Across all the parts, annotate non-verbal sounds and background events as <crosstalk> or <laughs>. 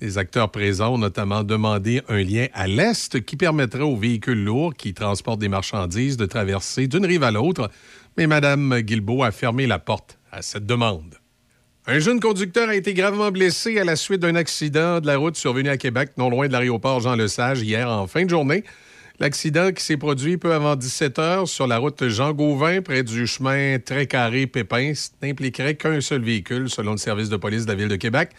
Les acteurs présents ont notamment demandé un lien à l'est qui permettrait aux véhicules lourds qui transportent des marchandises de traverser d'une rive à l'autre, mais Mme Guilbeault a fermé la porte à cette demande. Un jeune conducteur a été gravement blessé à la suite d'un accident de la route survenu à Québec, non loin de l'aéroport Jean-Lesage, hier en fin de journée. L'accident qui s'est produit peu avant 17 heures sur la route Jean-Gauvin, près du chemin très carré Pépin, n'impliquerait qu'un seul véhicule, selon le service de police de la Ville de Québec.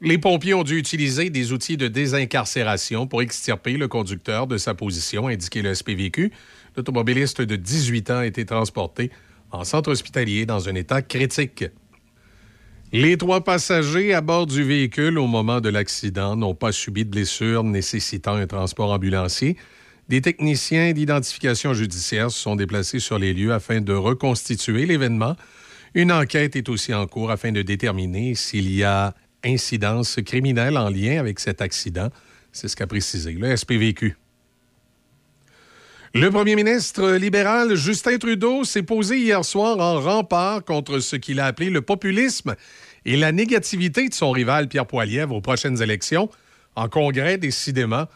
Les pompiers ont dû utiliser des outils de désincarcération pour extirper le conducteur de sa position, indiqué le SPVQ. L'automobiliste de 18 ans a été transporté en centre hospitalier dans un état critique. Les trois passagers à bord du véhicule au moment de l'accident n'ont pas subi de blessures nécessitant un transport ambulancier. Des techniciens d'identification judiciaire se sont déplacés sur les lieux afin de reconstituer l'événement. Une enquête est aussi en cours afin de déterminer s'il y a incidence criminelle en lien avec cet accident. C'est ce qu'a précisé le SPVQ. Le premier ministre libéral Justin Trudeau s'est posé hier soir en rempart contre ce qu'il a appelé le populisme et la négativité de son rival Pierre Poilievre aux prochaines élections. En congrès, décidément,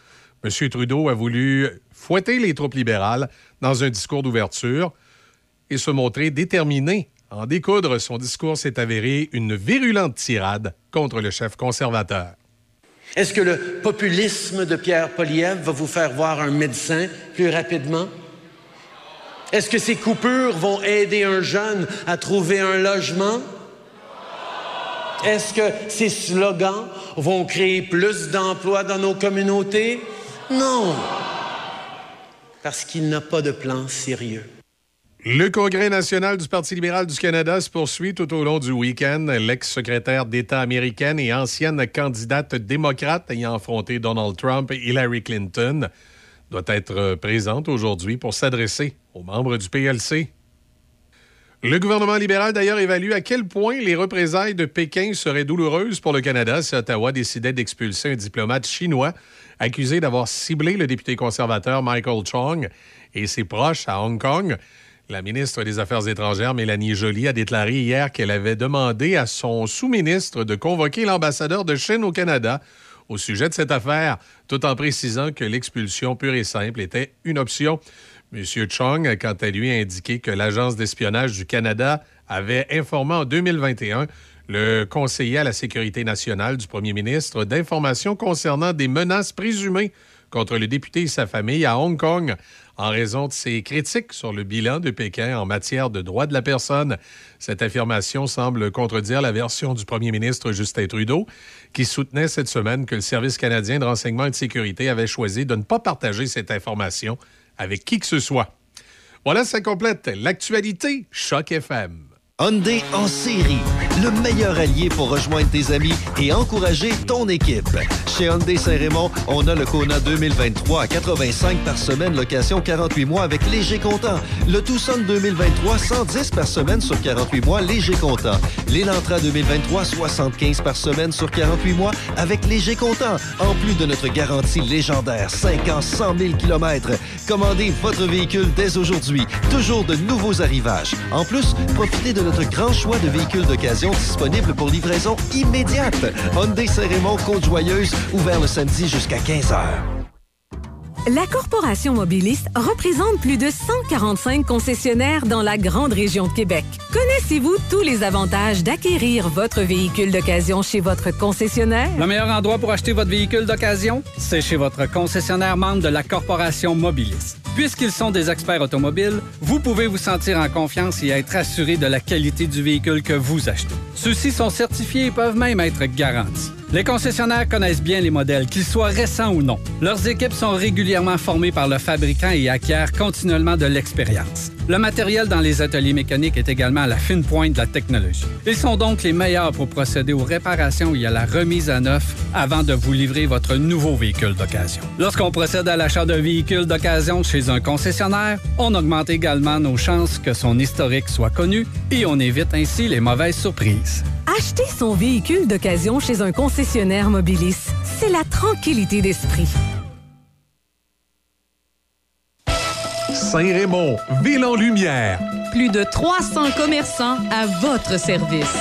M. Trudeau a voulu fouetter les troupes libérales dans un discours d'ouverture et se montrer déterminé en découdre. Son discours s'est avéré une virulente tirade contre le chef conservateur. Est-ce que le populisme de Pierre Poliev va vous faire voir un médecin plus rapidement? Est-ce que ces coupures vont aider un jeune à trouver un logement? Est-ce que ces slogans vont créer plus d'emplois dans nos communautés? Non, parce qu'il n'a pas de plan sérieux. Le Congrès national du Parti libéral du Canada se poursuit tout au long du week-end. L'ex-secrétaire d'État américaine et ancienne candidate démocrate ayant affronté Donald Trump et Hillary Clinton doit être présente aujourd'hui pour s'adresser aux membres du PLC. Le gouvernement libéral, d'ailleurs, évalue à quel point les représailles de Pékin seraient douloureuses pour le Canada si Ottawa décidait d'expulser un diplomate chinois accusé d'avoir ciblé le député conservateur Michael Chong et ses proches à Hong Kong. La ministre des Affaires étrangères, Mélanie Joly, a déclaré hier qu'elle avait demandé à son sous-ministre de convoquer l'ambassadeur de Chine au Canada au sujet de cette affaire, tout en précisant que l'expulsion pure et simple était une option. M. Chong, quant à lui, a indiqué que l'Agence d'espionnage du Canada avait informé en 2021 le conseiller à la sécurité nationale du premier ministre d'informations concernant des menaces présumées contre le député et sa famille à Hong Kong en raison de ses critiques sur le bilan de Pékin en matière de droits de la personne. Cette affirmation semble contredire la version du premier ministre Justin Trudeau, qui soutenait cette semaine que le Service canadien de renseignement et de sécurité avait choisi de ne pas partager cette information avec qui que ce soit. Voilà, ça complète l'actualité Choc FM. Hyundai en série, le meilleur allié pour rejoindre tes amis et encourager ton équipe. Chez Hyundai Saint-Raymond, on a le Kona 2023 à 85 par semaine, location 48 mois avec léger comptant. Le Tucson 2023, 110 par semaine sur 48 mois, léger comptant. L'Elantra 2023, 75 par semaine sur 48 mois avec léger comptant. En plus de notre garantie légendaire, 5 ans, 100 000 km. Commandez votre véhicule dès aujourd'hui. Toujours de nouveaux arrivages. En plus, profitez de notre grand choix de véhicules d'occasion disponibles pour livraison immédiate. Hyundai Saint-Raymond, Côte-Joyeuse, ouvert le samedi jusqu'à 15h. La Corporation Mobiliste représente plus de 145 concessionnaires dans la grande région de Québec. Connaissez-vous tous les avantages d'acquérir votre véhicule d'occasion chez votre concessionnaire? Le meilleur endroit pour acheter votre véhicule d'occasion, c'est chez votre concessionnaire membre de la Corporation Mobiliste. Puisqu'ils sont des experts automobiles, vous pouvez vous sentir en confiance et être assuré de la qualité du véhicule que vous achetez. Ceux-ci sont certifiés et peuvent même être garantis. Les concessionnaires connaissent bien les modèles, qu'ils soient récents ou non. Leurs équipes sont régulièrement formées par le fabricant et acquièrent continuellement de l'expérience. Le matériel dans les ateliers mécaniques est également à la fine pointe de la technologie. Ils sont donc les meilleurs pour procéder aux réparations et à la remise à neuf avant de vous livrer votre nouveau véhicule d'occasion. Lorsqu'on procède à l'achat d'un véhicule d'occasion chez un concessionnaire, on augmente également nos chances que son historique soit connu et on évite ainsi les mauvaises surprises. Acheter son véhicule d'occasion chez un concessionnaire Mobilis, c'est la tranquillité d'esprit. Saint-Raymond, ville en lumière. Plus de 300 commerçants à votre service.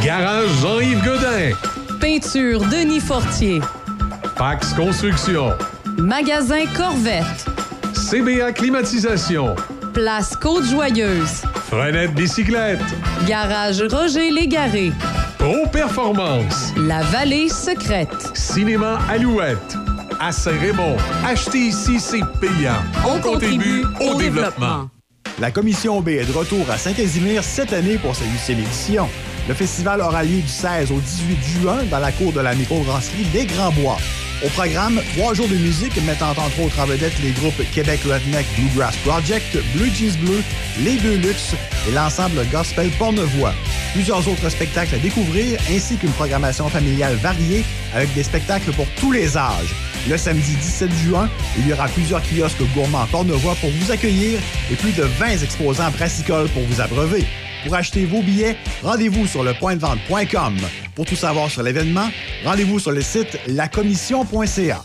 Garage Jean-Yves Godin. Peinture Denis Fortier. Pax Construction. Magasin Corvette. CBA Climatisation. Place Côte-Joyeuse. Frenette Bicyclette. Garage Roger Légaré. Pro Performance. La Vallée Secrète. Cinéma Alouette. À Saint-Raymond. Acheter ici, c'est payant. On contribue au développement. La Commission B est de retour à Saint-Casimir cette année pour sa huitième édition. Le festival aura lieu du 16 au 18 juin dans la cour de la microbrasserie Les Grands Bois. Au programme, trois jours de musique mettant entre autres en vedette les groupes Québec Redneck Bluegrass Project, Blue Jeans Bleu, Les Deux Luxe et l'ensemble gospel Pornevoix. Plusieurs autres spectacles à découvrir ainsi qu'une programmation familiale variée avec des spectacles pour tous les âges. Le samedi 17 juin, il y aura plusieurs kiosques gourmands Pornevoix pour vous accueillir et plus de 20 exposants brassicoles pour vous abreuver. Pour acheter vos billets, rendez-vous sur lepointdevente.com. Pour tout savoir sur l'événement, rendez-vous sur le site lacommission.ca.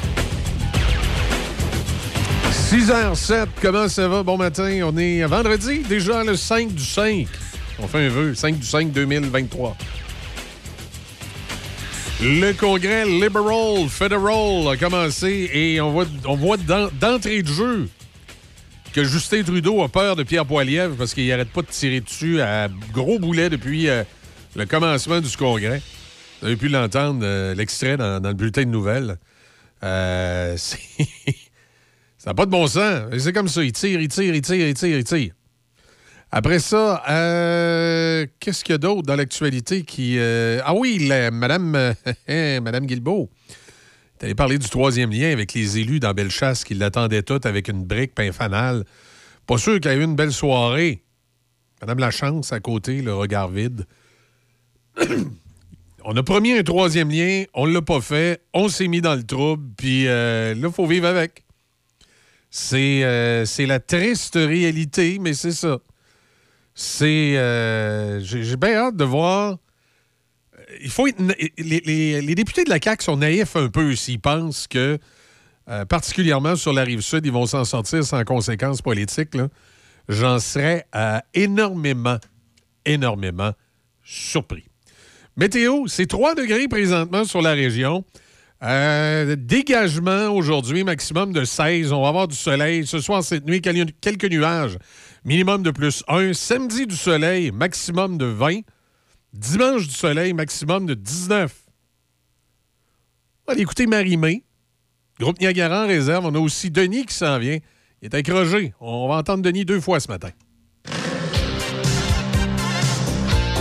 6h07, comment ça va? Bon matin, on est vendredi, déjà le 5 du 5. On fait un vœu, 5 du 5 2023. Le congrès Liberal Federal a commencé et on voit, on voit d'entrée de jeu que Justin Trudeau a peur de Pierre Poilievre parce qu'il n'arrête pas de tirer dessus à gros boulet depuis euh, le commencement du congrès. Vous avez pu l'entendre, euh, l'extrait dans, le bulletin de nouvelles. Euh, <laughs> ça n'a pas de bon sens. C'est comme ça. Il tire, il tire, il tire, il tire, il tire. Après ça, qu'est-ce qu'il y a d'autre dans l'actualité qui. Ah oui, Madame, <laughs> Madame Guilbeault. Tu avais parlé du troisième lien avec les élus dans Bellechasse qui l'attendaient toutes avec une brique pain. Pas sûr qu'il y a eu une belle soirée. Madame Lachance à côté, le regard vide. <clears throat> on a promis un troisième lien, on l'a pas fait, on s'est mis dans le trouble, puis euh, là, il faut vivre avec. Euh, c'est la triste réalité, mais c'est ça. C'est. Euh, j'ai bien hâte de voir il faut les, députés de la CAQ sont naïfs un peu s'ils pensent que, euh, particulièrement sur la rive sud, ils vont s'en sortir sans conséquences politiques. J'en serais euh, énormément, énormément surpris. Météo, c'est 3 degrés présentement sur la région. Euh, dégagement aujourd'hui, maximum de 16. On va avoir du soleil. Ce soir, cette nuit, quelques nuages. Minimum de plus 1. Samedi, du soleil, maximum de 20. Dimanche du soleil, maximum de 19. On va écouter Marie-Mé. Groupe Niagara en réserve. On a aussi Denis qui s'en vient. Il est accroché. On va entendre Denis deux fois ce matin.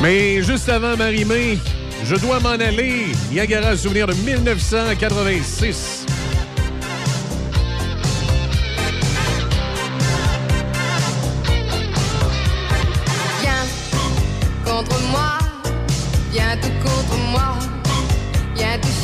Mais juste avant Marie-Mé, je dois m'en aller. Niagara Souvenir de 1986. Viens contre moi, viens tout contre moi, viens tout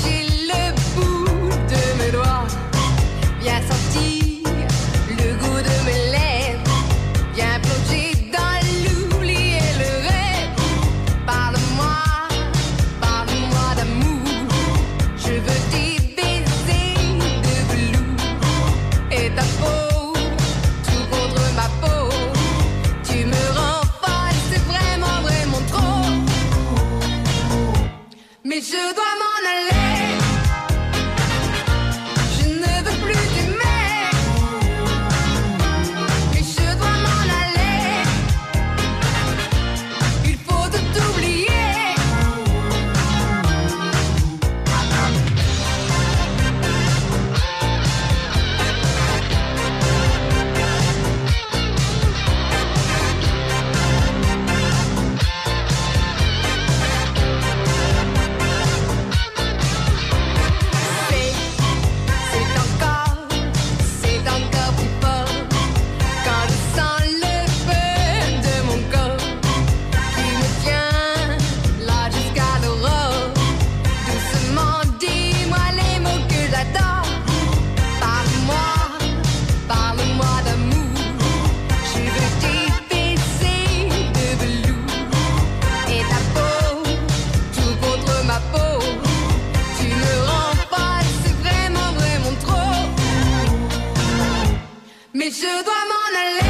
to dois m'en aller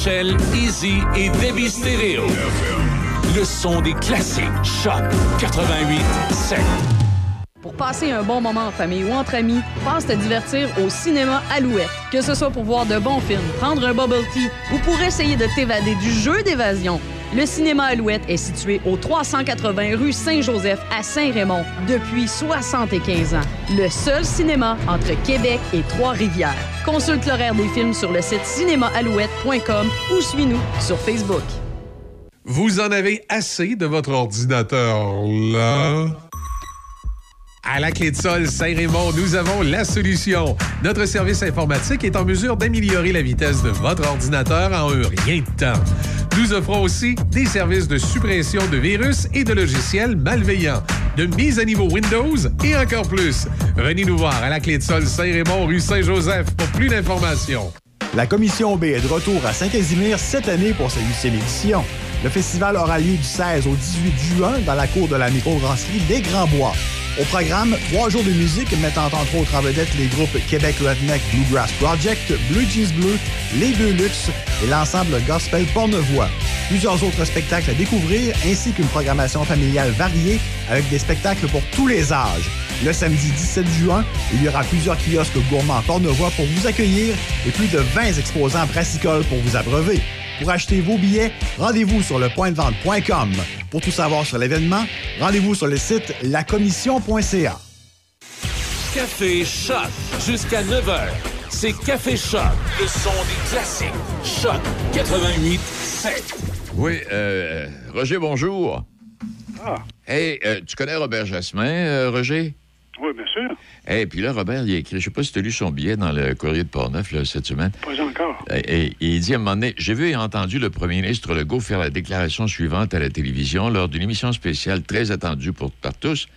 Michel, Easy et Debbie Stereo. Le son des classiques. Choc 88 7. Pour passer un bon moment en famille ou entre amis, pense te divertir au cinéma Alouette. Que ce soit pour voir de bons films, prendre un bubble tea ou pour essayer de t'évader du jeu d'évasion. Le cinéma Alouette est situé au 380 rue Saint-Joseph à Saint-Raymond depuis 75 ans. Le seul cinéma entre Québec et Trois-Rivières. Consulte l'horaire des films sur le site cinémaalouette.com ou suis-nous sur Facebook. Vous en avez assez de votre ordinateur là? À la clé de sol Saint-Raymond, nous avons la solution. Notre service informatique est en mesure d'améliorer la vitesse de votre ordinateur en un rien de temps. Nous offrons aussi des services de suppression de virus et de logiciels malveillants, de mise à niveau Windows et encore plus. Venez nous voir à la clé de sol Saint-Raymond, rue Saint-Joseph, plus. La Commission B est de retour à Saint-Casimir cette année pour sa huitième édition. Le festival aura lieu du 16 au 18 juin dans la cour de la microbrasserie Les Grands Bois. Au programme, trois jours de musique mettant entre autres en vedette les groupes Québec Redneck Bluegrass Project, Blue Jeans Bleu, Les Deux Luxe et l'ensemble gospel Pornevoix. Plusieurs autres spectacles à découvrir ainsi qu'une programmation familiale variée avec des spectacles pour tous les âges. Le samedi 17 juin, il y aura plusieurs kiosques gourmands Pornevoix pour vous accueillir et plus de 20 exposants brassicoles pour vous abreuver. Pour acheter vos billets, rendez-vous sur le pointdevente.com. Pour tout savoir sur l'événement, rendez-vous sur le site lacommission.ca. Café Choc jusqu'à 9h. C'est Café Choc, le son des classiques. Choc 88 7. Oui, euh, Roger, bonjour. Ah, Hey, euh, tu connais Robert Jasmin, euh, Roger? Oui, bien sûr. Hey, puis là, Robert, il a écrit, je sais pas si tu as lu son billet dans le courrier de Portneuf là, cette semaine. Pas encore. Et, et il dit à un moment donné, j'ai vu et entendu le premier ministre Legault faire la déclaration suivante à la télévision lors d'une émission spéciale très attendue pour, par tous.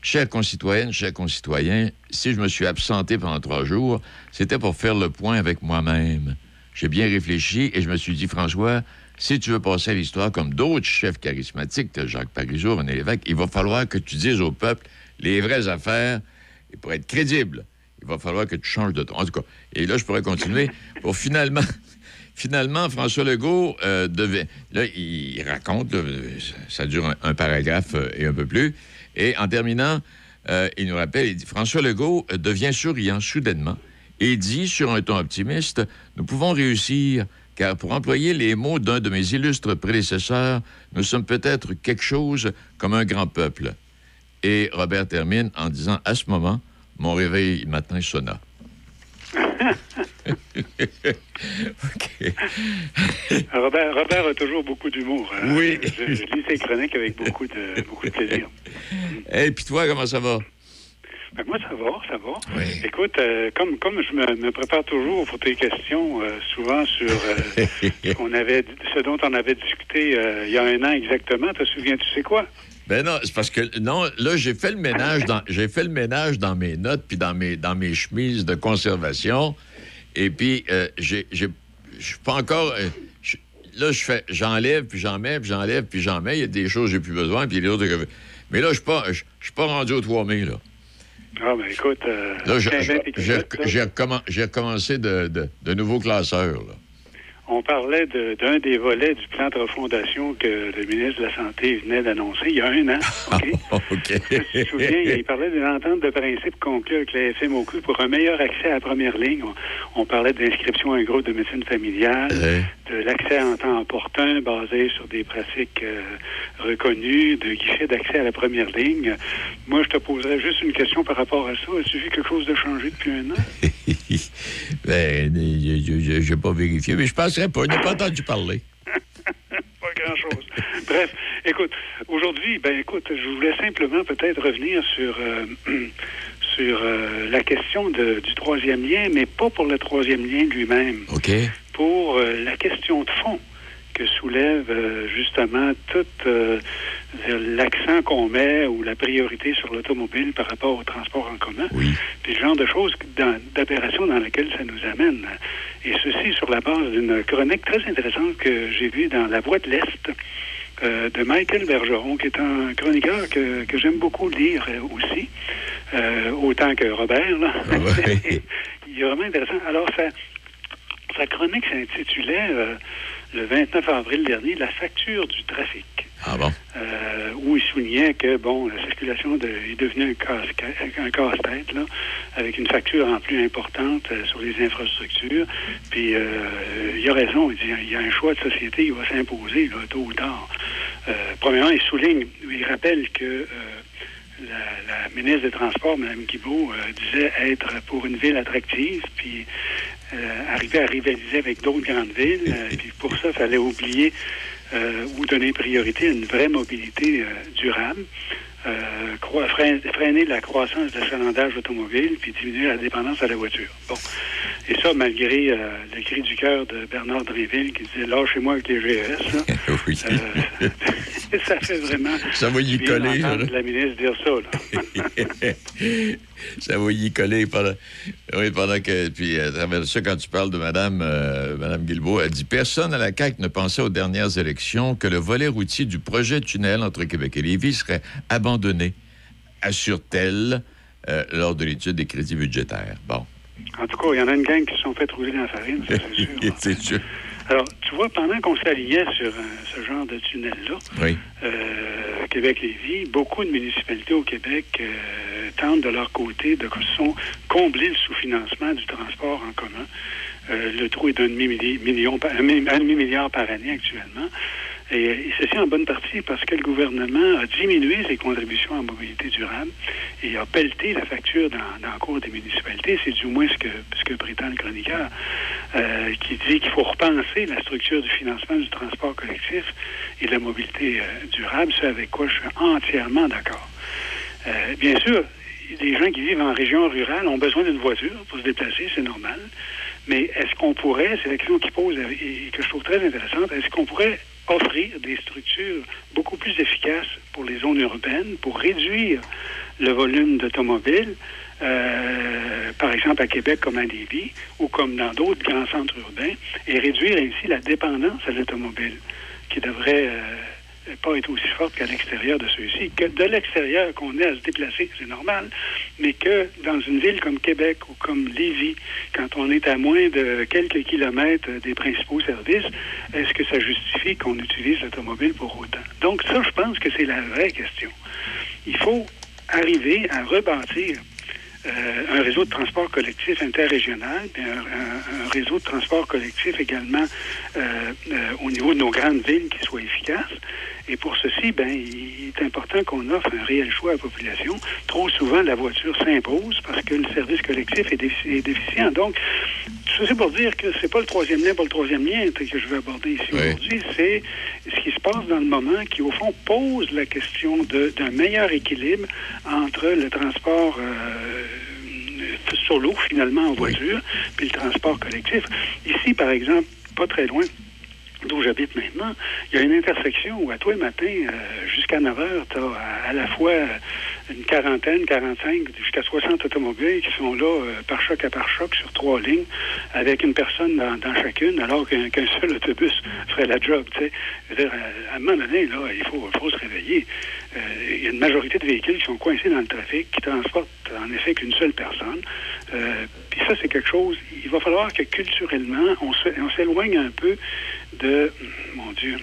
Chers concitoyennes, chers concitoyens, si je me suis absenté pendant trois jours, c'était pour faire le point avec moi-même. J'ai bien réfléchi et je me suis dit, François, si tu veux passer à l'histoire comme d'autres chefs charismatiques, Jacques Parizeau, René Lévesque, il va falloir que tu dises au peuple les vraies affaires et pour être crédible, il va falloir que tu changes de ton. En tout cas, et là, je pourrais continuer pour finalement. <laughs> Finalement, François Legault euh, devait. Là, il raconte, ça dure un, paragraphe euh, et un peu plus. Et en terminant, euh, il nous rappelle, François Legault euh, devient souriant soudainement et dit sur un ton optimiste Nous pouvons réussir, car pour employer les mots d'un de mes illustres prédécesseurs, nous sommes peut-être quelque chose comme un grand peuple. Et Robert termine en disant À ce moment, mon réveil matin sonna. <laughs> OK. Robert, Robert a toujours beaucoup d'humour. hein. Oui. Je, je lis ses chroniques avec beaucoup de, beaucoup de plaisir. <laughs> Et puis toi, comment ça va? Ben, moi, ça va, ça va. Écoute, euh, comme, comme je me, me prépare toujours pour tes questions, euh, souvent sur euh, <laughs> ce, qu'on avait, ce dont on avait discuté il y a un an exactement, te souviens-tu sais quoi? Ben non, c'est parce que non, là j'ai fait le ménage dans j'ai fait le ménage dans mes notes puis dans mes dans mes chemises de conservation et puis euh, j'ai je suis pas encore euh, là je fais j'enlève puis j'en mets puis j'enlève puis j'en mets, il y a des choses que j'ai plus besoin puis les autres que- mais là je suis pas je suis pas rendu aux 3000 là. Ah, ben écoute, euh, Là recommen- j'ai recommencé de, de, de nouveaux classeurs là. On parlait de- d'un des volets du plan de refondation que le ministre de la Santé venait d'annoncer il y a un an. <laughs> OK? OK. Tu te souviens, il parlait d'une entente de principe conclue avec la FMOQ pour un meilleur accès à la première ligne. On, on parlait d'inscription à un groupe de médecine familiale, de l'accès en temps opportun basé sur des pratiques euh, reconnues, de guichet d'accès à la première ligne. Moi, je te poserais juste une question par rapport à ça. As-tu vu quelque chose de changé depuis un an? <laughs> Ben je- je- j'ai pas vérifié mais je penserais pas, je n'ai pas entendu parler. <laughs> Pas grand-chose. Bref, écoute, aujourd'hui, ben écoute, je voulais simplement peut-être revenir sur euh, <clears throat> sur euh, la question de- du troisième lien, mais pas pour le troisième lien lui-même. OK. Pour euh, la question de fond que soulève justement tout euh, l'accent qu'on met ou la priorité sur l'automobile par rapport au transport en commun. Puis le genre de choses d'aberration dans laquelle ça nous amène. Et ceci sur la base d'une chronique très intéressante que j'ai vue dans La Voix de l'Est euh, de Michael Bergeron, qui est un chroniqueur que, que j'aime beaucoup lire euh, aussi, euh, autant que Robert. Là. <laughs> Il est vraiment intéressant. Alors, sa, sa chronique s'intitulait euh, le 29 avril dernier La facture du trafic. Ah bon? Euh, où il soulignait que bon, la circulation est devenue un casse- un casse-tête, là, avec une facture en plus importante euh, sur les infrastructures. Puis euh, il a raison, il dit il y a un choix de société qui va s'imposer là, tôt ou tard. Premièrement, il souligne, il rappelle que la, la ministre des Transports, Mme Guibault, disait être pour une ville attractive, puis arriver à rivaliser avec d'autres grandes villes. puis pour ça, il fallait oublier euh, ou donner priorité à une vraie mobilité euh, durable, euh, freiner la croissance de l'achalandage automobile, puis diminuer la dépendance à la voiture. Bon. Et ça, malgré le cri du cœur de Bernard Dréville qui disait Lâchez-moi avec les GES. oui. <laughs> Ça fait vraiment. Ça va y coller, là. la ministre dire ça. Là. <laughs> <laughs> <laughs> ça va y coller pendant, oui, pendant que. Puis, à travers ça, quand tu parles de Mme, euh, Madame Guilbeault, elle dit Personne à la CAQ ne pensait aux dernières élections que le volet routier du projet de tunnel entre Québec et Lévis serait abandonné, assure-t-elle, euh, lors de l'étude des crédits budgétaires. Bon. En tout cas, il y en a une gang qui se sont fait rouler dans la farine, ça, c'est sûr. <laughs> C'est sûr. Alors, tu vois, pendant qu'on s'alliait sur euh, ce genre de tunnel-là, Oui. euh, Québec-Lévis, beaucoup de municipalités au Québec euh, tentent de leur côté de sont combler le sous-financement du transport en commun. Le trou est d'un demi-milliard par année actuellement. Et, ceci en bonne partie parce que le gouvernement a diminué ses contributions en mobilité durable et a pelleté la facture dans, dans le cours des municipalités. C'est du moins ce que, ce que prétend le chroniqueur, euh, qui dit qu'il faut repenser la structure du financement du transport collectif et de la mobilité euh, durable, ce avec quoi je suis entièrement d'accord. Euh, bien sûr, les gens qui vivent en région rurale ont besoin d'une voiture pour se déplacer, c'est normal. Mais est-ce qu'on pourrait, c'est la question qu'il pose et que je trouve très intéressante, est-ce qu'on pourrait offrir des structures beaucoup plus efficaces pour les zones urbaines, pour réduire le volume d'automobiles, euh, par exemple à Québec comme à Lévis, ou comme dans d'autres grands centres urbains, et réduire ainsi la dépendance à l'automobile, qui devrait euh, pas être aussi forte qu'à l'extérieur de ceux-ci, que de l'extérieur qu'on ait à se déplacer, c'est normal, mais que dans une ville comme Québec ou comme Lévis, quand on est à moins de quelques kilomètres des principaux services, est-ce que ça justifie qu'on utilise l'automobile pour autant? Donc ça, je pense que c'est la vraie question. Il faut arriver à rebâtir euh, un réseau de transport collectif interrégional, un réseau de transport collectif également euh, euh, au niveau de nos grandes villes qui soit efficace. Et pour ceci, ben, il est important qu'on offre un réel choix à la population. Trop souvent, la voiture s'impose parce que le service collectif est, défi- est déficient. Donc, tout ça, c'est pour dire que c'est pas le troisième lien, pas le troisième lien que je veux aborder ici aujourd'hui, c'est ce qui se passe dans le moment qui, au fond, pose la question d'un meilleur équilibre entre le transport euh, sur l'eau, finalement, en voiture, puis le transport collectif. Ici, par exemple, pas très loin d'où j'habite maintenant, il y a une intersection où à tous les matins, euh, jusqu'à 9 heures, tu as à, la fois une quarantaine, 45, jusqu'à 60 automobiles qui sont là euh, par choc à par choc sur trois lignes, avec une personne dans, chacune, alors qu'un seul autobus ferait la job. à, un moment donné, là, il faut, faut se réveiller. Euh, il y a une majorité de véhicules qui sont coincés dans le trafic, qui transportent en effet qu'une seule personne. Euh, Puis ça, c'est quelque chose, il va falloir que culturellement, on s'éloigne un peu de, mon Dieu,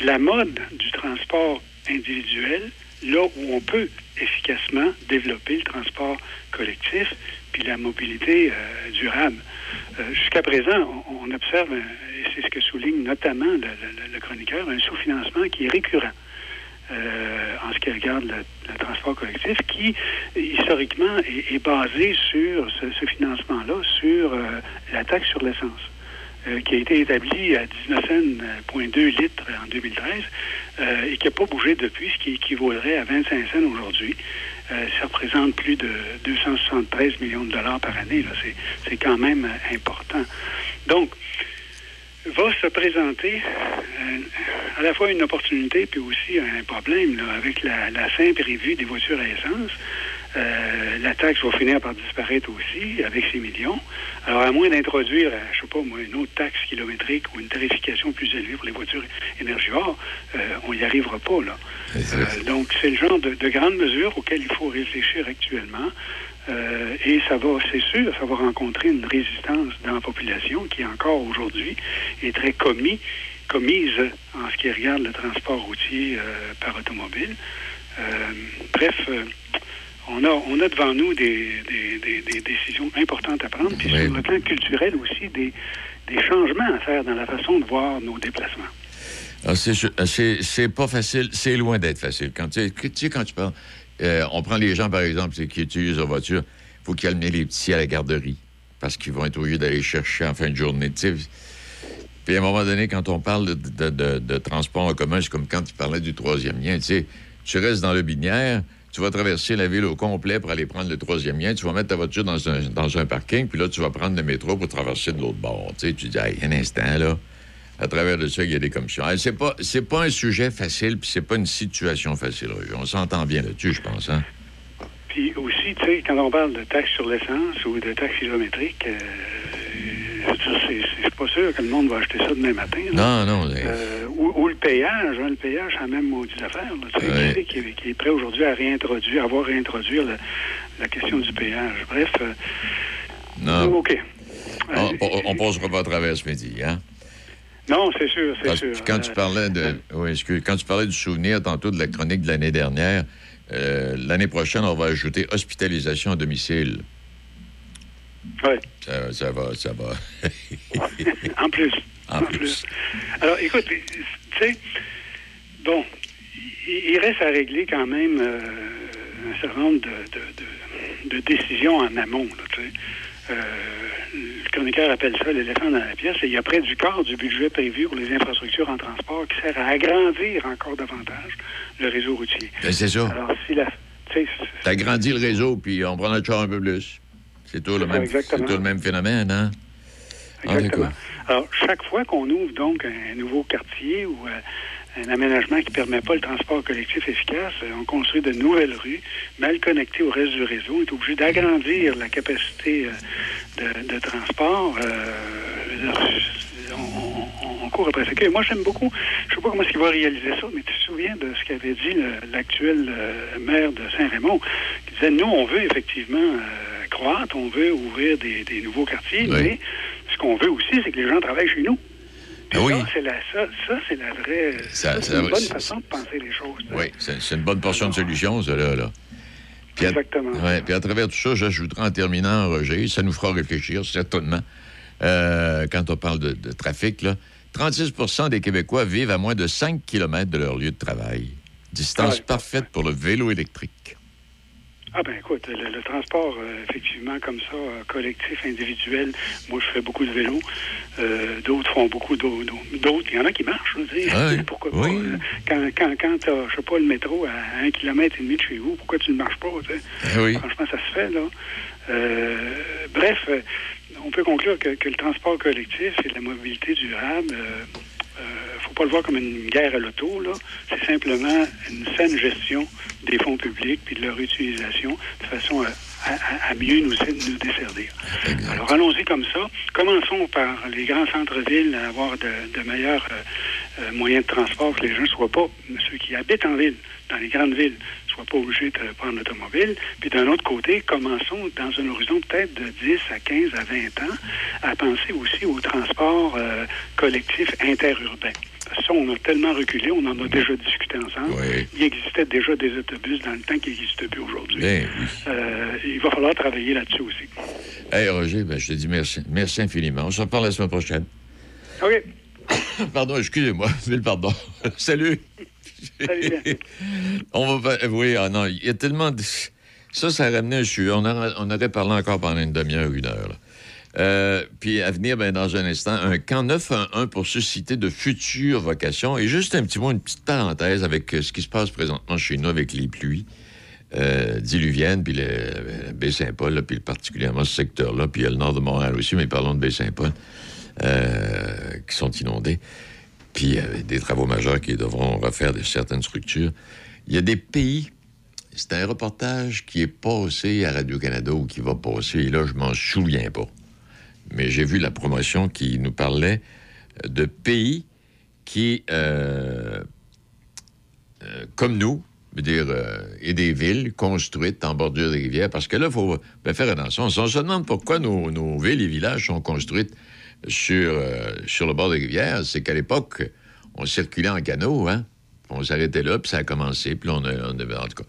la mode du transport individuel, là où on peut efficacement développer le transport collectif puis la mobilité euh, durable. Euh, Jusqu'à présent, on, observe, euh, et c'est ce que souligne notamment le, le- chroniqueur, un sous-financement qui est récurrent. en ce qui regarde le, transport collectif, qui historiquement est, basé sur ce, ce financement-là, sur la taxe sur l'essence, euh, qui a été établie à 19 cents, 0.2 litres en 2013 euh, et qui n'a pas bougé depuis, ce qui équivaudrait à 25 cents aujourd'hui. Euh, ça représente plus de 273 millions de dollars par année. C'est- quand même euh, important. Donc, va se présenter euh, à la fois une opportunité puis aussi un problème là, avec la, la fin prévue des voitures à essence. Euh, la taxe va finir par disparaître aussi avec ces millions. Alors, à moins d'introduire, euh, je sais pas moi, une autre taxe kilométrique ou une tarification plus élevée pour les voitures énergivores, euh, on n'y arrivera pas, là. Euh, donc, c'est le genre de, de grandes mesures auxquelles il faut réfléchir actuellement. Et ça va, c'est sûr, ça va rencontrer une résistance dans la population qui, encore aujourd'hui, est très commis, commise en ce qui regarde le transport routier par automobile. Bref, on a, on a devant nous des, des- des- des décisions importantes à prendre, puis sur le plan culturel aussi, des, des changements à faire dans la façon de voir nos déplacements. Ah, c'est ju- c'est- pas facile, c'est loin d'être facile. Quand tu sais, tu sais, quand tu parles, euh, on prend les gens, par exemple, qui utilisent leur voiture, il faut calmer les petits à la garderie parce qu'ils vont être obligés d'aller chercher en fin de journée. Tu sais, Puis à un moment donné, quand on parle de, de- de- de transport en commun, c'est comme quand tu parlais du troisième lien. Tu sais, tu restes dans le binière, tu vas traverser la ville au complet pour aller prendre le troisième lien, tu vas mettre ta voiture dans un, dans un parking, puis là, tu vas prendre le métro pour traverser de l'autre bord. Tu dis, Hey, un instant, là, à travers de ça, il y a des commissions. C'est pas, c'est pas un sujet facile, puis c'est pas une situation facile. On s'entend bien là-dessus, je pense. Hein? Puis aussi, tu sais, quand on parle de taxes sur l'essence ou de taxes kilométriques, euh, c'est pas sûr que le monde va acheter ça demain matin. là. Non, non. Euh, ou, ou le payage, hein, le payage, c'est la même maudite affaire. Là, tu sais, Ouais. qui, qui, est- prêt aujourd'hui à réintroduire, à voir réintroduire la, la question du payage. Bref, euh, non. OK. On, on, on passera pas à travers ce midi, hein? Non, c'est sûr, c'est sûr. quand tu Euh, parlais de. Oui, excuse, quand tu parlais du souvenir tantôt de la chronique de l'année dernière, l'année prochaine, on va ajouter hospitalisation à domicile. Ouais. Ça, ça va, ça va. <laughs> en plus. En plus. Alors, écoute, tu sais, bon, il, reste à régler quand même euh, un certain nombre de, de- de- de décisions en amont, tu sais. Euh, le chroniqueur appelle ça l'éléphant dans la pièce, et il y a près du quart du budget prévu pour les infrastructures en transport qui sert à agrandir encore davantage le réseau routier. Ben, c'est ça. Alors, si la... le réseau, puis on prend notre char un peu plus. C'est tout, le même, exactement. c'est tout le même phénomène, hein? Tout Exactement. Alors, chaque fois qu'on ouvre donc un nouveau quartier ou euh, un aménagement qui ne permet pas le transport collectif efficace, euh, on construit de nouvelles rues mal connectées au reste du réseau. On est obligé d'agrandir la capacité euh, de, de transport. Euh, on, on- on court après ça. Moi, j'aime beaucoup. Je ne sais pas comment est-ce qu'il va réaliser ça, mais tu te souviens de ce qu'avait dit l'actuel maire de Saint-Raymond, qui disait, nous, on veut effectivement croître, on veut ouvrir des, des nouveaux quartiers, Oui. mais ce qu'on veut aussi, c'est que les gens travaillent chez nous. Ah oui. ça, c'est la, ça, ça, c'est la vraie... Ça- c'est une bonne façon de penser les choses. Oui, c'est une bonne portion de solution, ça, là. là. Puis à, Exactement. ouais, puis à travers tout ça, j'ajouterai en terminant, Roger, ça nous fera réfléchir, certainement, euh, quand on parle de, de trafic, là. 36% des Québécois vivent à moins de 5 km de leur lieu de travail. Distance Ouais. parfaite pour le vélo électrique. Ah ben écoute, le, le transport, euh, effectivement, comme ça, euh, collectif, individuel, moi je fais beaucoup de vélo, euh, d'autres font beaucoup d'au- d'au- d'autres. Il y en a qui marchent, je veux dire. Ouais, <laughs> Pourquoi oui. pas? Quand, quand, quand t'as, je sais pas, le métro à un kilomètre et demi de chez vous, pourquoi tu ne marches pas, tu sais? Eh oui. Franchement, ça se fait, là. Euh, bref, on peut conclure que, que le transport collectif et la mobilité durable, euh, euh, faut pas le voir comme une guerre à l'auto, là. C'est simplement une saine gestion des fonds publics puis de leur utilisation de façon à, à- à mieux nous, nous desservir. Alors, allons-y comme ça. Commençons par les grands centres-villes à avoir de, de meilleurs euh, euh, moyens de transport, que les gens ne soient pas, ceux qui habitent en ville, dans les grandes villes, ne soient pas obligés de prendre l'automobile. Puis d'un autre côté, commençons dans un horizon peut-être de 10 à 15 à 20 ans à penser aussi au transport euh, collectif interurbain. Ça, on a tellement reculé, on en a déjà discuté ensemble. Il existait déjà des autobus dans le temps qui n'existent plus aujourd'hui. Oui. Euh, il va falloir travailler là-dessus aussi. Hey, Roger, ben, je te dis merci, merci infiniment. On se reparle la semaine prochaine. OK. <coughs> Pardon, excusez-moi, <laughs> mille pardon. <laughs> Salut. <laughs> on va faire... Oui, ah non, il y a tellement de... Ça, ça a ramené un sujet. On, aurait- parlé encore pendant une demi-heure, une heure. Euh, puis à venir, ben, dans un instant, un camp 911 pour susciter de futures vocations. Et juste un petit mot, une petite parenthèse avec euh, ce qui se passe présentement chez nous avec les pluies euh, diluviennes, puis le, Baie-Saint-Paul, puis particulièrement ce secteur-là, puis le nord de Montréal aussi, mais parlons de Baie-Saint-Paul, qui sont inondés, puis avec des travaux majeurs qui devront refaire de certaines structures. Il y a des pays, c'est un reportage qui est passé à Radio-Canada ou qui va passer, et là, je m'en souviens pas. Mais j'ai vu la promotion qui nous parlait de pays qui, euh, euh, comme nous, dire, euh, et des villes construites en bordure des rivières, parce que là, il faut ben, faire attention. On se demande pourquoi nos, nos villes et villages sont construites sur, euh, sur le bord des rivières, c'est qu'à l'époque, on circulait en canot, hein? On s'arrêtait là, puis ça a commencé, puis on, on. En tout cas,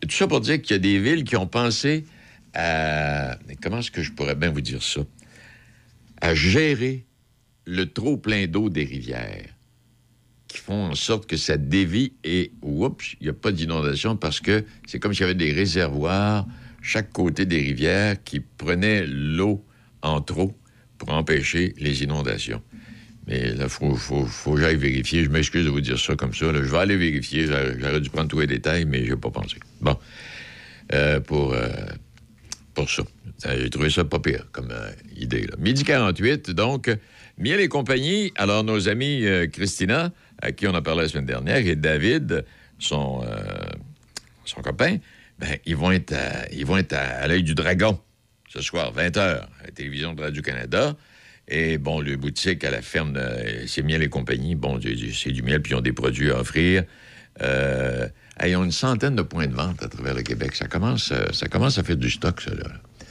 tout ça pour dire qu'il y a des villes qui ont pensé à... Comment est-ce que je pourrais bien vous dire ça? À gérer le trop-plein d'eau des rivières qui font en sorte que ça dévie et, oups, il n'y a pas d'inondation parce que c'est comme s'il y avait des réservoirs chaque côté des rivières qui prenaient l'eau en trop pour empêcher les inondations. Mais là, il faut, faut, faut que j'aille vérifier. Je m'excuse de vous dire ça comme ça. là. Je vais aller vérifier. J'aurais dû prendre tous les détails, mais je n'ai pas pensé. Bon. Euh, pour, euh, pour ça. Euh, J'ai trouvé ça pas pire comme idée. Midi 48, donc, Miel et compagnie. Alors, nos amis Christina, à qui on a parlé la semaine dernière, et David, son, son copain, ben, ils vont être ils vont être à l'œil du dragon ce soir, 20h, à la télévision de Radio-Canada. Et bon, le boutique à la ferme, de- c'est Miel et compagnie. Bon, c'est du- c'est du miel, puis ils ont des produits à offrir. Euh, ils ont une centaine de points de vente à travers le Québec. Ça commence, euh, ça commence à faire du stock, ça, là.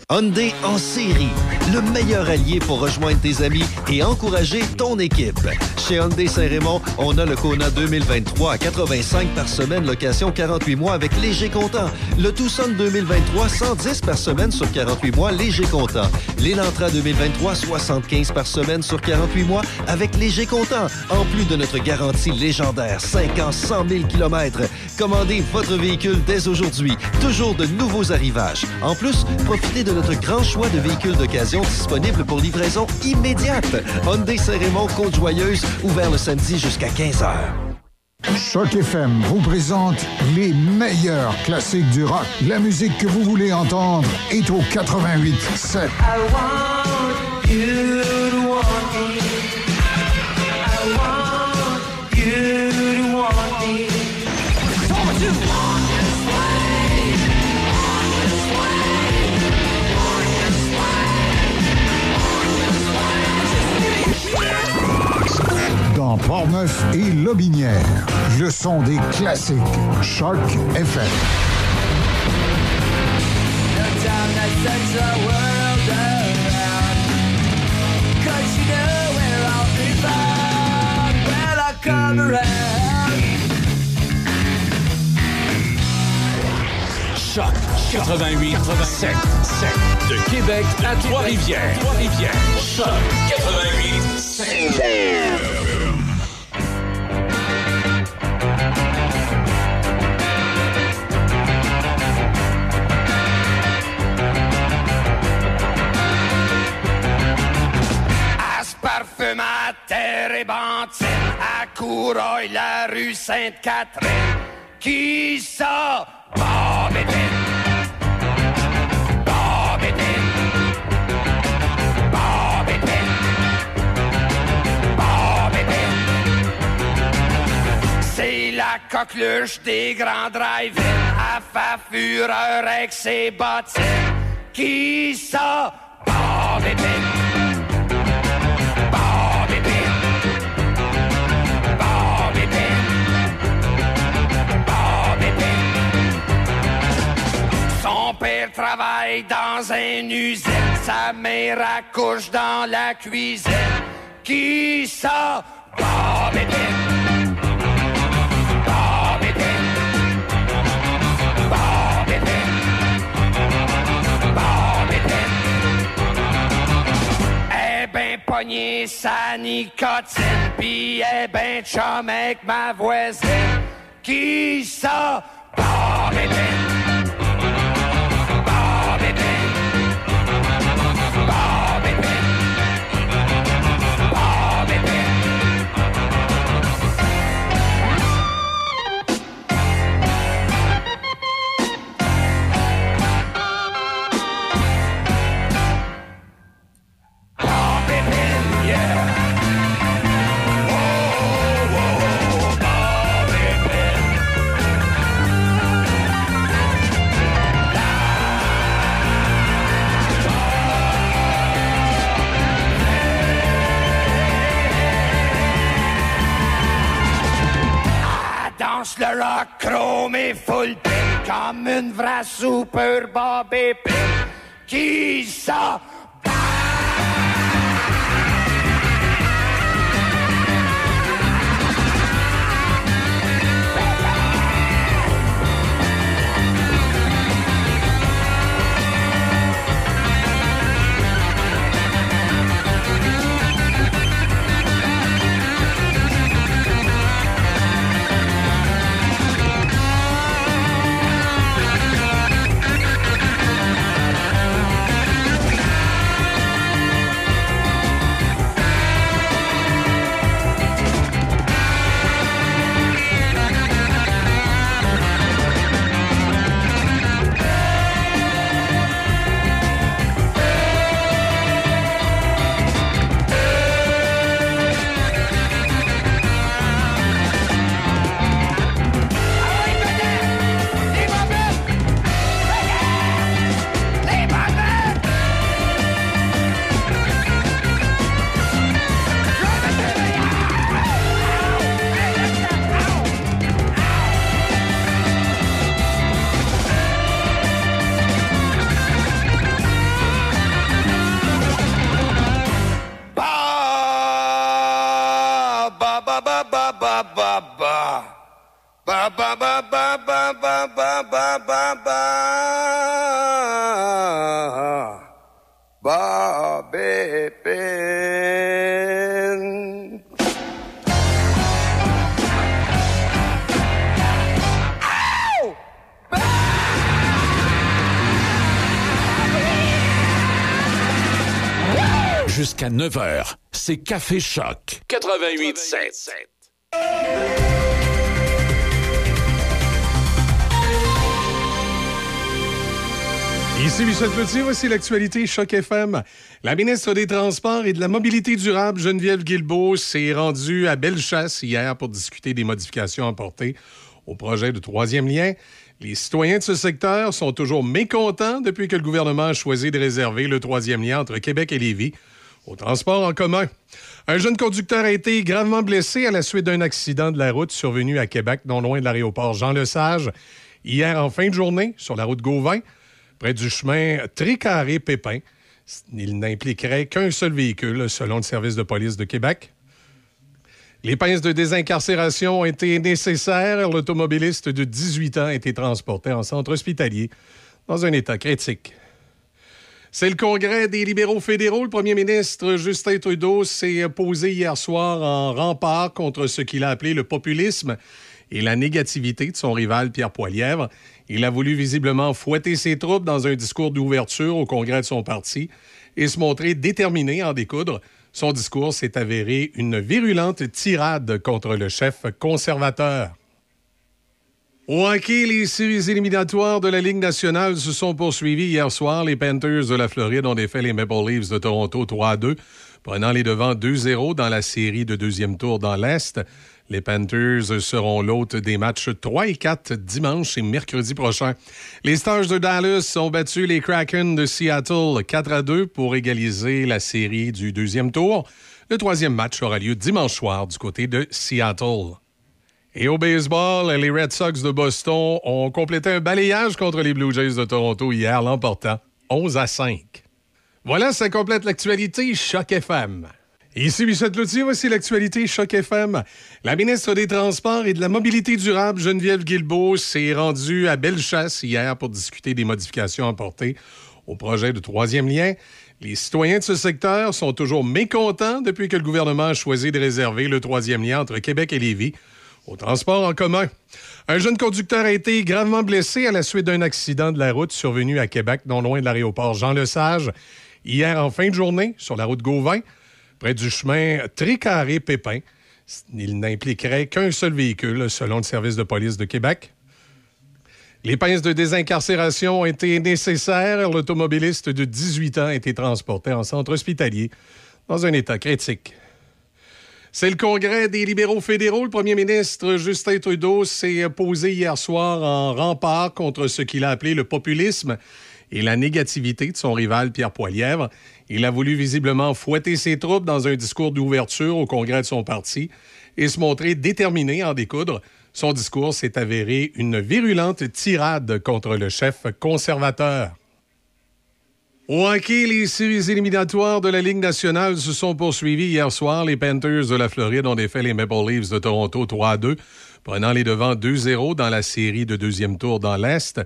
Hyundai en série, le meilleur allié pour rejoindre tes amis et encourager ton équipe. Chez Hyundai Saint-Raymond, on a le Kona 2023 à 85 par semaine, location 48 mois avec léger comptant. Le Tucson 2023, 110 par semaine sur 48 mois, léger comptant. L'Elantra 2023, 75 par semaine sur 48 mois avec léger comptant. En plus de notre garantie légendaire, 5 ans, 100 000 km. Commandez votre véhicule dès aujourd'hui. Toujours de nouveaux arrivages. En plus, profitez de notre grand choix de véhicules d'occasion disponibles pour livraison immédiate. Hyundai Saint-Raymond, Côte-Joyeuse, ouvert le samedi jusqu'à 15h. Choc FM vous présente les meilleurs classiques du rock. La musique que vous voulez entendre est au 88 7. Dans Portneuf et Lobinière, le son des classiques. Choc FM. Choc 88 7 7 de Québec à Trois-Rivières. Trois-Rivières. Choc 88 7 À terre et bantine, à Coureuil, la rue Sainte-Catherine. Qui ça? Bob Épine. Bob Épine. C'est la coqueluche des grands drive-in, à fa fureur avec ses bottines. Qui ça? Bob. Son père travaille dans une usine, sa mère accouche dans la cuisine. Qui ça? Bob Épine. Bob Épine. Bob Épine. Bob Épine. Eh ben pogné sa nicotine, pis eh ben chum avec ma voisine. Qui ça? Comme une vraie super Bob Épine. Qui? Ba ba ba ba ba ba ba ba ba ba. Pin. Jusqu'à 9h, c'est Café Choc. 88.7. Ici Michel Cloutier, voici l'actualité Choc FM. La ministre des Transports et de la Mobilité durable, Geneviève Guilbeault, s'est rendue à Bellechasse hier pour discuter des modifications apportées au projet de troisième lien. Les citoyens de ce secteur sont toujours mécontents depuis que le gouvernement a choisi de réserver le troisième lien entre Québec et Lévis au transport en commun. Un jeune conducteur a été gravement blessé à la suite d'un accident de la route survenu à Québec, non loin de l'aéroport Jean-Lesage, hier en fin de journée sur la route Gauvin près du chemin Tricaré-Pépin. Il n'impliquerait qu'un seul véhicule, selon le service de police de Québec. Les pinces de désincarcération ont été nécessaires. L'automobiliste de 18 ans a été transporté en centre hospitalier dans un état critique. C'est le congrès des libéraux fédéraux. Le premier ministre Justin Trudeau s'est posé hier soir en rempart contre ce qu'il a appelé le populisme et la négativité de son rival Pierre Poilièvre. Il a voulu visiblement fouetter ses troupes dans un discours d'ouverture au congrès de son parti et se montrer déterminé à en découdre. Son discours s'est avéré une virulente tirade contre le chef conservateur. Au hockey, les séries éliminatoires de la Ligue nationale se sont poursuivies hier soir. Les Panthers de la Floride ont défait les Maple Leafs de Toronto 3-2, prenant les devants 2-0 dans la série de deuxième tour dans l'Est. Les Panthers seront l'hôte des matchs 3 et 4 dimanche et mercredi prochain. Les Stars de Dallas ont battu les Kraken de Seattle 4 à 2 pour égaliser la série du deuxième tour. Le troisième match aura lieu dimanche soir du côté de Seattle. Et au baseball, les Red Sox de Boston ont complété un balayage contre les Blue Jays de Toronto hier, l'emportant 11 à 5. Voilà, ça complète l'actualité Choc FM. Ici Michel Cloutier, voici l'actualité Choc FM. La ministre des Transports et de la Mobilité durable, Geneviève Guilbeault, s'est rendue à Bellechasse hier pour discuter des modifications apportées au projet de troisième lien. Les citoyens de ce secteur sont toujours mécontents depuis que le gouvernement a choisi de réserver le troisième lien entre Québec et Lévis au transport en commun. Un jeune conducteur a été gravement blessé à la suite d'un accident de la route survenu à Québec, non loin de l'aéroport Jean-Lesage, hier en fin de journée sur la route Gauvin près du chemin Tricaré-Pépin. Il n'impliquerait qu'un seul véhicule, selon le service de police de Québec. Les pinces de désincarcération ont été nécessaires. L'automobiliste de 18 ans a été transporté en centre hospitalier dans un état critique. C'est le congrès des libéraux fédéraux. Le premier ministre Justin Trudeau s'est posé hier soir en rempart contre ce qu'il a appelé le populisme et la négativité de son rival Pierre Poilièvre. Il a voulu visiblement fouetter ses troupes dans un discours d'ouverture au congrès de son parti et se montrer déterminé à en découdre. Son discours s'est avéré une virulente tirade contre le chef conservateur. Au hockey, les séries éliminatoires de la Ligue nationale se sont poursuivies hier soir. Les Panthers de la Floride ont défait les Maple Leafs de Toronto 3-2, prenant les devants 2-0 dans la série de deuxième tour dans l'Est.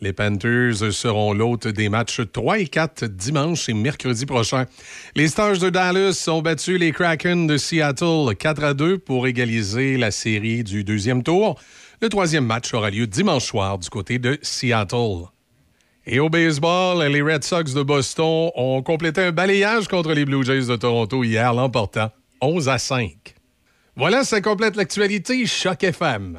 Les Panthers seront l'hôte des matchs 3 et 4 dimanche et mercredi prochain. Les Stars de Dallas ont battu les Kraken de Seattle 4 à 2 pour égaliser la série du deuxième tour. Le troisième match aura lieu dimanche soir du côté de Seattle. Et au baseball, les Red Sox de Boston ont complété un balayage contre les Blue Jays de Toronto hier, l'emportant 11 à 5. Voilà, ça complète l'actualité Choc FM.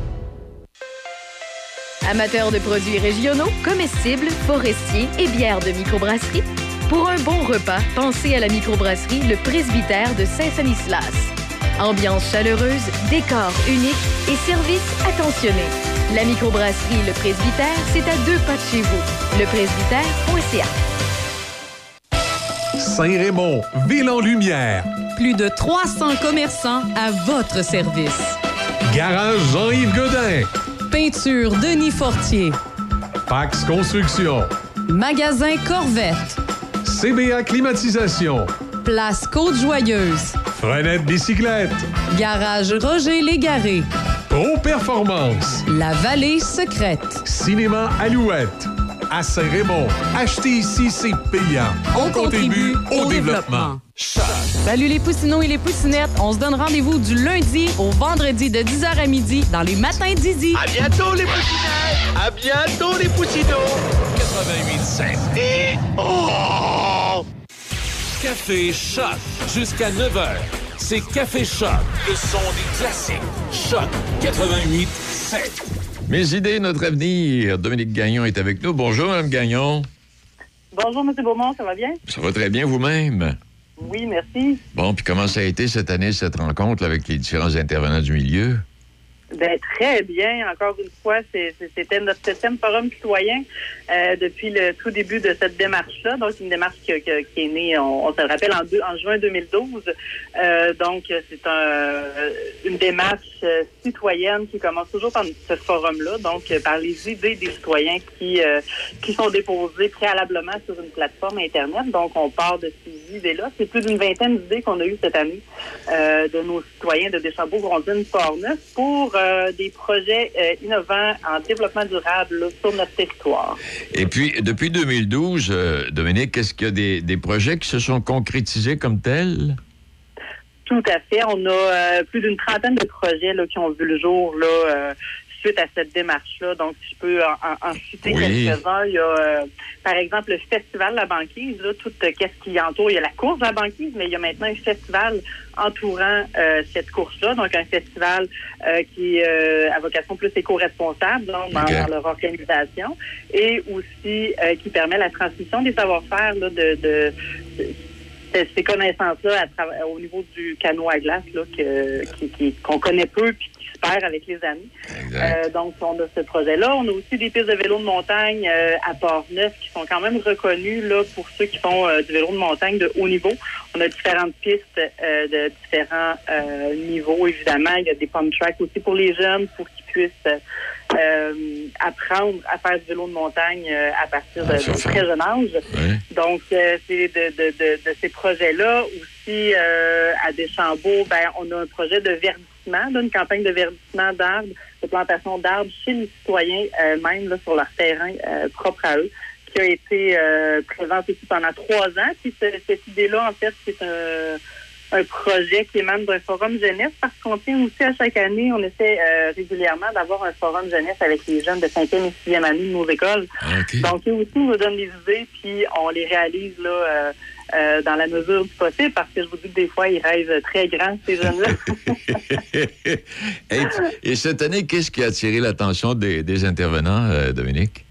Amateurs de produits régionaux, comestibles, forestiers et bières de microbrasserie, pour un bon repas, pensez à la microbrasserie Le Presbytère de Saint-Sanislas. Ambiance chaleureuse, décor unique et service attentionné. La microbrasserie Le Presbytère, c'est à deux pas de chez vous. Lepresbytère.ca Saint-Raymond, Ville en Lumière. Plus de 300 commerçants à votre service. Garage Jean-Yves Godin. Peinture Denis Fortier. Pax Construction. Magasin Corvette. CBA Climatisation. Place Côte-Joyeuse. Frenette Bicyclette. Garage Roger Légaré. Pro Performance. La Vallée Secrète. Cinéma Alouette. À Saint-Raymond. Acheter ici, c'est payant. On, contribue au développement. Salut les poussinots et les poussinettes. On se donne rendez-vous du lundi au vendredi de 10h à midi dans les matins d'Izzy. À bientôt les poussinettes! À bientôt les poussinots! 88.7. Et... Oh! Café Choc. Jusqu'à 9h. C'est Café Choc. Le son des classiques. Choc 88.7. Mes idées, notre avenir. Dominique Gagnon est avec nous. Bonjour, Mme Gagnon. Bonjour, M. Beaumont, ça va bien? Ça va très bien vous-même? Oui, merci. Bon, puis comment ça a été cette année, cette rencontre avec les différents intervenants du milieu? Ben, très bien. Encore une fois, c'était notre septième forum citoyen euh, depuis le tout début de cette démarche-là. Donc, une démarche que- que- qui est née, on, on se le rappelle, en, deux- en juin 2012. Euh, donc, c'est un, une démarche euh, citoyenne qui commence toujours par ce forum-là, donc euh, par les idées des citoyens qui, euh, qui sont déposées préalablement sur une plateforme Internet. Donc, on part de ces idées-là. C'est plus d'une vingtaine d'idées qu'on a eues cette année euh, de nos citoyens de Deschambault, Grondine, Port-Neuf pour euh, des projets euh, innovants en développement durable là, sur notre territoire. Et puis, depuis 2012, euh, Dominique, est-ce qu'il y a des, des projets qui se sont concrétisés comme tels? Tout à fait. On a plus d'une trentaine de projets là, qui ont vu le jour là, suite à cette démarche-là. Donc, si je peux en, citer Oui. quelques-uns, il y a, euh, par exemple, le Festival de la banquise, là, tout euh, qu'est-ce qui entoure? Il y a la course de la banquise, mais il y a maintenant un festival entourant euh, cette course-là. Donc, un festival euh, qui est à vocation plus éco-responsable donc, dans, leur organisation et aussi qui permet la transmission des savoir-faire là, de, de, ces connaissances-là à au niveau du canot à glace là, que, qui- qui- qu'on connaît peu puis avec les années. Euh, donc, on a ce projet-là. On a aussi des pistes de vélo de montagne euh, à Port-Neuf qui sont quand même reconnues là, pour ceux qui font euh, du vélo de montagne de haut niveau. On a différentes pistes de différents niveaux, évidemment. Il y a des pump tracks aussi pour les jeunes pour qu'ils puissent apprendre à faire du vélo de montagne à partir de, de très jeune âge. Donc, c'est de, de, de, de ces projets-là. Aussi, à Deschambault, ben, on a un projet de verdissement, là, une campagne de verdissement d'arbres, de plantation d'arbres chez les citoyens euh, même là, sur leur terrain euh, propre à eux, qui a été euh, présente ici pendant trois ans. Puis ce- cette idée-là, en fait, c'est un un projet qui émane d'un forum jeunesse parce qu'on tient aussi à chaque année, on essaie euh, régulièrement d'avoir un forum jeunesse avec les jeunes de 5e et 6e année de nos écoles. Donc, eux aussi nous donnent des idées, puis on les réalise là, euh, euh, dans la mesure du possible parce que je vous dis que des fois, ils rêvent très grand, ces jeunes-là. <laughs> et, et cette année, qu'est-ce qui a attiré l'attention des, des intervenants, euh, Dominique?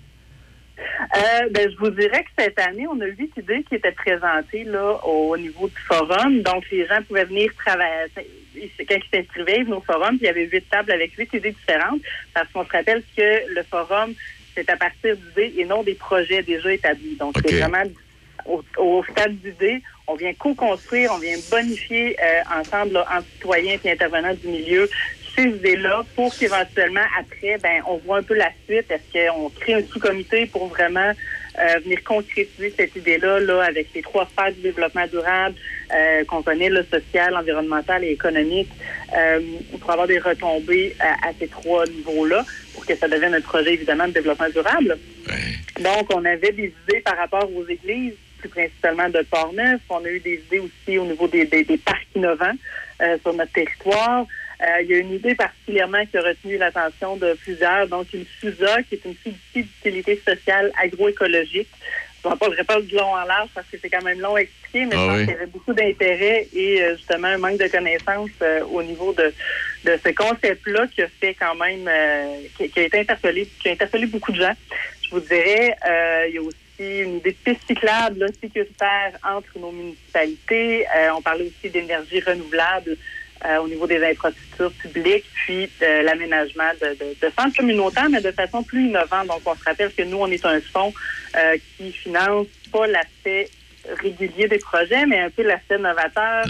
Euh, ben, je vous dirais que cette année, on a huit idées qui étaient présentées là, au niveau du forum. Donc, les gens pouvaient venir travailler. Quand ils s'inscrivaient, ils venaient au forum, puis il y avait huit tables avec huit idées différentes. Parce qu'on se rappelle que le forum, c'est à partir d'idées et non des projets déjà établis. Donc, c'est vraiment au, au stade d'idées. On vient co-construire, on vient bonifier euh, ensemble, là, en citoyens et intervenants du milieu, ces idées-là pour qu'éventuellement, après, ben, on voit un peu la suite. Est-ce qu'on crée un sous-comité pour vraiment euh, venir concrétiser cette idée-là là, avec les trois sphères du développement durable euh, qu'on connaît, le social, environnemental et économique, euh, pour avoir des retombées à, à ces trois niveaux-là pour que ça devienne un projet, évidemment, de développement durable. Donc, on avait des idées par rapport aux églises, plus principalement de Port-Neuf. On a eu des idées aussi au niveau des, des- des parcs innovants euh, sur notre territoire. Euh, il y a une idée particulièrement qui a retenu l'attention de plusieurs, donc une FUSA, qui est une fiducie d'utilité sociale agroécologique. Je ne vais pas le répéter de long en large parce que c'est quand même long à expliquer, mais Ah je pense oui. qu'il y avait beaucoup d'intérêt et euh, justement un manque de connaissances euh, au niveau de, de ce concept-là qui a fait quand même, qui, qui a été interpellé, qui a interpellé beaucoup de gens. Je vous dirais, il y a aussi une idée de piste cyclable là, sécuritaire entre nos municipalités. Euh, on parlait aussi d'énergie renouvelable euh, au niveau des infrastructures publiques, puis euh, l'aménagement de, de, centres communautaires, mais de façon plus innovante. Donc, on se rappelle que nous, on est un fonds qui finance pas l'aspect régulier des projets, mais un peu l'aspect novateur,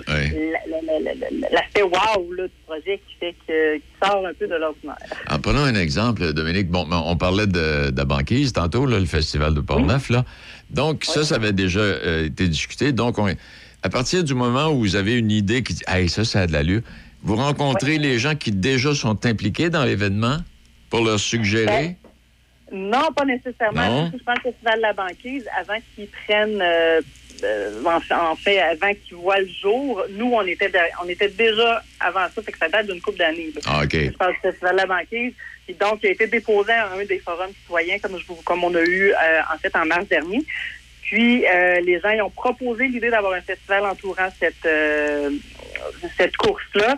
l'aspect wow là, du projet qui fait que qui sort un peu de l'ordinaire. En prenant un exemple, Dominique, bon, on parlait de, de la banquise tantôt, là, le festival de Port-Neuf, là. Donc, ça, ça avait déjà euh, été discuté. Donc, on- à partir du moment où vous avez une idée qui dit, hey, ça, ça a de l'allure, vous rencontrez les gens qui déjà sont impliqués dans l'événement pour leur suggérer? Non, pas nécessairement. Non? Je pense que le Festival de la banquise, avant qu'ils prennent, euh, en, en fait, avant qu'ils voient le jour, nous, on était, on était déjà avant ça, fait que ça date d'une couple d'années. Ah, OK. Je pense que le Festival de la banquise. Et donc, il a été déposé à un des forums citoyens, comme, je vous, comme on a eu, euh, en fait, en mars dernier. Puis, euh, les gens ils ont proposé l'idée d'avoir un festival entourant cette, euh, cette course-là.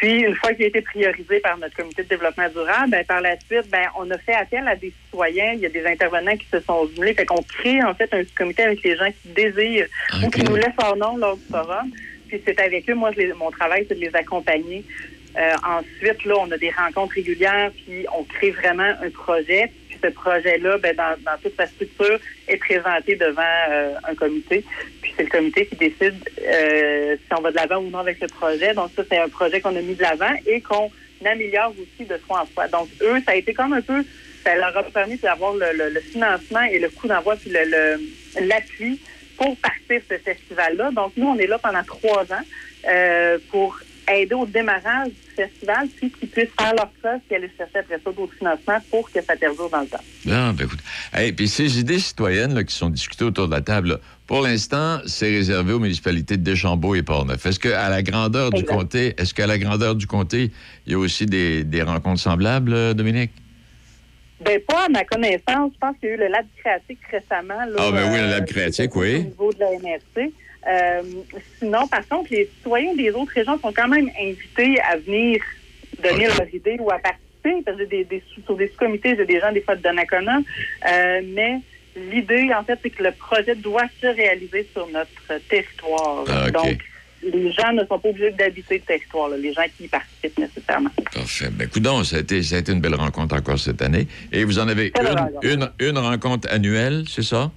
Puis, une fois qu'il a été priorisé par notre comité de développement durable, ben, par la suite, ben, on a fait appel à des citoyens. Il y a des intervenants qui se sont venus. Fait qu'on crée, en fait, un comité avec les gens qui désirent ou qui nous laissent leur nom lors du forum. Puis, c'est avec eux. Moi, je les- mon travail, c'est de les accompagner. Euh, ensuite, là, on a des rencontres régulières, puis on crée vraiment un projet. Ce projet-là, ben, dans, toute sa structure, est présenté devant euh, un comité. Puis c'est le comité qui décide euh, si on va de l'avant ou non avec le projet. Donc ça, c'est un projet qu'on a mis de l'avant et qu'on améliore aussi de soi en soi. Donc eux, ça a été comme un peu, ça leur a permis d'avoir le, financement et le coût d'envoi, puis l'appui pour partir ce festival-là. Donc nous, on est là pendant trois ans euh, pour aider au démarrage du festival, puis qu'ils puissent faire leur preuve, puis aller chercher après ça d'autres financements pour que ça perdure dans le temps. Ah, ben écoute. Hey, puis ces idées citoyennes là, qui sont discutées autour de la table, là, pour l'instant, c'est réservé aux municipalités de Deschambault et Portneuf. Est-ce qu'à la grandeur du comté, est-ce qu'à la grandeur du comté, il y a aussi des, des rencontres semblables, euh, Dominique? Ben, pas à ma connaissance. Je pense qu'il y a eu le lab créatique récemment. Là, Ah, ben oui, le euh, lab créatique, Au oui. niveau de la MRC. Euh, sinon, par contre, les citoyens des autres régions sont quand même invités à venir donner leur idée ou à participer. Parce que des, sur des sous-comités, j'ai des gens des fois de Donnacona. Euh, mais l'idée, en fait, c'est que le projet doit se réaliser sur notre territoire. Ah. Donc, les gens ne sont pas obligés d'habiter le territoire, là, les gens qui y participent nécessairement. Parfait. Ben, coudonc, ça a, été, ça a été une belle rencontre encore cette année. Et vous en avez une rencontre annuelle, c'est ça?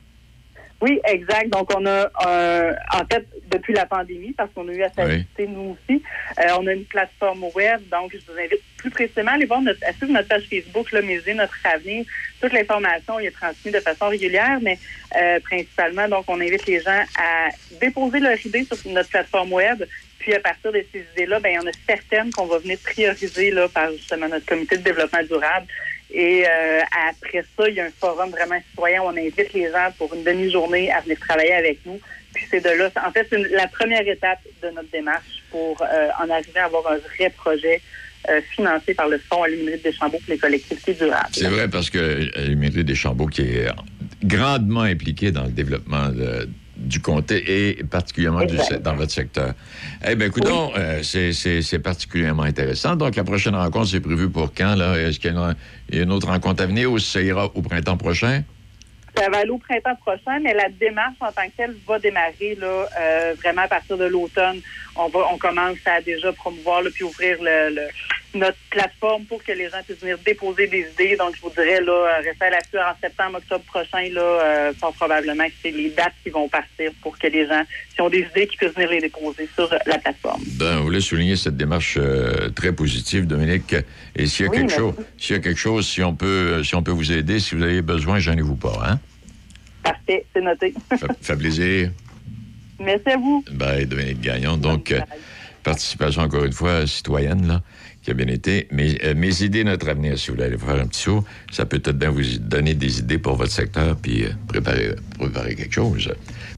Oui, exact. Donc, on a, euh, en fait, depuis la pandémie, parce qu'on a eu à s'ajuster, nous aussi, euh, on a une plateforme web. Donc, je vous invite plus précisément à aller voir notre, à suivre notre page Facebook, là, Musée, notre avenir. Toute l'information est transmise de façon régulière, mais euh, principalement, donc, on invite les gens à déposer leur idée sur notre plateforme web. Puis, à partir de ces idées-là, ben, il y en a certaines qu'on va venir prioriser là, par justement notre comité de développement durable. Et euh, après ça, il y a un forum vraiment citoyen où on invite les gens pour une demi-journée à venir travailler avec nous. Puis c'est de là, en fait, c'est la première étape de notre démarche pour euh, en arriver à avoir un vrai projet euh, financé par le Fonds à l'Université des Deschambault pour les collectivités durables. C'est vrai parce que euh, l'Université des Chambeaux qui est grandement impliquée dans le développement de- du comté et particulièrement du dans votre secteur. Eh bien, écoutons, euh, c'est- particulièrement intéressant. Donc, la prochaine rencontre, c'est prévu pour quand? là? Est-ce qu'il y, a une- il y a une autre rencontre à venir ou ça ira au printemps prochain? Ça va aller au printemps prochain, mais la démarche en tant que telle va démarrer là, euh, vraiment à partir de l'automne. On va, on commence à déjà promouvoir là, puis ouvrir le, le- notre plateforme pour que les gens puissent venir déposer des idées. Donc, je vous dirais là, euh, restez à l'affût en septembre, octobre prochain. Là, euh, probablement que c'est les dates qui vont partir pour que les gens, qui ont des idées, qui puissent venir les déposer sur la plateforme. Ben, on voulait souligner cette démarche euh, très positive, Dominique? Et s'il y a Oui, quelque merci. chose, s'il y a quelque chose, si on peut, si on peut vous aider, si vous avez besoin, gênez-vous pas, hein? Parfait, c'est noté. Fait, <laughs> fait plaisir. Merci à vous. Ben, Dominique Gagnon. Donc, euh, participation encore une fois citoyenne, là, qui a bien été. Mes, euh, mes idées, notre avenir, si vous voulez aller faire un petit saut, ça peut peut-être bien vous donner des idées pour votre secteur, puis euh, préparer, préparer quelque chose.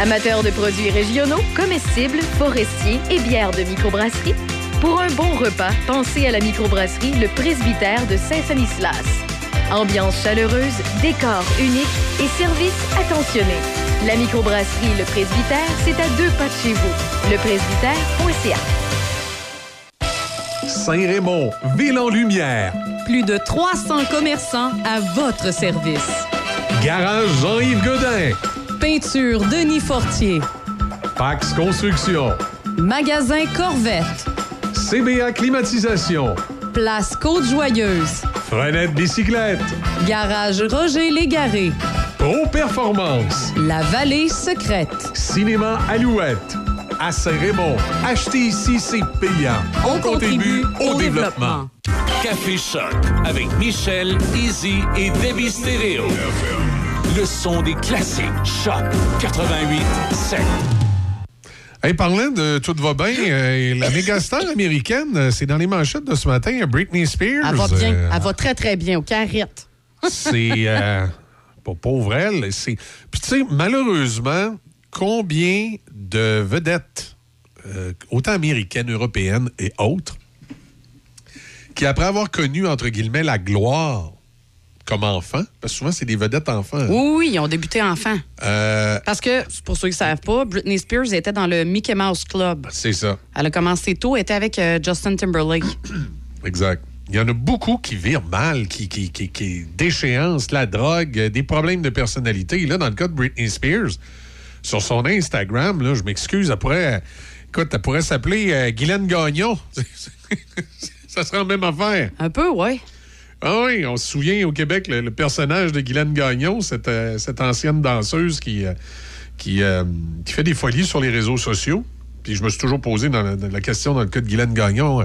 Amateurs de produits régionaux, comestibles, forestiers et bières de microbrasserie, pour un bon repas, pensez à la microbrasserie Le Presbytère de Saint-Sanislas. Ambiance chaleureuse, décor unique et service attentionné. La microbrasserie Le Presbytère, c'est à deux pas de chez vous. Lepresbytère.ca. Saint-Raymond, ville en lumière. Plus de 300 commerçants à votre service. Garage Jean-Yves Godin. Peinture Denis Fortier. Pax Construction. Magasin Corvette. CBA Climatisation. Place Côte-Joyeuse. Frenette Bicyclette. Garage Roger Légaré. Pro Performance. La Vallée Secrète. Cinéma Alouette. À Saint-Raymond. Acheter ici, c'est payant. On, contribue au développement. Café Choc avec Michel, Easy et Debbie Stereo. Le son des classiques. Choc 88 7. Hey, parlant de tout va bien, euh, la mégastar américaine, euh, c'est dans les manchettes de ce matin, Britney Spears. Elle va bien. euh, Elle va très, très bien. Au carrette. c'est euh, pas pauvre elle. C'est puis tu sais malheureusement combien de vedettes euh, autant américaines, européennes et autres qui après avoir connu entre guillemets la gloire comme enfant, parce que souvent c'est des vedettes enfants. Oui, oui, ils ont débuté enfant. Euh, Parce que, pour ceux qui ne savent pas, Britney Spears était dans le Mickey Mouse Club. c'est ça. Elle a commencé tôt, elle était avec euh, Justin Timberlake. <clears throat> Exact. Il y en a beaucoup qui virent mal, qui, qui, qui, qui déchéance, la drogue, euh, des problèmes de personnalité. Là, dans le cas de Britney Spears, sur son Instagram, là, je m'excuse, elle pourrait, écoute, elle pourrait s'appeler euh, Guylaine Gagnon. <laughs> Ça serait la même affaire. Un peu, ouais. Ah oui, on se souvient au Québec, le, le personnage de Guylaine Gagnon, cette, euh, cette ancienne danseuse qui, euh, qui, euh, qui fait des folies sur les réseaux sociaux. Puis je me suis toujours posé dans la, dans la question dans le cas de Guylaine Gagnon.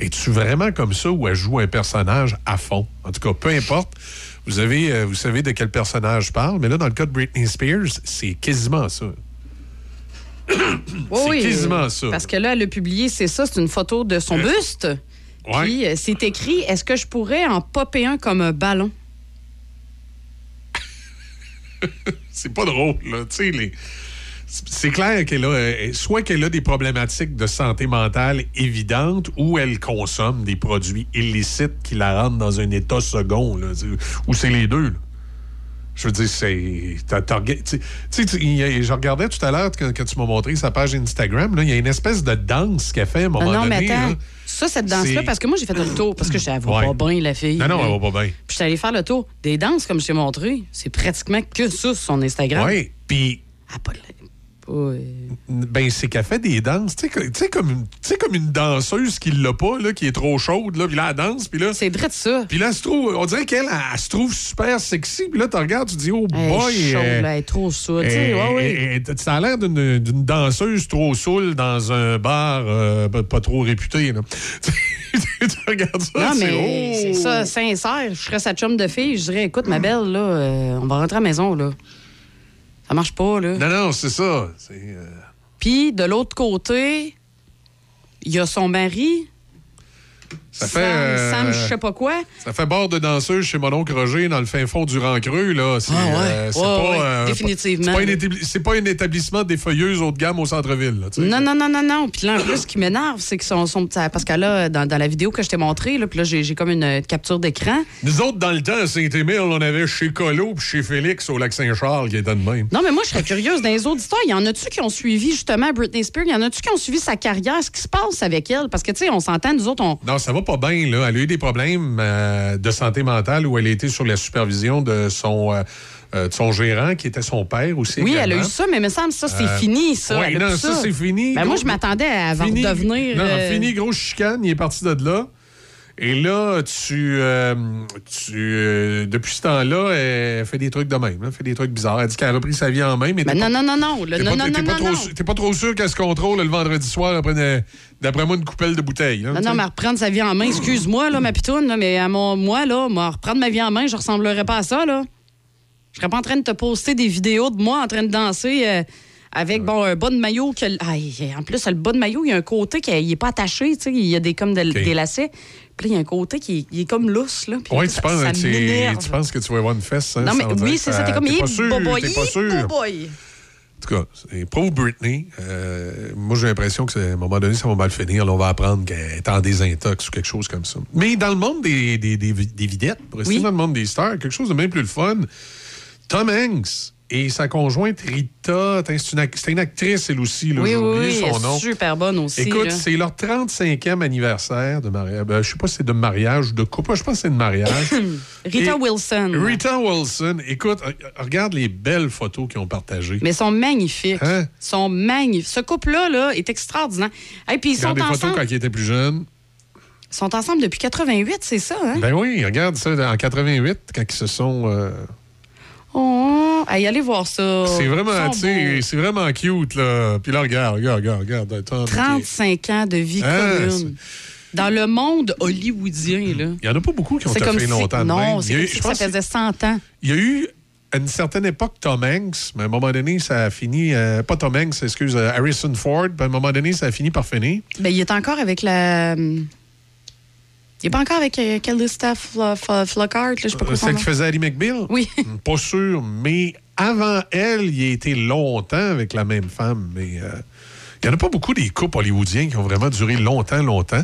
Es-tu vraiment comme ça ou elle joue un personnage à fond? En tout cas, peu importe. Vous, avez, vous savez de quel personnage je parle, mais là, dans le cas de Britney Spears, c'est quasiment ça. <coughs> Oui, C'est oui, quasiment ça. Parce que là, elle a publié, c'est ça, c'est une photo de son buste. Ouais. Puis, euh, c'est écrit Est-ce que je pourrais en popper un comme un ballon? <laughs> C'est pas drôle, là. Tu sais, les- C'est clair qu'elle a, euh, soit qu'elle a des problématiques de santé mentale évidentes ou elle consomme des produits illicites qui la rendent dans un état second, là, ou c'est les deux. là. Je veux dire, c'est. je regardais tout à l'heure quand, quand tu m'as montré sa page Instagram, il y a une espèce de danse qu'elle fait à un moment Non, non, mais attends. là. Ça, cette danse-là, parce que moi, j'ai fait le tour, parce que je savais Ouais. pas bien, la fille. Non, non, elle va pas bien. Puis, je suis allé faire le tour. Des danses, comme je t'ai montré, c'est pratiquement que ça sur son Instagram. Oui, puis. Ben, c'est qu'elle fait des danses, tu sais, comme, comme une danseuse qui l'a pas, là, qui est trop chaude, là, puis là, elle danse, puis là... C'est vrai de ça. Puis là, elle se trouve, on dirait qu'elle, elle, se trouve super sexy, puis là, tu regardes, tu dis, oh Elle est boy... chaude, euh, elle est trop saoule. Tu sais, euh, ouais, euh, euh, Ça a l'air d'une d'une danseuse trop saoule dans un bar euh, pas, pas trop réputé, là. <laughs> tu regardes ça, Non, c'est... mais oh! c'est ça, sincère. Je serais sa chum de fille, je dirais, écoute, ma belle, là, euh, on va rentrer à la maison, là. Ça marche pas, là. Non, non, c'est ça. Euh, Puis, de l'autre côté, il y a son mari, Ça Sam, fait... euh, Sam, je sais pas quoi. Ça fait bord de danseuse chez mon oncle Roger dans le fin fond du Creux là. C'est Ah ouais. euh, Ouais, pas, ouais, euh, définitivement. C'est pas, un pas établissement des feuilleuses haut de gamme au centre-ville. Non, non, non, non, non. Puis là, en plus, ce qui m'énerve, c'est que son, son- parce que là, dans, dans la vidéo que je t'ai montrée, là, puis là, j'ai comme une capture d'écran. Nous autres, dans le temps, à Saint-Émile, on avait chez Colo puis chez Félix au lac Saint-Charles qui était de même. Non, mais moi, je serais curieuse. Dans les auditeurs, il y en a-tu qui ont suivi justement Britney Spears? Il y en a-tu qui ont suivi sa carrière? Ce qui se passe avec elle? Parce que, tu sais, on s'entend, nous autres, on. Non, ça va pas bien, là. Elle a eu des problèmes euh, de santé mentale où elle a été sur la supervision de son, euh, euh, de son gérant, qui était son père aussi. Oui, elle a eu ça, mais il me semble que ça, c'est fini, ça. ouais, non, ça, c'est fini. Ben, moi, je m'attendais à Fini- devenir. Non, fini, grosse chicane, il est parti de là. Et là, tu, euh, tu euh, depuis ce temps-là, elle fait des trucs de même. Elle fait des trucs bizarres. Elle dit qu'elle a repris sa vie en main, mais Ben non, pas- non, non, non. le- t'es non, pas, non, t'es non, pas non, trop, t'es pas trop sûr qu'elle se contrôle le vendredi soir après, d'après moi, une coupelle de bouteille. hein, Non, non, mais reprendre sa vie en main, excuse-moi, là, ma pitoune, là, mais à mon, moi, là, moi, reprendre ma vie en main, je ressemblerais pas à ça, là. Je serais pas en train de te poster des vidéos de moi en train de danser euh, avec, bon, un bas de maillot. Que, il- en plus, le bas de maillot, il y a un côté qui il est pas attaché, tu sais, il y a des, comme de- des lacets. Puis là, il y a un côté qui est comme lousse, là. Ça- tu, penses, tu, penses que tu vas avoir une fesse. hein, Non, mais oui, c'est ça, t'es comme, pas sûr, pas sûr. En tout cas, c'est pauvre Britney. euh, moi, j'ai l'impression que, à un moment donné, ça va mal finir. Là, on va apprendre qu'elle est en désintox ou quelque chose comme ça. Mais dans le monde des, des, des, des videttes, pour rester Oui. dans le monde des stars, quelque chose de même plus le fun, Tom Hanks et sa conjointe Rita, c'est une, actrice elle aussi, là, Oui, oui, oui, son elle est nom. super bonne aussi. Écoute, c'est leur 35e anniversaire de mariage. Ben, je sais pas si c'est de mariage ou de couple. Je pense que c'est de mariage. <coughs> Rita Et- Wilson. Rita Wilson. Écoute, euh, regarde les belles photos qu'ils ont partagées. Mais ils sont magnifiques. Hein? Ils sont magnifiques. Ce couple-là là, est extraordinaire. Et puis ils sont Regarde des photos ensemble, quand ils étaient plus jeunes. ils sont ensemble depuis 88, c'est ça, hein? Ben oui, regarde ça en 88, quand ils se sont. euh, Oh, hey, allez voir ça. c'est vraiment, c'est vraiment cute, là. Puis là, regarde, regarde, regarde, regarde. Attends, 35 ans de vie Ah, commune. Dans le monde hollywoodien, là. Il n'y en a pas beaucoup qui ont comme fait si... longtemps Non, c'est comme si ça faisait 100 ans. Il y a eu à une certaine époque Tom Hanks, mais à un moment donné, ça a fini. euh, pas Tom Hanks, excuse, euh, Harrison Ford. Puis à un moment donné, ça a fini par finir. Ben, il est encore avec la... Il n'est pas encore avec euh, Calista Flo- Flo- Flockhart, là, je sais pas son Celle qui faisait Ali McBeal? Oui. Pas sûr, mais avant elle, il a été longtemps avec la même femme. Mais euh, il n'y en a pas beaucoup des couples hollywoodiens qui ont vraiment duré longtemps, longtemps.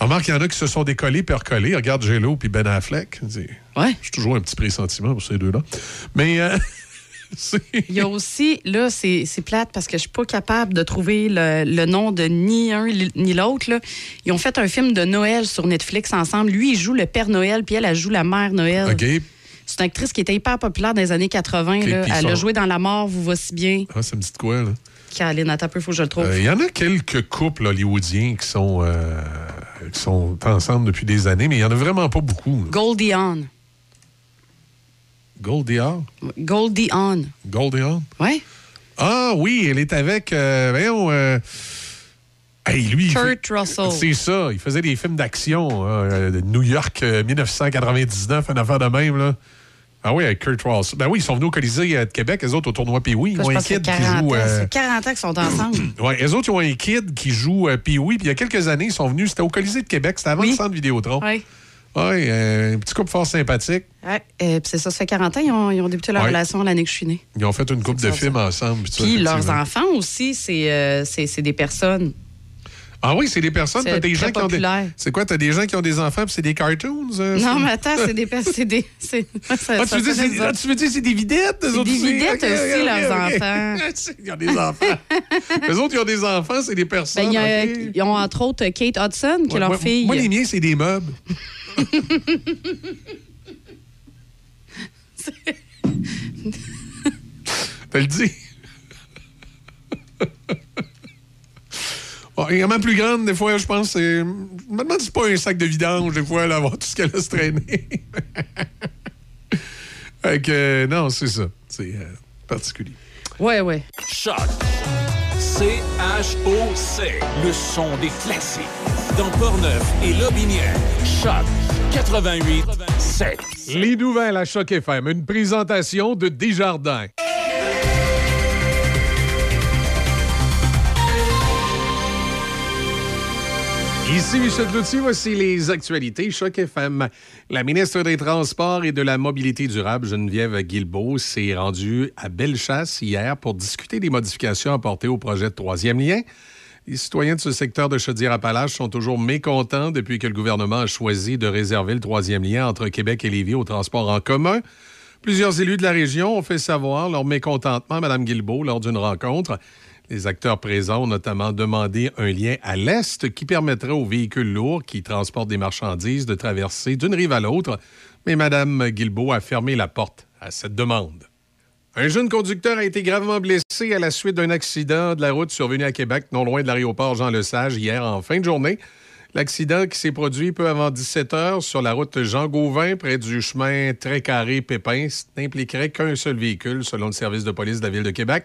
Remarque, il y en a qui se sont décollés puis recollés. Regarde J-Lo puis Ben Affleck. Ouais. J'ai toujours un petit pressentiment pour ces deux-là. Mais euh, <laughs> Il y a aussi, là, c'est plate parce que je suis pas capable de trouver le, le nom de ni un ni l'autre. Ils ont fait un film de Noël sur Netflix ensemble. Lui, il joue le Père Noël, puis elle, elle joue la Mère Noël. OK. C'est une actrice qui était hyper populaire dans les années 80. OK, là. puis Elle a joué dans La mort vous va si bien. Ah, ça me dit de quoi, là? Caroline, attends peu, faut que je le trouve. Euh, Il y en a quelques couples hollywoodiens qui sont, euh, qui sont ensemble depuis des années, mais il n'y en a vraiment pas beaucoup. Goldie Hawn. Goldie Hawn? Goldie Hawn. Goldie Hawn? Oui. Ah oui, elle est avec. euh, voyons. euh, hey, lui. Kurt Russell. C'est ça. Il faisait des films d'action. euh, de New York euh, 1999, une affaire de même. Là. Ah oui, avec Kurt Russell. Ben oui, ils sont venus au Colisée euh, de Québec, les autres au tournoi Pee-Wee. Ils ont un kid qui 40 joue. euh, C'est 40 ans qu'ils sont ensemble. <clears throat> Ouais, les autres, ils ont un kid qui joue euh, Pee-Wee. Puis il y a quelques années, ils sont venus. C'était au Colisée de Québec. C'était avant le centre Vidéotron. Oui. Ouais, euh, un petit couple fort sympathique. Ouais, euh, puis c'est ça, ça fait 40 ans, ils ont, ils ont débuté leur Ouais. relation l'année que je suis née. Ils ont fait une couple de films ensemble. ça, Puis leurs enfants aussi, c'est euh, des personnes. Ah oui, c'est des personnes. T'as des gens qui ont des. populaire. C'est quoi? T'as des gens qui ont des enfants puis c'est des cartoons? Non, mais attends, c'est des personnes. C'est des. ça- Ah, ça tu, veux dire, fait c'est, ça. ah, tu veux dire c'est des videttes? eux autres des videttes aussi, leurs ok. enfants. <laughs> Ils ont des enfants. <laughs> les autres, ils ont des enfants, c'est des personnes. Ben, il y a- ok. Ils ont entre autres Kate Hudson, qui est leur fille. Moi, les miens, c'est des meubles. <laughs> T'as le dit. Bon, ma plus grande, des fois, je pense, c'est. Je me demande si c'est pas un sac de vidange, des fois, elle avoir tout ce qu'elle a se traîner. <laughs> fait que, non, c'est ça. C'est euh, particulier. Ouais, ouais. Choc. C-H-O-C. Le son des classiques. Dans Portneuf et Lobinière. Choc 88 7. Les nouvelles à Choc FM, une présentation de Desjardins. Ici Michel Cloutier, voici les actualités Choc FM. La ministre des Transports et de la Mobilité durable, Geneviève Guilbeault, s'est rendue à Bellechasse hier pour discuter des modifications apportées au projet de troisième lien. Les citoyens de ce secteur de Chaudière-Appalaches sont toujours mécontents depuis que le gouvernement a choisi de réserver le troisième lien entre Québec et Lévis au transport en commun. Plusieurs élus de la région ont fait savoir leur mécontentement à Mme Guilbeault lors d'une rencontre. Les acteurs présents ont notamment demandé un lien à l'est qui permettrait aux véhicules lourds qui transportent des marchandises de traverser d'une rive à l'autre. Mais Mme Guilbeault a fermé la porte à cette demande. Un jeune conducteur a été gravement blessé à la suite d'un accident de la route survenu à Québec, non loin de l'aéroport Jean-Lesage, hier en fin de journée. L'accident qui s'est produit peu avant 17 heures sur la route Jean-Gauvin, près du chemin très carré Pépin, n'impliquerait qu'un seul véhicule, selon le service de police de la Ville de Québec.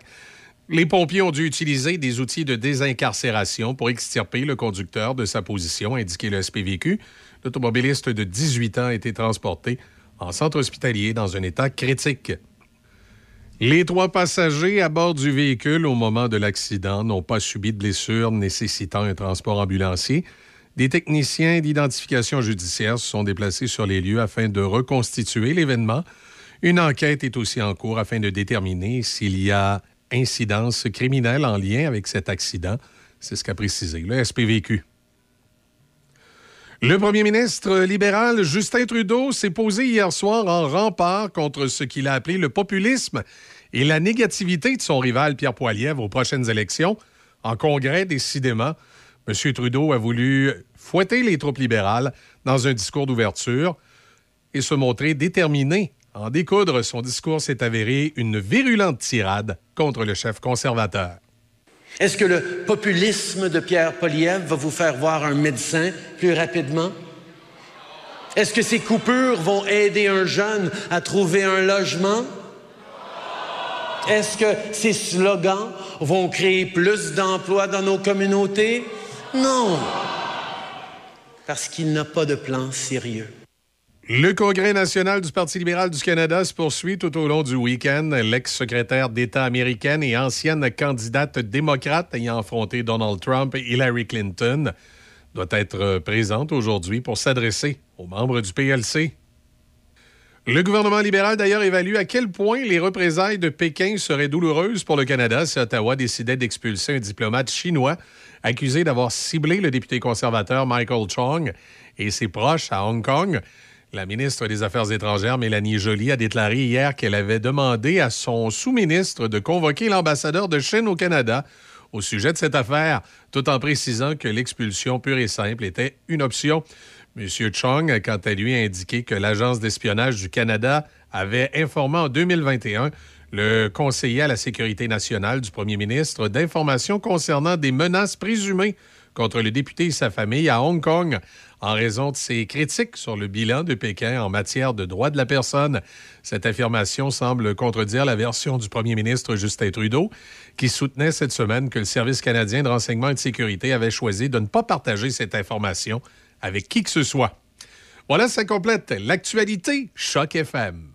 Les pompiers ont dû utiliser des outils de désincarcération pour extirper le conducteur de sa position, indiqué le SPVQ. L'automobiliste de 18 ans a été transporté en centre hospitalier dans un état critique. Les trois passagers à bord du véhicule au moment de l'accident n'ont pas subi de blessures nécessitant un transport ambulancier. Des techniciens d'identification judiciaire se sont déplacés sur les lieux afin de reconstituer l'événement. Une enquête est aussi en cours afin de déterminer s'il y a incidence criminelle en lien avec cet accident. C'est ce qu'a précisé le SPVQ. Le premier ministre libéral Justin Trudeau s'est posé hier soir en rempart contre ce qu'il a appelé le populisme et la négativité de son rival Pierre Poilievre aux prochaines élections. En congrès, décidément, M. Trudeau a voulu fouetter les troupes libérales dans un discours d'ouverture et se montrer déterminé en découdre. Son discours s'est avéré une virulente tirade contre le chef conservateur. Est-ce que le populisme de Pierre Poliev va vous faire voir un médecin plus rapidement? Est-ce que ces coupures vont aider un jeune à trouver un logement? Est-ce que ces slogans vont créer plus d'emplois dans nos communautés? Non. Parce qu'il n'a pas de plan sérieux. Le Congrès national du Parti libéral du Canada se poursuit tout au long du week-end. L'ex-secrétaire d'État américaine et ancienne candidate démocrate ayant affronté Donald Trump et Hillary Clinton doit être présente aujourd'hui pour s'adresser aux membres du PLC. Le gouvernement libéral, d'ailleurs, évalue à quel point les représailles de Pékin seraient douloureuses pour le Canada si Ottawa décidait d'expulser un diplomate chinois accusé d'avoir ciblé le député conservateur Michael Chong et ses proches à Hong Kong. La ministre des Affaires étrangères, Mélanie Joly, a déclaré hier qu'elle avait demandé à son sous-ministre de convoquer l'ambassadeur de Chine au Canada au sujet de cette affaire, tout en précisant que l'expulsion pure et simple était une option. M. Chong, quant à lui, a indiqué que l'Agence d'espionnage du Canada avait informé en 2021 le conseiller à la sécurité nationale du premier ministre d'informations concernant des menaces présumées contre le député et sa famille à Hong Kong en raison de ses critiques sur le bilan de Pékin en matière de droits de la personne. Cette affirmation semble contredire la version du premier ministre Justin Trudeau, qui soutenait cette semaine que le Service canadien de renseignement et de sécurité avait choisi de ne pas partager cette information avec qui que ce soit. Voilà, ça complète l'actualité Choc FM.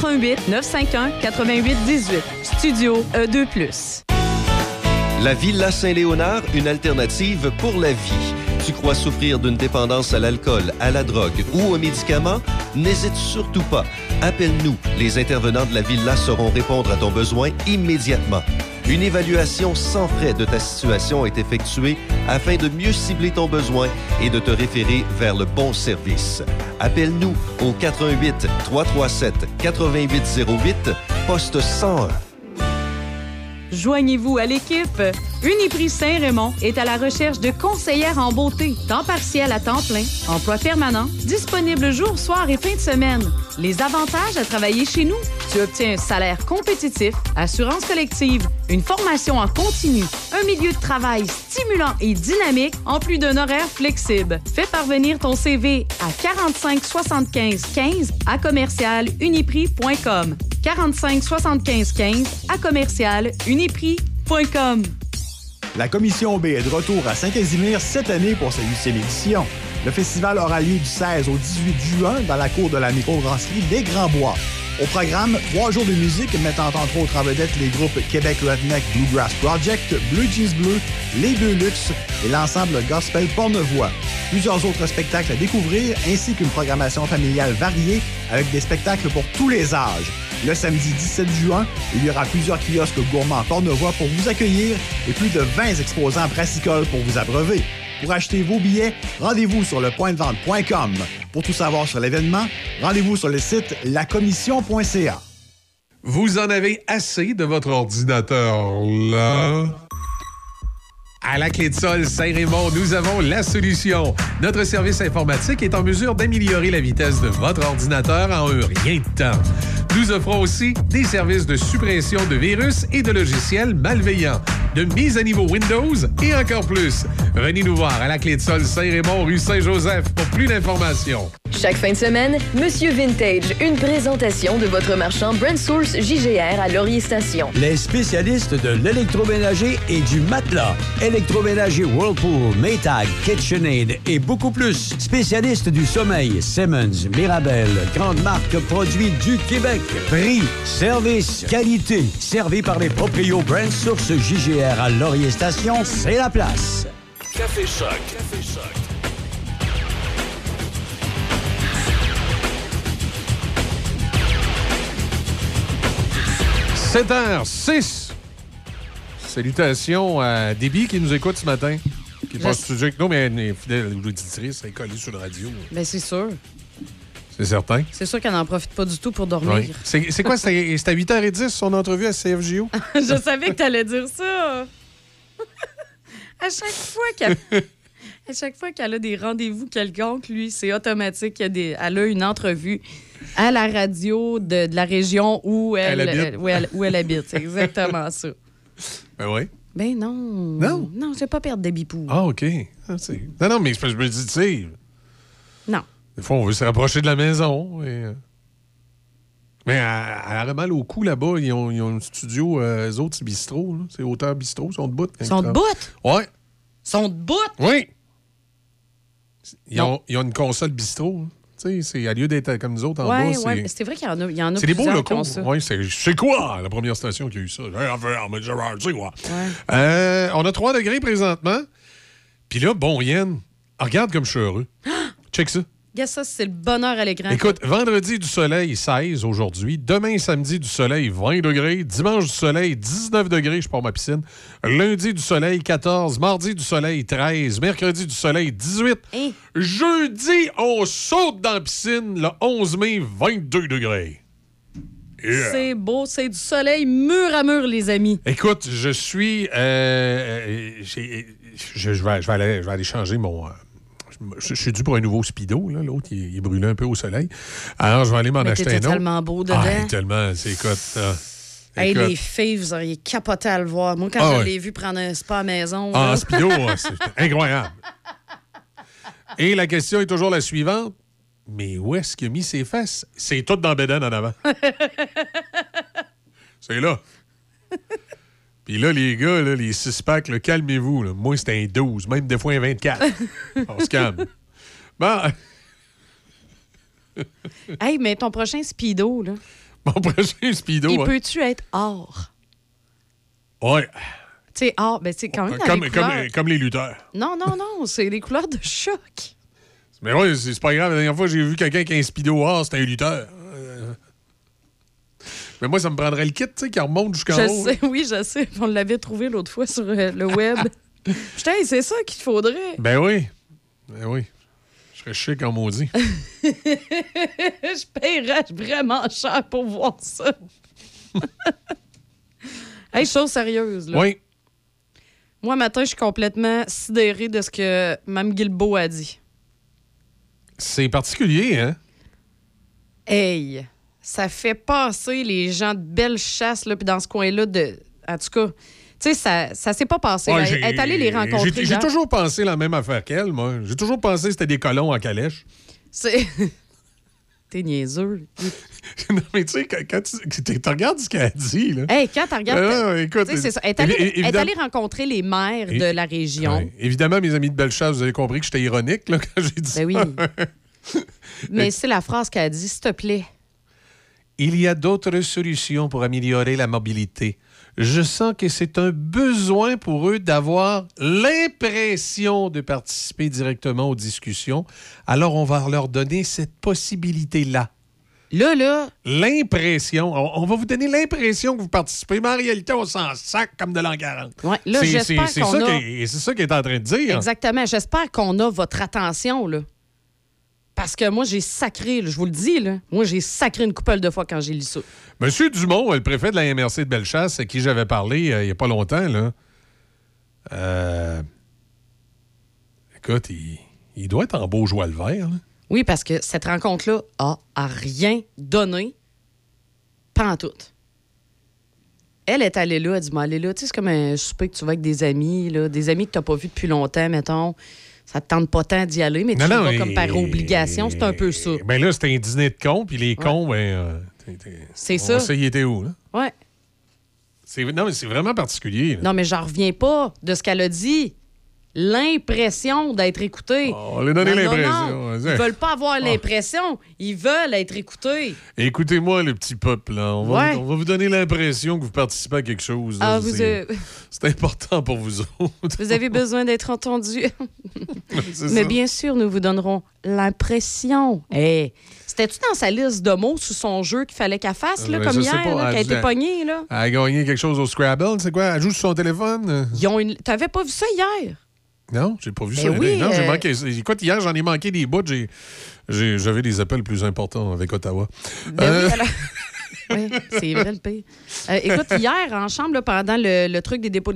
418 951 88 18. Studio E E2+. La Villa Saint-Léonard, une alternative pour la vie. Tu crois souffrir d'une dépendance à l'alcool, à la drogue ou aux médicaments? N'hésite surtout pas. Appelle-nous. Les intervenants de la Villa sauront répondre à ton besoin immédiatement. Une évaluation sans frais de ta situation est effectuée afin de mieux cibler ton besoin et de te référer vers le bon service. Appelle-nous au 88 337 8808 poste 101. Joignez-vous à l'équipe. Uniprix Saint-Raymond est à la recherche de conseillères en beauté, temps partiel à temps plein, emploi permanent, disponible jour, soir et fin de semaine. Les avantages à travailler chez nous, tu obtiens un salaire compétitif, assurance collective, une formation en continu, un milieu de travail stimulant et dynamique, en plus d'un horaire flexible. Fais parvenir ton CV à 45 75 15 à commercial uniprix.com. 45 75 15 à commercial uniprix.com. La Commission B est de retour à Saint-Casimir cette année pour sa huitième édition. Le festival aura lieu du 16 au 18 juin dans la cour de la microbrasserie Les Grands Bois. Au programme, trois jours de musique mettant entre autres en vedette les groupes Québec Redneck Bluegrass Project, Blue Jeans Bleu, Les Deux Luxe et l'ensemble gospel Pornevoix. Plusieurs autres spectacles à découvrir ainsi qu'une programmation familiale variée avec des spectacles pour tous les âges. Le samedi 17 juin, il y aura plusieurs kiosques gourmands Pornevoix pour vous accueillir et plus de 20 exposants brassicoles pour vous abreuver. Pour acheter vos billets, rendez-vous sur le pointdevente.com. Pour tout savoir sur l'événement, rendez-vous sur le site lacommission.ca. Vous en avez assez de votre ordinateur là? À la clé de sol Saint-Raymond, nous avons la solution. Notre service informatique est en mesure d'améliorer la vitesse de votre ordinateur en un rien de temps. Nous offrons aussi des services de suppression de virus et de logiciels malveillants, de mise à niveau Windows et encore plus. Venez nous voir à la clé de sol Saint-Raymond, rue Saint-Joseph pour plus d'informations. Chaque fin de semaine, Monsieur Vintage, une présentation de votre marchand Brand Source JGR à Laurier Station. Les spécialistes de l'électroménager et du matelas. Électroménager Whirlpool, Maytag, KitchenAid et beaucoup plus. Spécialistes du sommeil, Simmons, Mirabel, grande marque produits du Québec. Prix, service, qualité. Servi par les proprios Brand Source JGR à Laurier Station, c'est la place. Café Choc. Café Choc. – 7h06. Salutations à Déby qui nous écoute ce matin. Qui n'est pas studio avec nous, mais elle est fidèle auditrice. Elle est collée sur le radio. Ben, c'est sûr. C'est certain. C'est sûr qu'elle n'en profite pas du tout pour dormir. Oui. C'est c'est quoi? C'était à 8h10 son entrevue à CFJO? <laughs> Je savais que tu allais dire ça. à chaque fois qu'elle. À chaque fois qu'elle a des rendez-vous quelconques, lui, c'est automatique. qu'il y a des- Elle a une entrevue à la radio de, de la région où elle, Elle habite. où elle, où elle habite. C'est exactement ça. Ben oui. Ben non. Non? Non, je vais pas perdre des bipous. Ah, OK. Ah, c'est- non, non, mais c'est je me dis, tu sais, Non. Des fois, on veut se rapprocher de la maison. et, euh, Mais elle, elle a mal au cou là-bas. Ils ont, ils ont un studio, euh, eux autres, c'est bistrot. C'est auteur bistrot. Ils sont debout. quand Ils sont debout? travaillent. Ouais. Ils sont debout? Oui. Ils ont, ils ont une console bistrot. Tu sais, c'est à lieu d'être comme nous autres en Ouais, bas. ouais. C'est vrai qu'il y en a, il y en a C'est des beaux locaux. Ouais, c'est quoi la première station qui a eu ça? Quoi. Ouais. Euh, on a 3 degrés présentement. Puis là, bon, Yann, regarde comme je suis heureux. Check ça. Regarde ça, c'est le bonheur à l'écran. Écoute, vendredi du soleil, 16 aujourd'hui. Demain, samedi, du soleil, 20 degrés. Dimanche, du soleil, 19 degrés. Je pars ma piscine. Lundi, du soleil, 14. Mardi, du soleil, 13. Mercredi, du soleil, 18. Hein? Jeudi, on saute dans la piscine. Le 11 mai, 22 degrés. Yeah. C'est beau, c'est du soleil mur à mur, les amis. Écoute, je suis. euh, euh, j'ai- je, je vais, je vais aller, je vais aller changer mon. euh, je, je suis dû pour un nouveau speedo. là. L'autre, il, brûlé un peu au soleil. Alors, je vais aller m'en Mais acheter un autre. tellement beau dedans. Ah, tellement. C'est écoute. euh, Hey, les filles, vous auriez capoté à le voir. Moi, quand Ah je l'ai vu prendre un spa à maison. Ah, là. speedo, <laughs> c'est incroyable. Et la question est toujours la suivante. Mais où est-ce qu'il a mis ses fesses? C'est tout dans Bédane en avant. <laughs> C'est là. Puis là, les gars, là, les six packs, calmez-vous. Moi, c'était un 12, même des fois un 24. <laughs> On se calme. Bon, <laughs> hey, mais ton prochain speedo, là, mon prochain speedo. il ouais. peut-tu être or? Ouais. Tu sais, or, ben, c'est quand même dans Comme, les comme- couleurs. comme les lutteurs. Non, non, non, c'est les couleurs de choc. Mais ouais, c'est c'est pas grave. La dernière fois, j'ai vu quelqu'un qui a un speedo or, c'était un lutteur. Mais moi, ça me prendrait le kit, tu sais, qui remonte jusqu'en Je haut. sais, oui, je sais. On l'avait trouvé l'autre fois sur euh, le web. <laughs> Putain, c'est ça qu'il te faudrait. Ben oui. Ben oui. Je serais chic en maudit. <laughs> je paierais vraiment cher pour voir ça. <laughs> hey, chose sérieuse, là. Oui. Moi, matin, je suis complètement sidérée de ce que Mme Guilbeault a dit. C'est particulier, hein? Hey, ça fait passer les gens de belle chasse, là, puis dans ce coin-là, de... en tout cas, tu sais, ça, ça s'est pas passé. Ouais, Elle est allée les rencontrer. J'ai toujours pensé la même affaire qu'elle, moi. J'ai toujours pensé que c'était des colons en calèche. C'est... <laughs> T'es niaiseux. <laughs> non, mais tu sais, quand, quand tu, regardes ce qu'elle a dit, là. Hey, quand tu regardes... Ah, écoute, tu sais, c'est ça. Elle est allée, elle est allée rencontrer les maires de la région. Ouais. Évidemment, mes amis de Bellechasse, vous avez compris que j'étais ironique là, quand j'ai dit Ben oui. ça. <laughs> Mais c'est la phrase qu'elle a dit, s'il te plaît. Il y a d'autres solutions pour améliorer la mobilité. Je sens que c'est un besoin pour eux d'avoir l'impression de participer directement aux discussions. Alors, on va leur donner cette possibilité-là. Là, là. L'impression. On, on va vous donner l'impression que vous participez, mais en réalité, on s'en sac comme de l'an 40. Ouais, là, j'espère qu'on ça a- C'est ça qu'elle est en train de dire. Exactement. J'espère qu'on a votre attention, là. Parce que moi, j'ai sacré, là, je vous le dis, là. Moi, j'ai sacré une couple de fois quand j'ai lu ça. Monsieur Dumont, le préfet de la MRC de Bellechasse, à qui j'avais parlé euh, il n'y a pas longtemps, là, euh, écoute, il, il doit être en beau joie le vert. là. Oui, parce que cette rencontre-là a, a rien donné, pas en tout. Elle est allée là, elle dit, moi, allez là, tu sais, c'est comme un souper que tu vas avec des amis, là, des amis que tu n'as pas vus depuis longtemps, mettons. Ça te tente pas tant d'y aller, mais tu Non, vas comme par obligation. C'est un peu ça. Ben là, c'était un dîner de cons, puis les cons, ben. euh, C'est ça. sait, il était où, là? Ouais. C'est- Non, mais c'est vraiment particulier. là. Non, mais j'en reviens pas de ce qu'elle a dit. L'impression d'être écouté. On lui a donné Non, non, l'impression. Ils veulent pas avoir Ah. l'impression. Ils veulent être écoutés. Écoutez-moi, le petit peuple, là. On, va, Ouais. on va vous donner l'impression que vous participez à quelque chose. Ah, c'est, euh, important pour vous autres. vous avez besoin d'être entendu. <laughs> Mais ça. bien sûr, nous vous donnerons l'impression. Hey, C'était-tu dans sa liste de mots sous son jeu qu'il fallait qu'elle fasse, là, Euh, comme hier, qu'elle a été pognée? Là? Elle a gagné quelque chose au Scrabble, c'est quoi? Elle joue sur son téléphone? Ils ont une... T'avais pas vu ça hier? Non, j'ai pas vu Ben ça. oui, non, j'ai euh, manqué. Écoute, hier, j'en ai manqué des bouts. J'avais des appels plus importants avec Ottawa. Ben Euh, oui, alors- <laughs> Oui, c'est vrai le pire. Euh, écoute, hier, en chambre, là, pendant le, le truc des dépôts,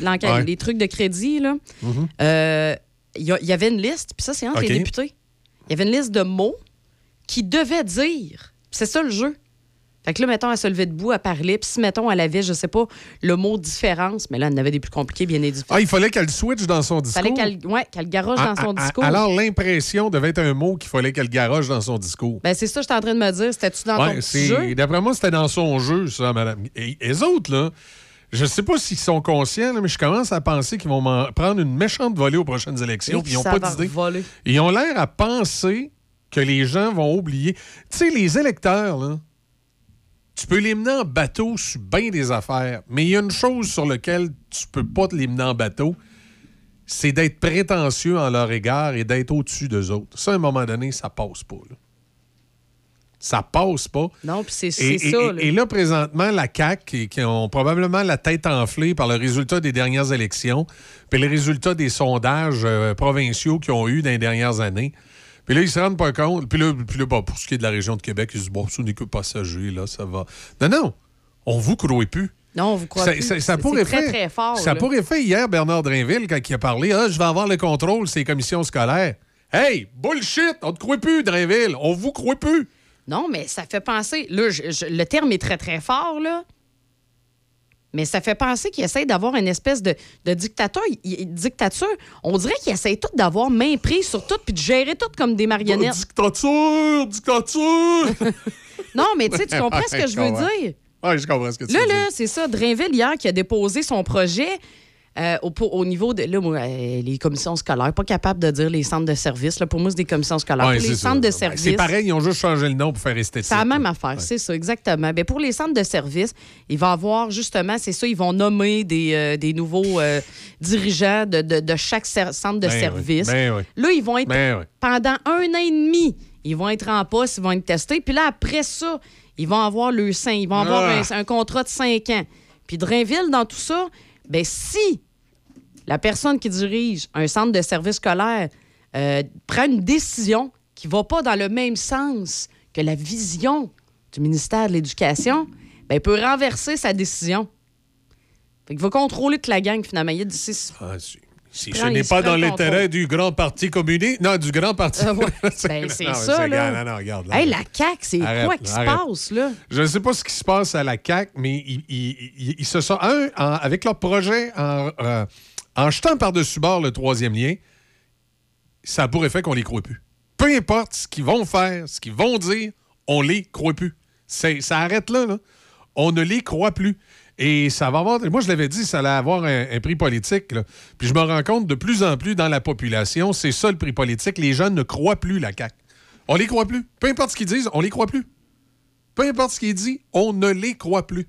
l'enquête, Ouais. les trucs de crédit, là, mhm. il y, il avait une liste, puis ça, c'est entre les députés. Il y avait une liste de mots qui devaient dire. C'est ça le jeu. Fait que là, mettons, elle se levait debout, elle parlait, puis si, mettons, elle avait, je sais pas, le mot différence, mais là, elle en avait des plus compliqués, bien évidemment. Ah, il fallait qu'elle switch dans son discours. Fallait qu'elle ouais, qu'elle garoche dans son ah, discours. Alors, l'impression devait être un mot qu'il fallait qu'elle garoche dans son discours. Ben, c'est ça que j'étais en train de me dire. C'était-tu dans ton Ouais, petit c'est- jeu? D'après moi, c'était dans son jeu, ça, madame. Et les autres, là, je sais pas s'ils sont conscients, là, mais je commence à penser qu'ils vont prendre une méchante volée aux prochaines élections, puis ils n'ont pas d'idée. Ils ont l'air à penser que les gens vont oublier. Tu sais, les électeurs, là, tu peux les mener en bateau sur bien des affaires, mais il y a une chose sur laquelle tu peux pas te les mener en bateau, c'est d'être prétentieux en leur égard et d'être au-dessus d'eux autres. Ça, à un moment donné, ça passe pas. là. Ça passe pas. Non, puis c'est et- ça. et- là. et là, présentement, la CAQ, qui, qui ont probablement la tête enflée par le résultat des dernières élections, puis les résultats des sondages euh, provinciaux qu'ils ont eu dans les dernières années. Puis là, ils se rendent pas compte. Puis là, puis là, bon, pour ce qui est de la région de Québec, ils se disent, bon, ce n'est que passager, là, ça va. Non, non, on vous croit plus. Non, vous croyez Ça, plus. ça- ça a C'est- pour c'est effet- très, très fort. Ça a là. pour effet hier, Bernard Drinville, quand il a parlé, ah, je vais avoir le contrôle, ces commissions scolaires. Hey, bullshit, on te croit plus, Drinville, on vous croit plus. Non, mais ça fait penser. Là, je- je- le terme est très, très fort, là. Mais ça fait penser qu'il essaie d'avoir une espèce de, dictateur. dictature. On dirait qu'il essaie tout d'avoir main prise sur tout puis de gérer tout comme des marionnettes. Dictature, dictature. <laughs> non, mais tu sais, tu comprends ce que je veux dire? Oui, je comprends ce que tu Là, veux là, dire. c'est ça. Drainville, hier, qui a déposé son projet euh, au, niveau de. Là, moi, euh, les commissions scolaires, pas capable de dire les centres de services. Là, pour moi, c'est des commissions scolaires. Ouais, pour les ça. centres de Ben, services. C'est pareil, ils ont juste changé le nom pour faire esthétique. C'est la même affaire, c'est ça, exactement. Ben, pour les centres de services, il va y avoir justement, c'est ça, ils vont nommer des, euh, des nouveaux euh, <laughs> dirigeants de, de- de chaque centre de Ben oui, service. ben oui. Là, ils vont être Ben pendant un an et demi, ils vont être en poste, ils vont être testés. Puis là, après ça, ils vont avoir le sein, ils vont avoir Ah. un, un contrat de cinq ans. Puis Drainville, dans tout ça, ben si la personne qui dirige un centre de service scolaire euh, prend une décision qui ne va pas dans le même sens que la vision du ministère de l'Éducation, ben, il peut renverser sa décision. Fait qu'il va contrôler toute la gang, finalement. Il a dit, c'est- Ah, si si ce n'est pas dans l'intérêt du grand parti communiste, non, du grand parti. Euh, <laughs> ouais. <laughs> Ben, c'est ça, là. Non, non, regarde. là. Hey, la CAQ, c'est quoi qui se passe, là? Je ne sais pas ce qui se passe à la CAQ, mais ils, ils- ils- ils se sont. Un, en- avec leur projet, en, euh, en jetant par-dessus bord le troisième lien, ça a pour effet qu'on les croit plus. Peu importe ce qu'ils vont faire, ce qu'ils vont dire, on les croit plus. Ça arrête là, là. On ne les croit plus. Et ça va avoir. Moi, je l'avais dit, ça allait avoir un, un prix politique. là. Puis je me rends compte de plus en plus dans la population, c'est ça le prix politique. Les gens ne croient plus la CAQ. On les croit plus. Peu importe ce qu'ils disent, on les croit plus. Peu importe ce qu'il dit, on ne les croit plus.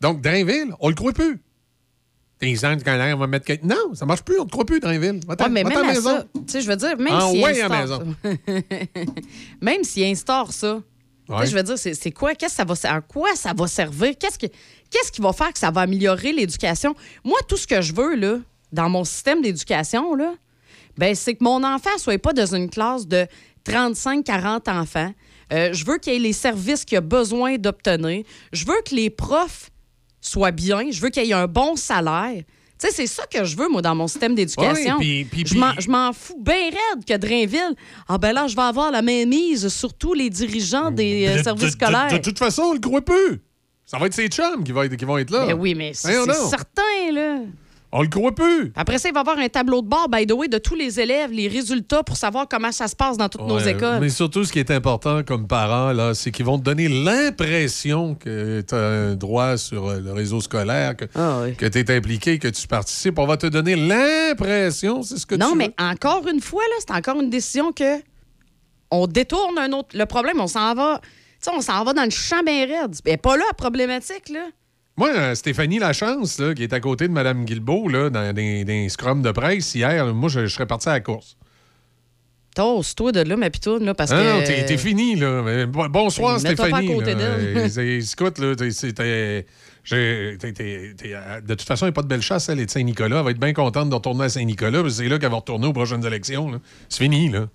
Donc, Drainville, on le croit plus. Tes gens, quand on va mettre. Non, ça marche plus, on ne te croit plus, Drainville. Va-t'en Ouais, mais va-t'en même à maison. ça, sais, je veux dire, même Ah s'il ouais, instaure <laughs> même s'il instaure ça, Je veux dire, c'est quoi, qu'est-ce que ça va, à quoi ça va servir? Qu'est-ce que- qu'est-ce qui va faire que ça va améliorer l'éducation? Moi, tout ce que je veux, là, dans mon système d'éducation, ben, c'est que mon enfant soit pas dans une classe de 35-40 enfants. Euh, je veux qu'il ait les services qu'il a besoin d'obtenir. Je veux que les profs soient bien. Je veux qu'il ait un bon salaire. Tu sais, c'est ça que je veux, moi, dans mon système d'éducation. Ouais, puis- puis- je m'en- je m'en fous bien raide que Drainville, ah ben là, je vais avoir la même mise sur tous les dirigeants des euh, De- services de- scolaires. De, toute façon, on le croit plus. Ça va être ses chums qui vont être, qui vont être là. Ben oui, mais c'est certain, là. On le croit plus. Après ça, il va y avoir un tableau de bord, by the way, de tous les élèves, les résultats pour savoir comment ça se passe dans toutes nos écoles. Mais surtout, ce qui est important comme parent, là, c'est qu'ils vont te donner l'impression que tu as un droit sur euh, le réseau scolaire, que, tu es impliqué, que tu participes. On va te donner l'impression, c'est ce que non, tu mais encore une fois, là, c'est encore une décision que on détourne un autre. Le problème, on s'en va. Tu sais, on s'en va dans le champ bien raide. Elle pas là, la problématique, là. Moi, euh, Stéphanie Lachance, là, qui est à côté de Mme Guilbeault, là, dans des, des scrums de presse hier, moi, je, je serais parti à la course. Tosse-toi de là, ma pitoune, là, parce Ah que. non, t'es t'es fini, là. Bonsoir, Mets-toi pas à Stéphanie. côté d'elle. Euh, Écoute, là, t'es- c'était- j'ai- t'es- t'es- t'es- euh, de toute façon, il n'y a pas de belle chasse, elle est de Saint-Nicolas. Elle va être bien contente de retourner à Saint-Nicolas, parce que c'est là qu'elle va retourner aux prochaines élections. là. C'est fini, là.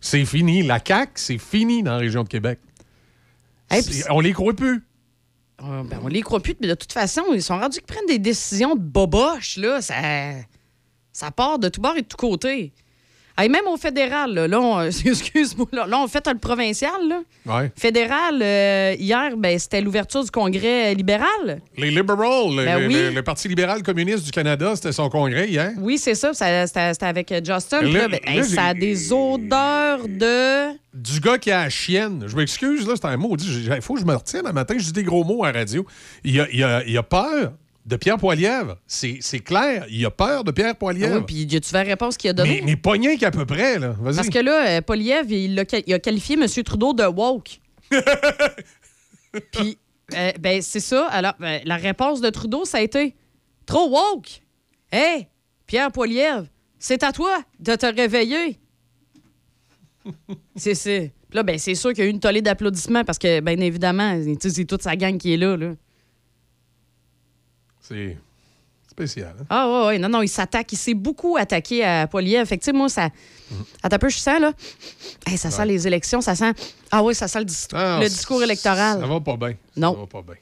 C'est fini. La CAQ, c'est fini dans la région de Québec. Hey, on les croit plus. Ah, ben, on les croit plus, mais de toute façon, ils sont rendus qu'ils prennent des décisions de boboche, là. Ça, ça part de tout bord et de tout côté. Hey, même au fédéral, là, là, on- <laughs> excuse-moi, là, là, on fait le provincial, là. Ouais. Fédéral, euh, hier, ben, c'était l'ouverture du congrès libéral. Les Liberals, le, Ben le- oui. le- le Parti libéral communiste du Canada, c'était son congrès hier. Oui, c'est ça. ça- C'était c'était avec euh, Justin. là, ben, hey, ça a des odeurs de. du gars qui a la chienne. Je m'excuse, là, c'est un mot. Il faut que je me retienne un matin. Je dis des gros mots à la radio. Il a, il a- il a peur de Pierre Poilievre. C'est clair. Il a peur de Pierre Ah Poilievre. oui, puis vu la réponse qu'il a donnée? mais, mais qu'à peu près, là. Parce que là, euh, Poliev, il, il a qualifié M. Trudeau de woke. <laughs> Puis, euh, ben, c'est ça. Alors, ben, la réponse de Trudeau, ça a été trop woke. Hey, Pierre Poliev, c'est à toi de te réveiller. c'est. Puis Là, ben, c'est sûr qu'il y a eu une tollée d'applaudissements parce que, bien évidemment, tu c'est toute sa gang qui est là. là. C'est spécial. hein? Ah, ouais, ouais. Non, non, il s'attaque. Il s'est beaucoup attaqué à Poliev. Fait que, tu sais, moi, ça. Attends un peu, je sens, là. Hey, ça sent les élections, ça sent. Ah, oui, ça sent le, dis- Ah, le discours Ça électoral. va pas bien. Non. Ça va pas bien.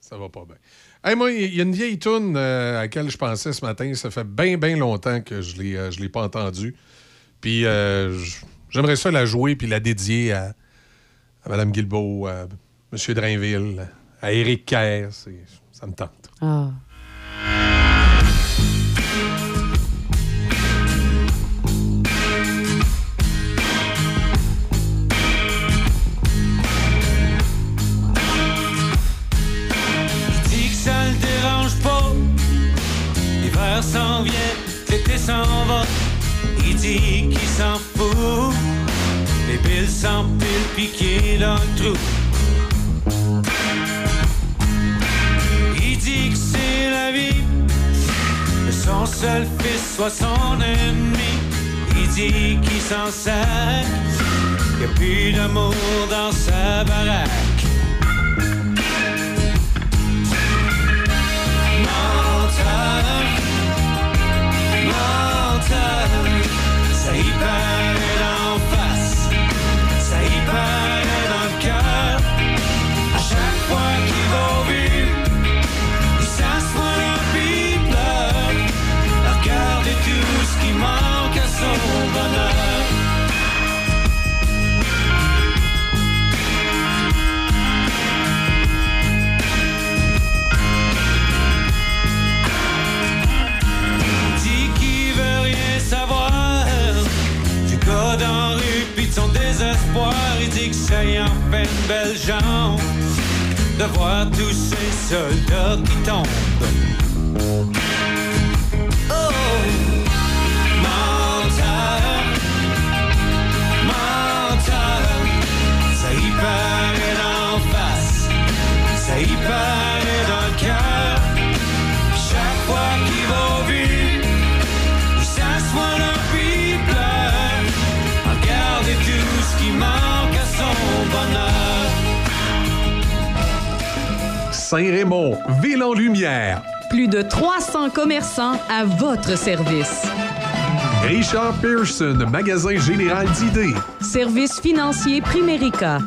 Ça va pas bien. Hey, moi, il y a une vieille toune euh, à laquelle je pensais ce matin. Ça fait bien, bien longtemps que je l'ai, euh, je l'ai pas entendue. Puis euh, j'aimerais ça la jouer puis la dédier à, à Mme Guilbeault, à M. Drainville, à Éric Kerr. Ça me tente. Ah. S'en vient, l'été s'en va. Il dit qu'il s'en fout. Les billes s'empilent piquées dans le trou. Dit que c'est la vie. Son seul fils soit son ennemi. Il dit qu'il s'en sert. Qu'il a plus d'amour dans sa baraque. Ces soldats qui tombent. Saint-Raymond, ville en lumière. Plus de 300 commerçants à votre service. Richard Pearson, magasin général d'idées. Service financier Primérica.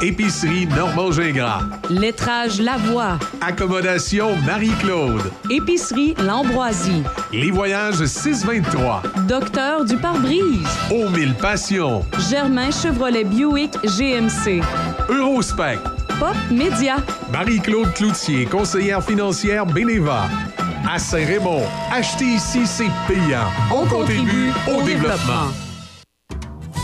Épicerie Normand Gingras. Lettrage Lavoie. Accommodation Marie-Claude. Épicerie L'Ambroisie. Les voyages 623. Docteur du pare-brise. Aux mille passions. Germain Chevrolet Buick GMC. Eurospec. Pop Média. Marie-Claude Cloutier, conseillère financière Beneva. À Saint-Raymond, acheter ici, c'est payant. On, contribue au développement.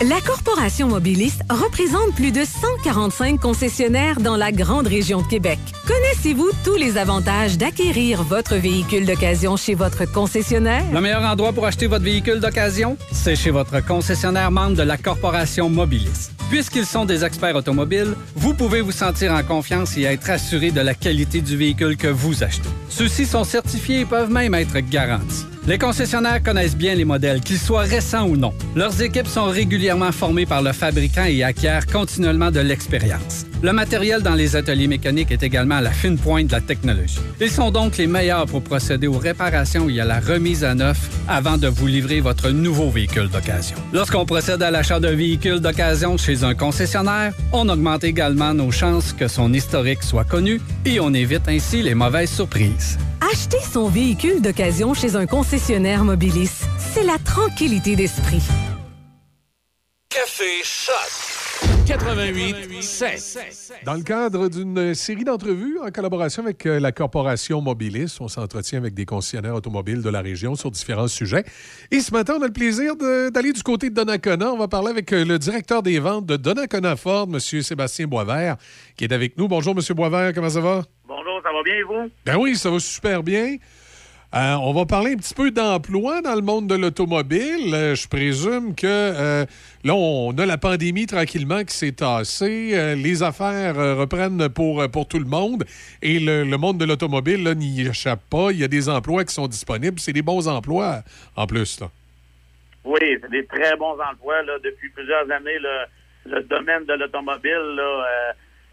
La Corporation Mobiliste représente plus de 145 concessionnaires dans la grande région de Québec. Connaissez-vous tous les avantages d'acquérir votre véhicule d'occasion chez votre concessionnaire? Le meilleur endroit pour acheter votre véhicule d'occasion, c'est chez votre concessionnaire membre de la Corporation Mobiliste. Puisqu'ils sont des experts automobiles, vous pouvez vous sentir en confiance et être assuré de la qualité du véhicule que vous achetez. Ceux-ci sont certifiés et peuvent même être garantis. Les concessionnaires connaissent bien les modèles, qu'ils soient récents ou non. Leurs équipes sont régulièrement formées par le fabricant et acquièrent continuellement de l'expérience. Le matériel dans les ateliers mécaniques est également à la fine pointe de la technologie. Ils sont donc les meilleurs pour procéder aux réparations et à la remise à neuf avant de vous livrer votre nouveau véhicule d'occasion. Lorsqu'on procède à l'achat d'un véhicule d'occasion chez un concessionnaire, on augmente également nos chances que son historique soit connu et on évite ainsi les mauvaises surprises. Acheter son véhicule d'occasion chez un concessionnaire Mobilis, c'est la tranquillité d'esprit. Café Choc 88 7. Dans le cadre d'une série d'entrevues en collaboration avec euh, la Corporation Mobilis, on s'entretient avec des concessionnaires automobiles de la région sur différents sujets. Et ce matin, on a le plaisir d'aller du côté de Donnacona. On va parler avec euh, le directeur des ventes de Donnacona Ford, M. Sébastien Boisvert, qui est avec nous. Bonjour, M. Boisvert, comment ça va? Va bien vous? Ben oui, ça va super bien. Euh, on va parler un petit peu d'emploi dans le monde de l'automobile. Euh, je présume que euh, là, on a la pandémie tranquillement qui s'est tassée. Les affaires reprennent pour, pour tout le monde. Et le, le monde de l'automobile n'y échappe pas. Il y a des emplois qui sont disponibles. C'est des bons emplois en plus. Là. Oui, c'est des très bons emplois. Là, depuis plusieurs années, le, le domaine de l'automobile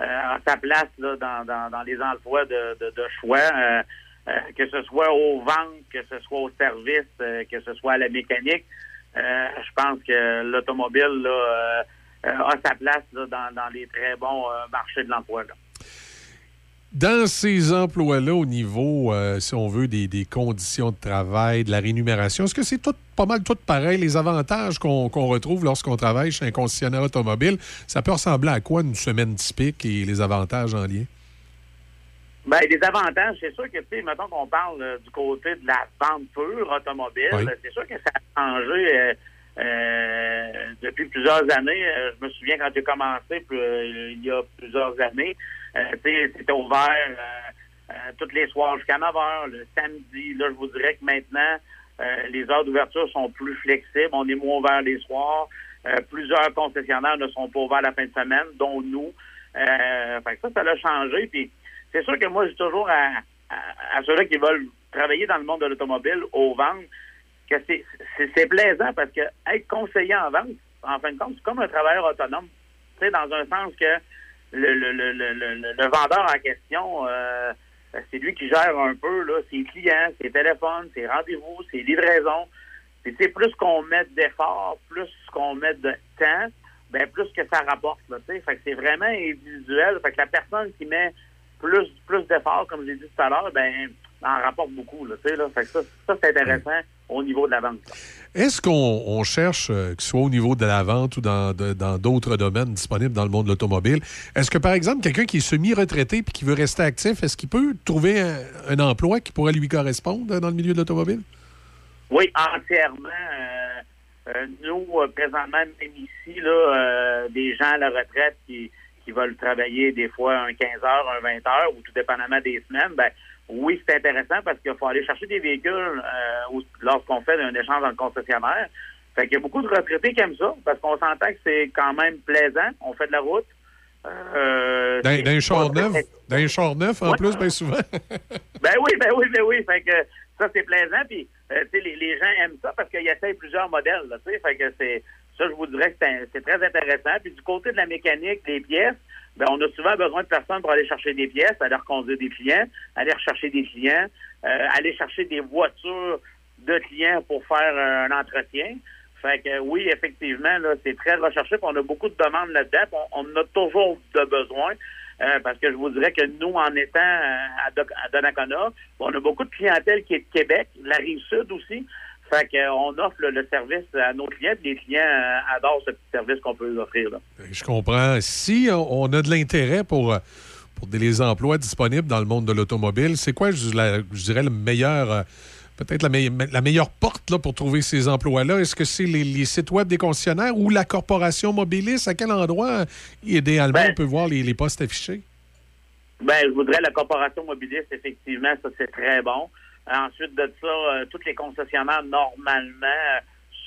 euh, a sa place là, dans, dans, dans les emplois de, de, de choix, euh, euh, que ce soit aux ventes, que ce soit au service, que ce soit à la mécanique. Je pense que l'automobile a sa place là, dans, dans les très bons marchés de l'emploi. Dans ces emplois-là, au niveau, euh, si on veut, des, des conditions de travail, de la rémunération, est-ce que c'est tout, pas mal tout pareil? Les avantages qu'on retrouve lorsqu'on travaille chez un concessionnaire automobile, ça peut ressembler à quoi une semaine typique et les avantages en lien? Ben, des avantages, c'est sûr que, tu sais, mettons qu'on parle euh, du côté de la vente pure automobile, Oui. c'est sûr que ça a changé euh, euh, depuis plusieurs années. Je me souviens quand j'ai commencé il y a plusieurs années, c'était ouvert euh, euh, tous les soirs jusqu'à 9 heures, le samedi. Là, je vous dirais que maintenant, euh, les heures d'ouverture sont plus flexibles. On est moins ouvert les soirs. Euh, plusieurs concessionnaires ne sont pas ouverts la fin de semaine, dont nous. Euh, fait que ça, ça a changé. Puis c'est sûr que moi, dis toujours à, à, ceux-là qui veulent travailler dans le monde de l'automobile, aux ventes, que c'est, plaisant parce que être conseiller en vente, en fin de compte, c'est comme un travailleur autonome. Dans un sens que le, le, le, le, le, le vendeur en question, euh, c'est lui qui gère un peu là, ses clients, ses téléphones, ses rendez-vous, ses livraisons. Puis, plus qu'on met d'efforts, plus qu'on met de temps, ben plus que ça rapporte. Là, tu sais. fait que c'est vraiment individuel. Fait que la personne qui met plus plus d'efforts, comme j'ai dit tout à l'heure, ben en rapporte beaucoup. Là, tu sais, là. Fait que ça, ça c'est intéressant au niveau de la vente. Est-ce qu'on on cherche, euh, que ce soit au niveau de la vente ou dans d'autres domaines disponibles dans le monde de l'automobile, est-ce que, par exemple, quelqu'un qui est semi-retraité puis qui veut rester actif, est-ce qu'il peut trouver un, emploi qui pourrait lui correspondre dans le milieu de l'automobile? Oui, entièrement. Euh, euh, nous, présentement, même ici, là, des gens à la retraite qui, qui veulent travailler des fois un 15 heures, un 20 heures, ou tout dépendamment des semaines, ben oui, c'est intéressant parce qu'il faut aller chercher des véhicules euh, lorsqu'on fait un échange dans le concessionnaire. Fait qu'il y a beaucoup de retraités qui aiment ça, parce qu'on s'entend que c'est quand même plaisant. On fait de la route. Euh, D'un c'est d'un char pas neuf, très- d'un char neuf en Ouais. plus, bien souvent. <laughs> Ben oui, ben oui, ben oui. Fait que ça, c'est plaisant. Puis, euh, tu sais, les, les gens aiment ça parce qu'ils essayent plusieurs modèles, là. Fait que c'est, ça, je vous dirais que c'est très intéressant. Puis, du côté de la mécanique, des pièces, ben, on a souvent besoin de personnes pour aller chercher des pièces, aller reconduire des clients, aller rechercher des clients, euh, aller chercher des voitures de clients pour faire un entretien. Fait que oui, effectivement, c'est très recherché. puis on a beaucoup de demandes là-dedans. On, on a toujours de besoin. Euh, parce que je vous dirais que nous, en étant euh, à, à Donnacona, on a beaucoup de clientèle qui est de Québec, la rive sud aussi. Fait qu'on offre le, le service à nos clients, les clients euh, adorent ce petit service qu'on peut leur offrir. Là. Je comprends. Si on on a de l'intérêt pour, euh, pour les emplois disponibles dans le monde de l'automobile. C'est quoi, je, la- je dirais, le meilleur, euh, peut-être la, la meilleure porte là, pour trouver ces emplois-là? Est-ce que c'est les, les sites web des concessionnaires ou la corporation mobiliste? À quel endroit, euh, idéalement, Ben- on peut voir les, les postes affichés? Ben, je voudrais la corporation mobiliste, effectivement, ça c'est très bon. Ensuite de ça, euh, tous les concessionnaires, normalement,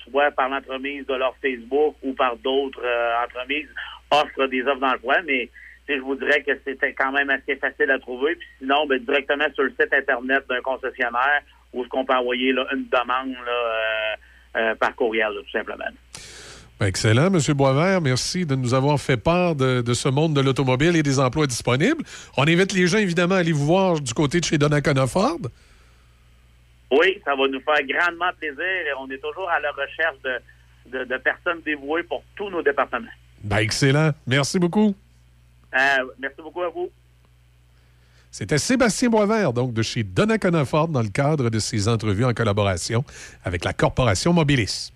soit par l'entremise de leur Facebook ou par d'autres euh, entreprises, offrent des offres d'emploi, mais je vous dirais que c'était quand même assez facile à trouver. Puis sinon, ben, directement sur le site Internet d'un concessionnaire où est-ce qu'on peut envoyer là, une demande euh, euh, par courriel, tout simplement. Excellent, M. Boisvert. Merci de nous avoir fait part de, ce monde de l'automobile et des emplois disponibles. On invite les gens, évidemment, à aller vous voir du côté de chez Donnacona Ford. Oui, ça va nous faire grandement plaisir et on est toujours à la recherche de, de, de personnes dévouées pour tous nos départements. Ben, excellent. Merci beaucoup. Euh, merci beaucoup à vous. C'était Sébastien Boisvert, donc de chez Donnacona Ford, dans le cadre de ses entrevues en collaboration avec la Corporation Mobilis.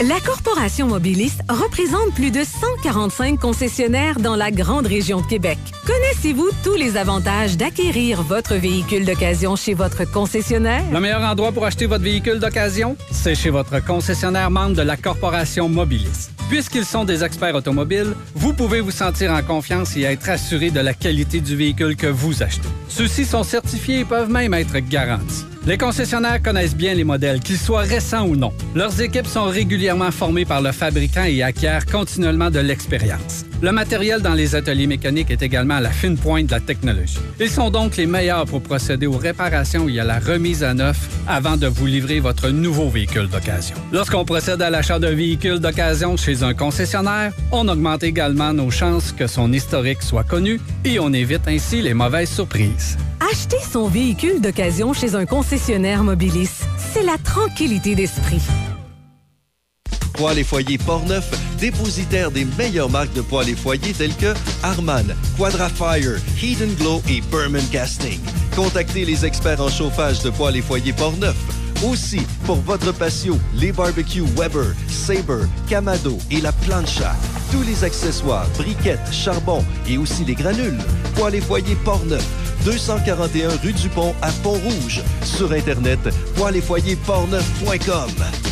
La Corporation Mobiliste représente plus de 145 concessionnaires dans la grande région de Québec. Connaissez-vous tous les avantages d'acquérir votre véhicule d'occasion chez votre concessionnaire? Le meilleur endroit pour acheter votre véhicule d'occasion, c'est chez votre concessionnaire membre de la Corporation Mobilis. Puisqu'ils sont des experts automobiles, vous pouvez vous sentir en confiance et être assuré de la qualité du véhicule que vous achetez. Ceux-ci sont certifiés et peuvent même être garantis. Les concessionnaires connaissent bien les modèles, qu'ils soient récents ou non. Leurs équipes sont régulièrement formées par le fabricant et acquièrent continuellement de l'expérience. Le matériel dans les ateliers mécaniques est également à la fine pointe de la technologie. Ils sont donc les meilleurs pour procéder aux réparations et à la remise à neuf avant de vous livrer votre nouveau véhicule d'occasion. Lorsqu'on procède à l'achat d'un véhicule d'occasion chez un concessionnaire, on augmente également nos chances que son historique soit connu et on évite ainsi les mauvaises surprises. Acheter son véhicule d'occasion chez un concessionnaire Mobilis, c'est la tranquillité d'esprit. Poêles et foyers Portneuf, dépositaire des meilleures marques de poêles et foyers telles que Harman, Quadrafire, and Glow et Berman Casting. Contactez les experts en chauffage de poêles et foyers Portneuf. Aussi, pour votre patio, les barbecues Weber, Sabre, Camado et la plancha. Tous les accessoires, briquettes, charbon et aussi les granules. Poêles et foyers Portneuf, 241 rue du Pont à Pont-Rouge. Sur Internet, poêles et foyers portneuf.com.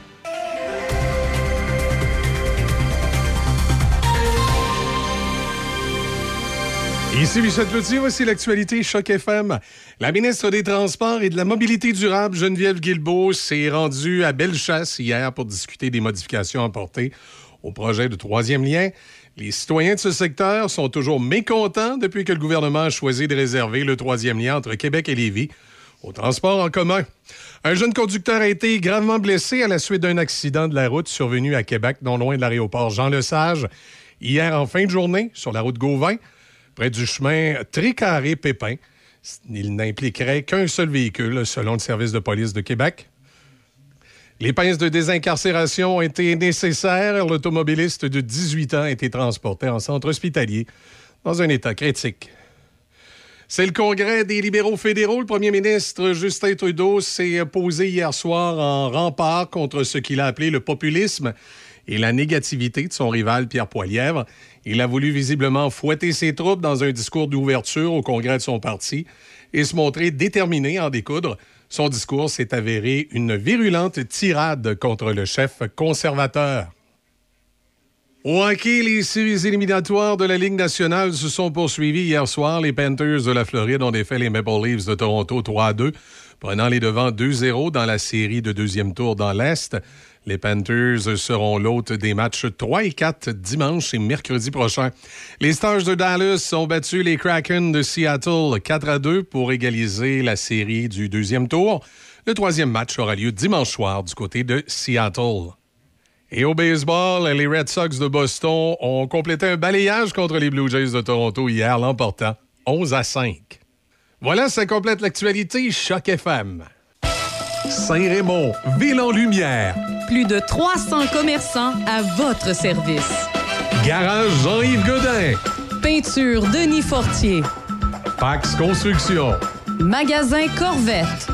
Ici Michel Cloutier, voici l'actualité Choc FM. La ministre des Transports et de la Mobilité durable, Geneviève Guilbeault, s'est rendue à Bellechasse hier pour discuter des modifications apportées au projet de troisième lien. Les citoyens de ce secteur sont toujours mécontents depuis que le gouvernement a choisi de réserver le troisième lien entre Québec et Lévis au transport en commun. Un jeune conducteur a été gravement blessé à la suite d'un accident de la route survenu à Québec, non loin de l'aéroport Jean-Lesage, hier en fin de journée sur la route Gauvin, près du chemin Tricaré-Pépin. Il n'impliquerait qu'un seul véhicule, selon le service de police de Québec. Les pinces de désincarcération ont été nécessaires. L'automobiliste de 18 ans a été transporté en centre hospitalier dans un état critique. C'est le congrès des libéraux fédéraux. Le premier ministre Justin Trudeau s'est posé hier soir en rempart contre ce qu'il a appelé le populisme et la négativité de son rival Pierre Poilièvre. Il a voulu visiblement fouetter ses troupes dans un discours d'ouverture au congrès de son parti et se montrer déterminé à en découdre. Son discours s'est avéré une virulente tirade contre le chef conservateur. Au hockey, les séries éliminatoires de la Ligue nationale se sont poursuivies hier soir. Les Panthers de la Floride ont défait les Maple Leafs de Toronto 3-2, prenant les devants 2-0 dans la série de deuxième tour dans l'Est. Les Panthers seront l'hôte des matchs 3 et 4 dimanche et mercredi prochain. Les Stars de Dallas ont battu les Kraken de Seattle 4 à 2 pour égaliser la série du deuxième tour. Le troisième match aura lieu dimanche soir du côté de Seattle. Et au baseball, les Red Sox de Boston ont complété un balayage contre les Blue Jays de Toronto hier, l'emportant 11 à 5. Voilà, ça complète l'actualité Choc FM. Saint-Raymond, ville en lumière. Plus de 300 commerçants à votre service. Garage Jean-Yves Godin. Peinture Denis Fortier. Pax Construction. Magasin Corvette.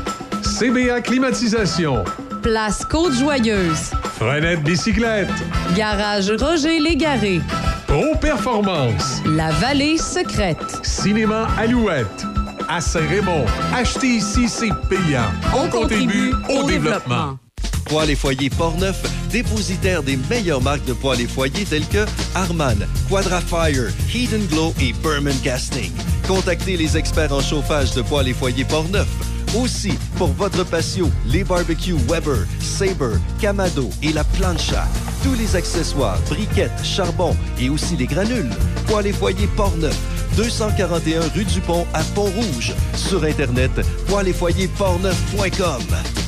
CBA Climatisation. Place Côte-Joyeuse. Frenette Bicyclette. Garage Roger Légaré. Pro Performance. La Vallée Secrète. Cinéma Alouette. À Saint-Raymond. Acheter ici, c'est payant. On contribue au développement. Poêles et foyers Portneuf, dépositaire des meilleures marques de poêles et foyers telles que Harman, Quadrafire, Heat Glow et Berman Casting. Contactez les experts en chauffage de poêles et foyers Portneuf. Aussi, pour votre patio, les barbecues Weber, Sabre, Camado et la plancha. Tous les accessoires, briquettes, charbon et aussi les granules. Poêles et foyers Portneuf, 241 rue du Pont à Pont-Rouge. Sur Internet, poêles et foyers portneuf.com.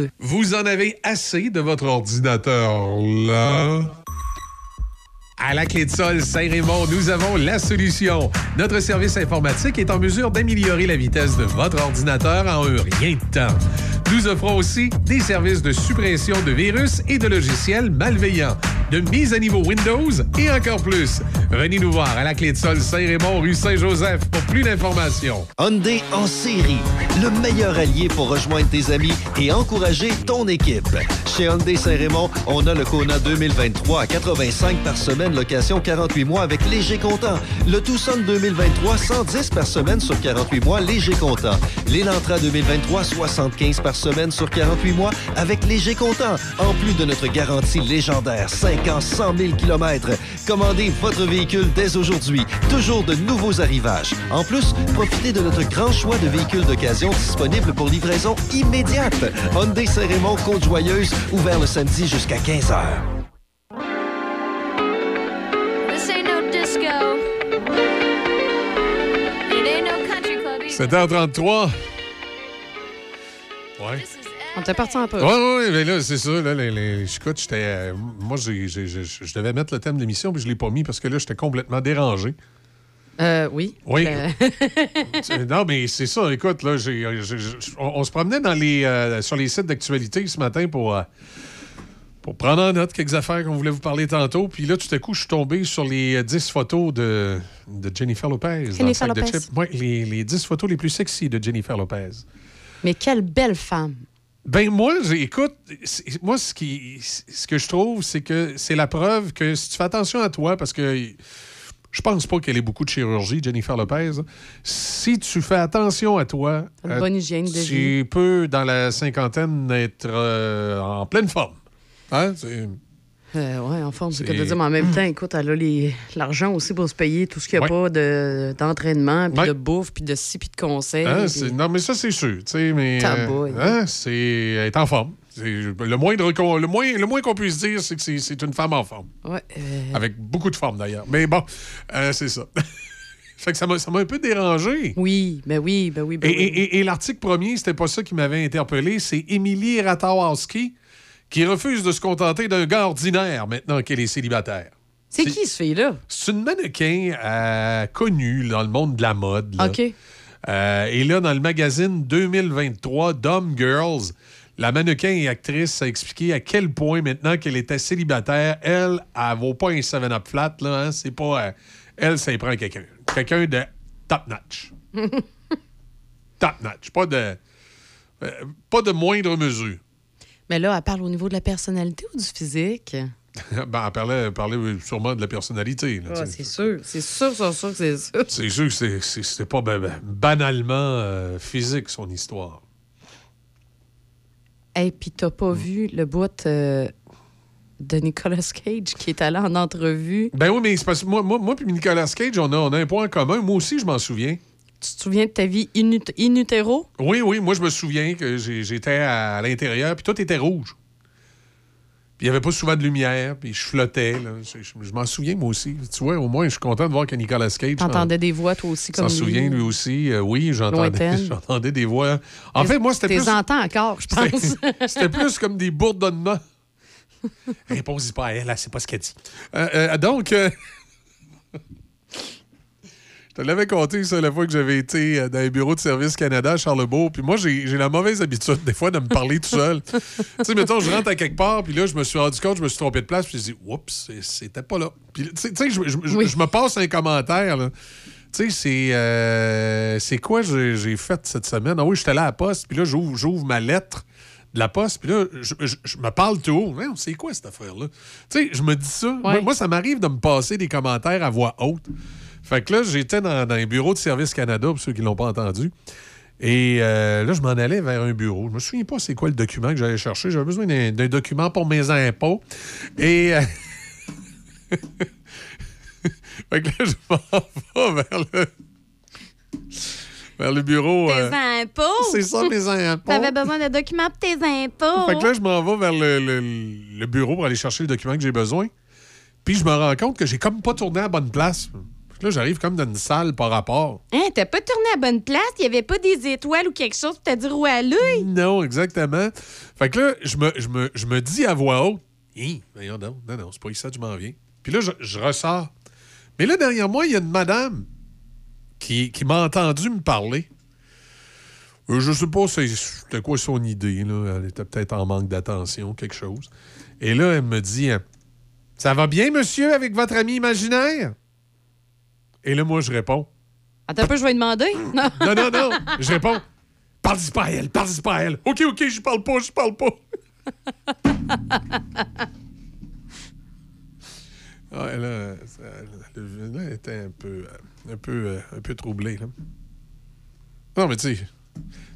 Vous en avez assez de votre ordinateur là? À la clé de sol Saint-Raymond, nous avons la solution. Notre service informatique est en mesure d'améliorer la vitesse de votre ordinateur en un rien de temps. Nous offrons aussi des services de suppression de virus et de logiciels malveillants, de mise à niveau Windows et encore plus. Venez nous voir à la clé de sol Saint-Raymond, rue Saint-Joseph pour plus d'informations. Hyundai en série, le meilleur allié pour rejoindre tes amis et encourager ton équipe. Chez Hyundai Saint-Raymond, on a le Kona 2023 à 85 par semaine, location 48 mois avec léger comptant. Le Tucson 2023, 110 par semaine sur 48 mois, léger comptant. L'Elantra 2023, 75 par semaine sur 48 mois avec léger comptant. En plus de notre garantie légendaire, 5 ans, 100 000 km. Commandez votre véhicule dès aujourd'hui. Toujours de nouveaux arrivages. En plus, profitez de notre grand choix de véhicules d'occasion disponibles pour livraison immédiate. Hyundai Saint-Raymond, Côte-Joyeuse, ouvert le samedi jusqu'à 15h. This ain't no disco. It ain't no country club. either. 7h33. Ouais. On était parti un peu. Oui, oui, mais là, c'est ça. Là, les, les, écoute, j'étais. euh, moi, j'ai, j'ai- j'ai- je devais mettre le thème de l'émission, puis je ne l'ai pas mis parce que là, j'étais complètement dérangé. Euh, oui. Oui. Euh, <laughs> non, mais c'est ça. Écoute, là, j'ai- on, on se promenait dans les, euh, sur les sites d'actualité ce matin pour, euh, pour prendre en note quelques affaires qu'on voulait vous parler tantôt. Puis là, tout à coup, je suis tombé sur les euh, 10 photos de, de Jennifer Lopez. dans le Jennifer de Lopez. les, les 10 photos les plus sexy de Jennifer Lopez. Mais quelle belle femme. Ben moi, écoute, moi ce qui, ce que je trouve, c'est que c'est la preuve que si tu fais attention à toi, parce que je pense pas qu'elle ait beaucoup de chirurgie, Jennifer Lopez. Si tu fais attention à toi, euh, Une bonne hygiène de tu vie. peux dans la cinquantaine être euh, en pleine forme. Hein? Euh, ouais, en forme, c'est que de dire, mais en même temps, écoute, elle a l'argent aussi pour se payer tout ce qu'il n'y a Ouais. pas de- d'entraînement, puis Ouais. de bouffe, puis de scie, puis de conseils. hein, puis- non, mais ça, c'est sûr. Mais, hein, c'est elle est en forme. C'est- Le, moindre le moins, le moins qu'on puisse dire, c'est que c'est- une femme en forme. Ouais, euh, Avec beaucoup de forme, d'ailleurs. Mais bon, euh, c'est ça. <laughs> fait que ça m'a ça m'a un peu dérangé. Oui, ben oui, ben oui, ben Et, oui. et l'article premier, c'était pas ça qui m'avait interpellé, c'est Émilie Ratowski qui refuse de se contenter d'un gars ordinaire maintenant qu'elle est célibataire. C'est qui, ce fille-là? C'est une mannequin euh, connue dans le monde de la mode. là. OK. Euh, et là, dans le magazine 2023 Dumb Girls, la mannequin et actrice a expliqué à quel point, maintenant qu'elle était célibataire, elle, elle vaut pas un 7-up flat. Là, hein. C'est pas... euh, elle, ça y prend quelqu'un. Quelqu'un de top-notch. <laughs> Top-notch. Pas de... pas de moindre mesure. Mais là, elle parle au niveau de la personnalité ou du physique? <laughs> ben, elle parlait, elle parlait sûrement de la personnalité. là, Ah, c'est sûr. C'est sûr, <laughs> c'est sûr que c'est ça. C'est sûr que c'est- pas ben- ben- banalement euh, physique, son histoire. Et puis, t'as Mm. pas vu le bout euh, de Nicolas Cage qui est allé en entrevue? Ben oui, mais c'est parce que moi, moi, moi puis Nicolas Cage, on a, on a un point en commun. Moi aussi, je m'en souviens. Tu te souviens de ta vie in, ut- in utero? Oui, oui, moi, je me souviens que j'étais à, l'intérieur, puis tout était rouge. Puis il n'y avait pas souvent de lumière, puis je flottais. là. Je, je- je m'en souviens, moi aussi. Tu vois, au moins, je suis content de voir que Nicolas Cage T'entendais des voix, toi aussi, comme lui. souvient, lui aussi. Euh, oui, <laughs> j'entendais des voix. En fait, moi, c'était plus... entends encore, je pense. <laughs> C'était plus comme des bourdonnements. <laughs> Réponds-y pas à elle, sait pas ce qu'elle dit. Euh, euh, donc, je te l'avais conté ça la fois que j'avais été euh, dans les bureaux de service Canada à Charlebourg. Puis moi, j'ai j'ai la mauvaise habitude, des fois, de me parler tout seul. <laughs> tu sais, mettons, je rentre à quelque part, puis là, je me suis rendu compte, je me suis trompé de place, puis j'ai dit, oups, c'était pas là. Puis, tu sais, je, je- je- je me passe un commentaire, là. Tu sais, c'est. euh, c'est quoi j'ai j'ai fait cette semaine? Ah oui, j'étais là à la poste, puis là, j'ouvre j'ouvre ma lettre de la poste, puis là, je, je- je me parle tout haut. C'est quoi cette affaire-là? Tu sais, je me dis ça. Moi, moi, ça m'arrive de me passer des commentaires à voix haute. Fait que là, j'étais dans, dans un bureau de Service Canada, pour ceux qui l'ont pas entendu. Et euh, là, je m'en allais vers un bureau. Je me souviens pas c'est quoi le document que j'allais chercher. J'avais besoin d'un d'un document pour mes impôts. Et. euh, <laughs> fait que là, je m'en vais vers le. vers le bureau. Tes euh, impôts? C'est ça, mes impôts. T'avais besoin de documents pour tes impôts? Fait que là, je m'en vais vers le, le- le bureau pour aller chercher le document que j'ai besoin. Puis je me rends compte que j'ai comme pas tourné à la bonne place. Là, j'arrive comme dans une salle par rapport. Hein, t'as pas tourné à bonne place? Il y avait pas des étoiles ou quelque chose pour te dire où aller? Non, exactement. Fait que là, je me, je me, je me dis à voix haute, Hi, donc, non, non, c'est pas ici que je m'en viens. Puis là, je, je ressors. Mais là, derrière moi, il y a une madame qui, qui m'a entendu me parler. Euh, je sais pas c'est- c'était quoi son idée. Là? Elle était peut-être en manque d'attention, quelque chose. Et là, elle me dit euh, Ça va bien, monsieur, avec votre ami imaginaire Et là, moi, je réponds Attends un peu, je vais lui demander. Non, <laughs> Non, non, non. Je réponds Parle-y pas à elle, parle-y pas à elle. OK, OK, je parle pas, je parle pas. <laughs> Ouais, là, ça- le- là, elle était un peu, euh, un peu, euh, un peu troublé. Là. Non, mais tu sais,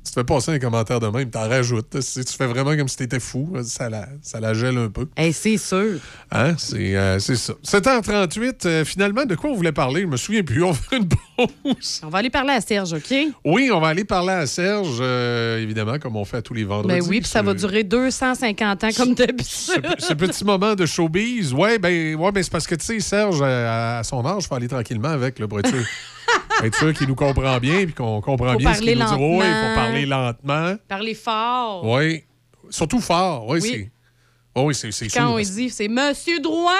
tu te fais passer un commentaire de même, t'en rajoutes. Si tu fais vraiment comme si t'étais fou, ça la, ça la gèle un peu. c'est sûr. Hein? C'est euh, c'est ça. 7h38, euh, finalement, de quoi on voulait parler? Je me souviens plus. <laughs> On va faire une pause. On va aller parler à Serge, OK? Oui, on va aller parler à Serge, euh, évidemment, comme on fait à tous les vendredis. Ben oui, puis ça va durer 250 ans comme d'habitude. ce petit moment de showbiz, ouais, ben, ouais, ben c'est parce que, tu sais, Serge, à son âge, il faut aller tranquillement avec, là, pour <laughs> être sûr, qu'il nous comprend bien, puis qu'on comprend Faut bien ce qu'il nous dit. Oui, il faut parler lentement. Parler fort. Oui. Surtout fort, oui, Oui. c'est. Oh, oui, c'est Quand sûr. on dit, c'est Monsieur Drouin,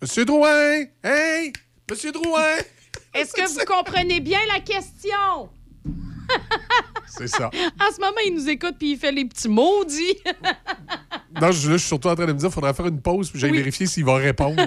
Monsieur Drouin! Hey! Monsieur Drouin! <laughs> est-ce que vous comprenez bien la question? <laughs> C'est ça. En ce moment, il nous écoute puis il fait les petits maudits. Non, je, là, je suis surtout en train de me dire qu'il faudrait faire une pause, puis j'aille Oui. vérifier s'il va répondre. <laughs>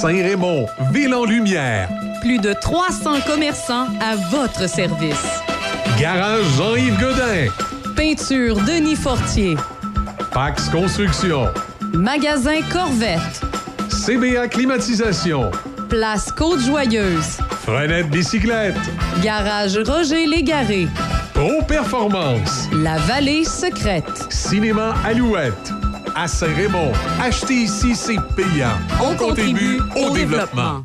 Saint-Raymond, ville en lumière. Plus de 300 commerçants à votre service. Garage Jean-Yves Godin. Peinture Denis Fortier. Pax Construction. Magasin Corvette. CBA Climatisation. Place Côte-Joyeuse. Frenette Bicyclette. Garage Roger Légaré. Pro Performance. La Vallée Secrète. Cinéma Alouette. À Saint-Raymond. Acheter ici, c'est payant. On contribue au développement.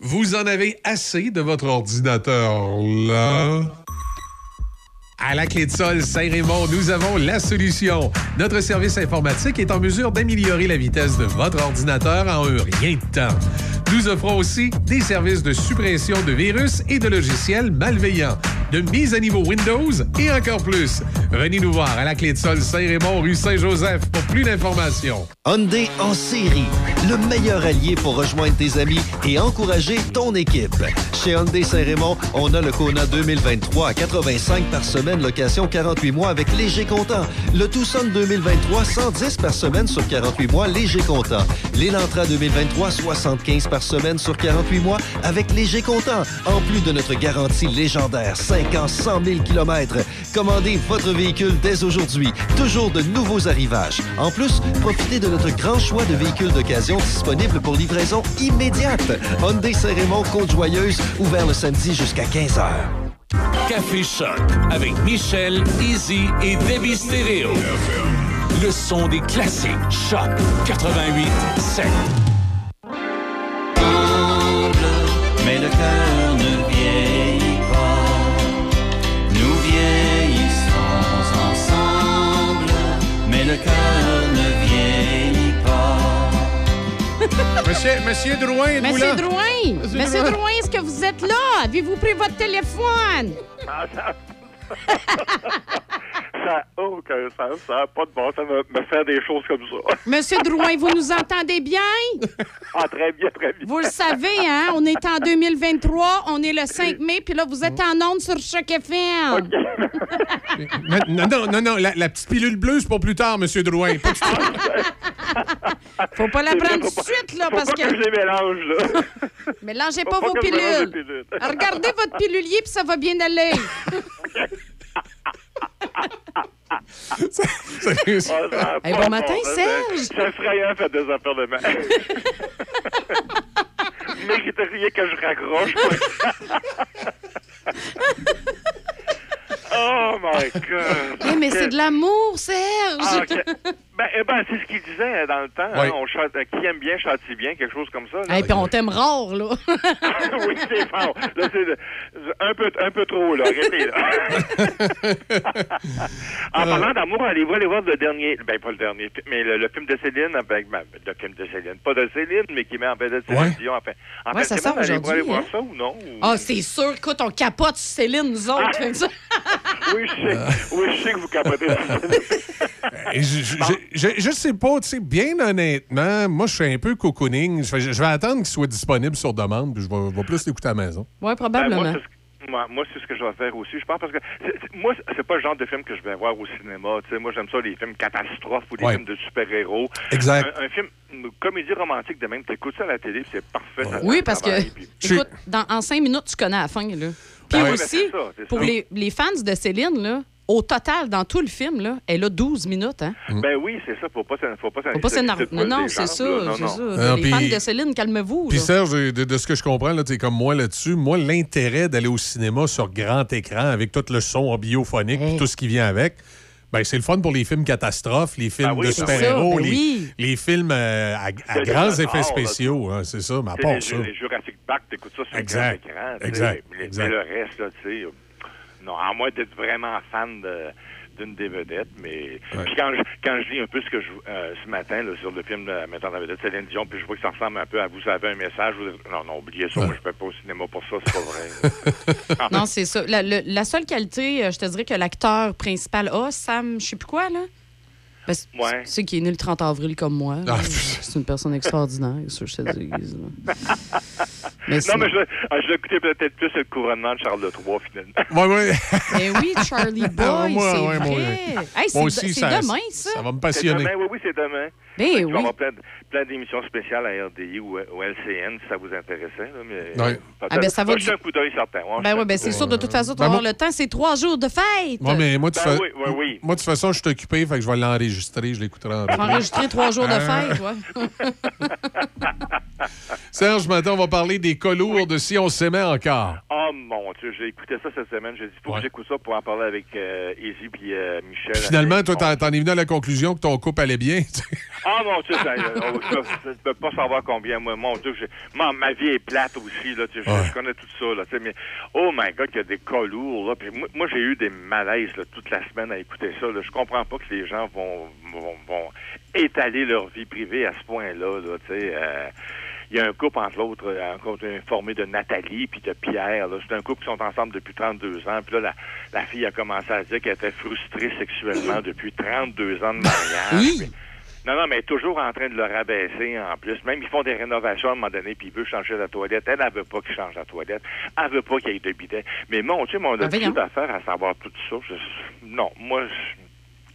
Vous en avez assez de votre ordinateur là? À la clé de sol Saint-Raymond, nous avons la solution. Notre service informatique est en mesure d'améliorer la vitesse de votre ordinateur en un rien de temps. Nous offrons aussi des services de suppression de virus et de logiciels malveillants, de mise à niveau Windows et encore plus. Venez nous voir à la clé de sol Saint-Raymond, rue Saint-Joseph pour plus d'informations. Hyundai en série, le meilleur allié pour rejoindre tes amis et encourager ton équipe. Chez Hyundai Saint-Raymond, on a le Kona 2023 à 85 par semaine, location 48 mois avec léger comptant. Le Tucson 2023, 110 par semaine sur 48 mois, léger comptant. L'Elantra 2023, 75 par semaine sur 48 mois avec léger comptant. En plus de notre garantie légendaire, 5 ans, 100 000 km. Commandez votre véhicule dès aujourd'hui. Toujours de nouveaux arrivages. En plus, profitez de notre grand choix de véhicules d'occasion disponibles pour livraison immédiate. Hyundai Saint-Raymond, Côte-Joyeuse, ouvert le samedi jusqu'à 15h. Café Choc avec Michel, Easy et Debbie Stereo. Le son des classiques. Choc 88 7. Mais le cœur Monsieur, Monsieur Drouin, là? Monsieur Drouin! Monsieur Monsieur Drouin. Drouin, est-ce que vous êtes là? Avez-vous pris votre téléphone? <laughs> Ça n'a aucun sens. Ça n'a pas de bon sens de me faire des choses comme ça. <laughs> Monsieur Drouin, vous nous entendez bien? Ah, très bien, très bien. Vous le savez, hein? On est en 2023, on est le 5 mai, puis là, vous êtes en onde sur Choc FM. Non, <laughs> non, non, non, non, la, la petite pilule bleue, c'est pour plus tard, Monsieur Drouin. <laughs> Faut pas la prendre tout de suite, là, faut parce pas que... que je les mélange, là. Mélangez pas pas vos pilules. Regardez votre pilulier, puis ça va bien aller. Ah, Hey, pas bon de matin. Serge. C'est effrayant, faire des affaires de main. Vous mériteriez que je raccroche. <laughs> oh my God. Eh, mais c'est de l'amour, Serge. Ah, ok. Ben, eh ben, c'est ce qu'il disait dans le temps. Oui. hein, on chante, euh, qui aime bien châtie bien, quelque chose comme ça. Et puis on t'aime rare, là. <laughs> oui, c'est fort. Là, c'est de- un peu, un peu trop, là. Arrêtez, là. <laughs> en parlant d'amour, allez-vous aller voir le dernier, ben pas le dernier, mais le, le film de Céline, avec, ben, le film de Céline, pas de Céline, mais qui met en vedette Céline Ouais. Dion. Enfin, en Ouais, fin de ça sort aujourd'hui, aller voir hein? ça ou non? ou- Ah, c'est sûr. Écoute, on capote sur Céline, nous autres. Fait ça- Oui, je sais, oui, je sais que vous capotez sur Céline. <laughs> Et je, je, je, je- sais pas, tu sais, bien honnêtement, moi, je suis un peu cocooning. Je, vais- je vais attendre qu'il soit disponible sur demande, puis je vais, plus l'écouter à la maison. Ouais, Ben, probablement. moi, c'est ce que- moi, moi, c'est ce que je vais faire aussi. Je pense parce que moi, c'est pas le genre de film que je vais voir au cinéma. Tu sais, moi, j'aime ça les films catastrophes ou les Ouais. films de super-héros. Exact. Un, un film, une comédie romantique de même, t'écoutes ça à la télé, puis c'est parfait. ça- Oui, parce que, puis- écoute, dans, en cinq minutes, tu connais la fin, là. Puis Ben oui, aussi, ben ça, pour les, les fans de Céline, là, au total, dans tout le film, là, elle a 12 minutes, hein? Ben oui, c'est ça. Faut pas s'en- faut pas Faut pas s'énerver. Non, non, c'est ça, c'est ça. les fans de Céline, calmez-vous. Puis. Serge, de, de ce que je comprends, là, t'es comme moi là-dessus, moi, l'intérêt d'aller au cinéma sur grand écran avec tout le son biophonique et tout ce qui vient avec, ben, c'est le fun pour les films catastrophes, les films oui, de c'est super-héros, ben les, oui. les films euh, à, grands effets spéciaux. hein, c'est ça, mais à Tu sais, part les, ça. les Jurassic Park, t'écoutes ça sur Exact. grand écran. Exact. Mais, Exact. mais le reste, là, tu sais, non, à moins d'être vraiment fan de d'une des vedettes, mais puis quand je, quand je lis un peu ce que je euh, ce matin là, sur le film de mettant en vedette Céline Dion, puis je vois que ça ressemble un peu à vous avez un message, vous non non oubliez ça, moi je vais pas au cinéma pour ça, c'est pas vrai. <laughs> Non, c'est ça. La, le- la seule qualité, euh, je te dirais que l'acteur principal a, Sam, je sais plus quoi, là. Parce que Ouais. Tu sais qu'il est né le 30 avril comme moi. Ah, c'est une personne extraordinaire, ça, je te dis. <laughs> Mais non, mais je, ah, je vais écouter peut-être plus le couronnement de Charles III, finalement. Ouais, ouais. <laughs> Eh oui, Charlie Boy, Ah, moi, c'est ouais, vrai. moi, Hey, c'est moi de- aussi, c'est ça- demain, ça. Ça va me C'est passionner. demain, oui, oui, c'est demain. Ben va oui. avoir plein, de- plein d'émissions spéciales à RDI ou, ou LCN, si ça vous intéressait. Là, mais, Ouais. peut-être- Ah, ben, ça va du- un coup d'œil certain. ouais, Ben oui, ben c'est sûr, de toute façon, tu Ben, vas avoir moi- le temps, c'est trois jours de fête. Ouais, mais moi, de Ben fa- oui, oui, oui. moi, de toute façon, je suis occupé, fait que je vais l'enregistrer, je l'écouterai en Tu vas enregistrer trois jours de Ah. fête, ouais. <laughs> Serge, maintenant, on va parler des colours de Si on s'aimait encore. Oh mon Dieu, j'ai écouté ça cette semaine. J'ai dit, faut Ouais. que j'écoute ça pour en parler avec euh, Izzy puis euh, Michel. Puis finalement, toi, t'en t'en es venu à la conclusion que ton couple allait bien. Ah mon Dieu, ça, euh, on- je ne peux pas savoir combien. Moi, mon Dieu, j'ai- moi, ma vie est plate aussi. Là, tu sais, je, Ouais. je connais tout ça. Là, tu sais, mais oh my God, qu'il y a des cas lourds. Là, puis moi, moi, j'ai eu des malaises là, toute la semaine à écouter ça. Là. Je comprends pas que les gens vont, vont, vont étaler leur vie privée à ce point-là. Là, tu sais, euh, il y a un couple, entre l'autre, euh, encore formé de Nathalie puis de Pierre. là. C'est un couple qui sont ensemble depuis 32 ans. Puis là, la, la fille a commencé à dire qu'elle était frustrée sexuellement depuis 32 ans de mariage. Puis- non, non, mais elle est toujours en train de le rabaisser en plus. Même ils font des rénovations à un moment donné, puis il veut changer la toilette. Elle, elle veut pas qu'il change la toilette. Elle veut pas qu'il y ait de bidet. Mais mon Dieu, mais on a voyons. beaucoup d'affaires à savoir tout ça. Je- non, moi, je,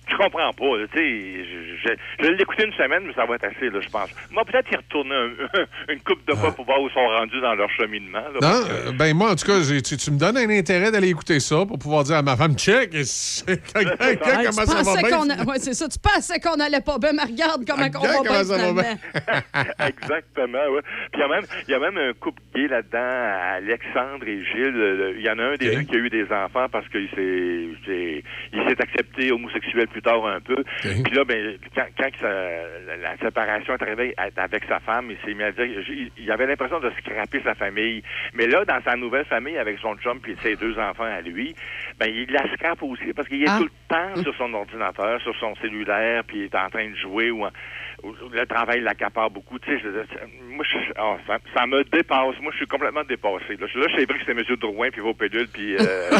je comprends pas. là, Tu sais, je, je, je vais l'écouter une semaine, mais ça va être assez, là, je pense. Moi, peut-être y retourner un- <laughs> une coupe de fois pour voir où ils sont rendus dans leur cheminement. là, Non, parce que- euh, ben moi, en tout cas, tu, tu me donnes un intérêt d'aller écouter ça pour pouvoir dire à ma femme, check, <laughs> c'est- comment ça va pensais bien. qu'on a- ouais, c'est ça. Tu pensais qu'on allait pas bien, mais regarde comment on Regarde va comment bien ça va. <laughs> Exactement, oui. Puis il y a même, il y a même un couple gay là-dedans, Alexandre et Gilles. Le- Il y en a un des deux qui a eu des enfants parce qu'il s'est, s'est- il s'est accepté homosexuel plus tard un peu. Puis là, ben, quand, quand ça- la, séparation est arrivée avec sa femme, il s'est mis à dire, il, avait l'impression de scraper sa famille. Mais là, dans sa nouvelle famille avec son chum puis ses deux enfants à lui, ben, il la scrape aussi parce qu'il est Ah. tout le temps sur son ordinateur, sur son cellulaire, puis il est en train de jouer ou, en- le travail l'accapare beaucoup. Tu sais, je moi, je, ah, ça, ça me dépasse. Moi, je suis complètement dépassé. Là, je, là, je sais bien que c'est M. Drouin puis vos pédules, puis euh, <laughs>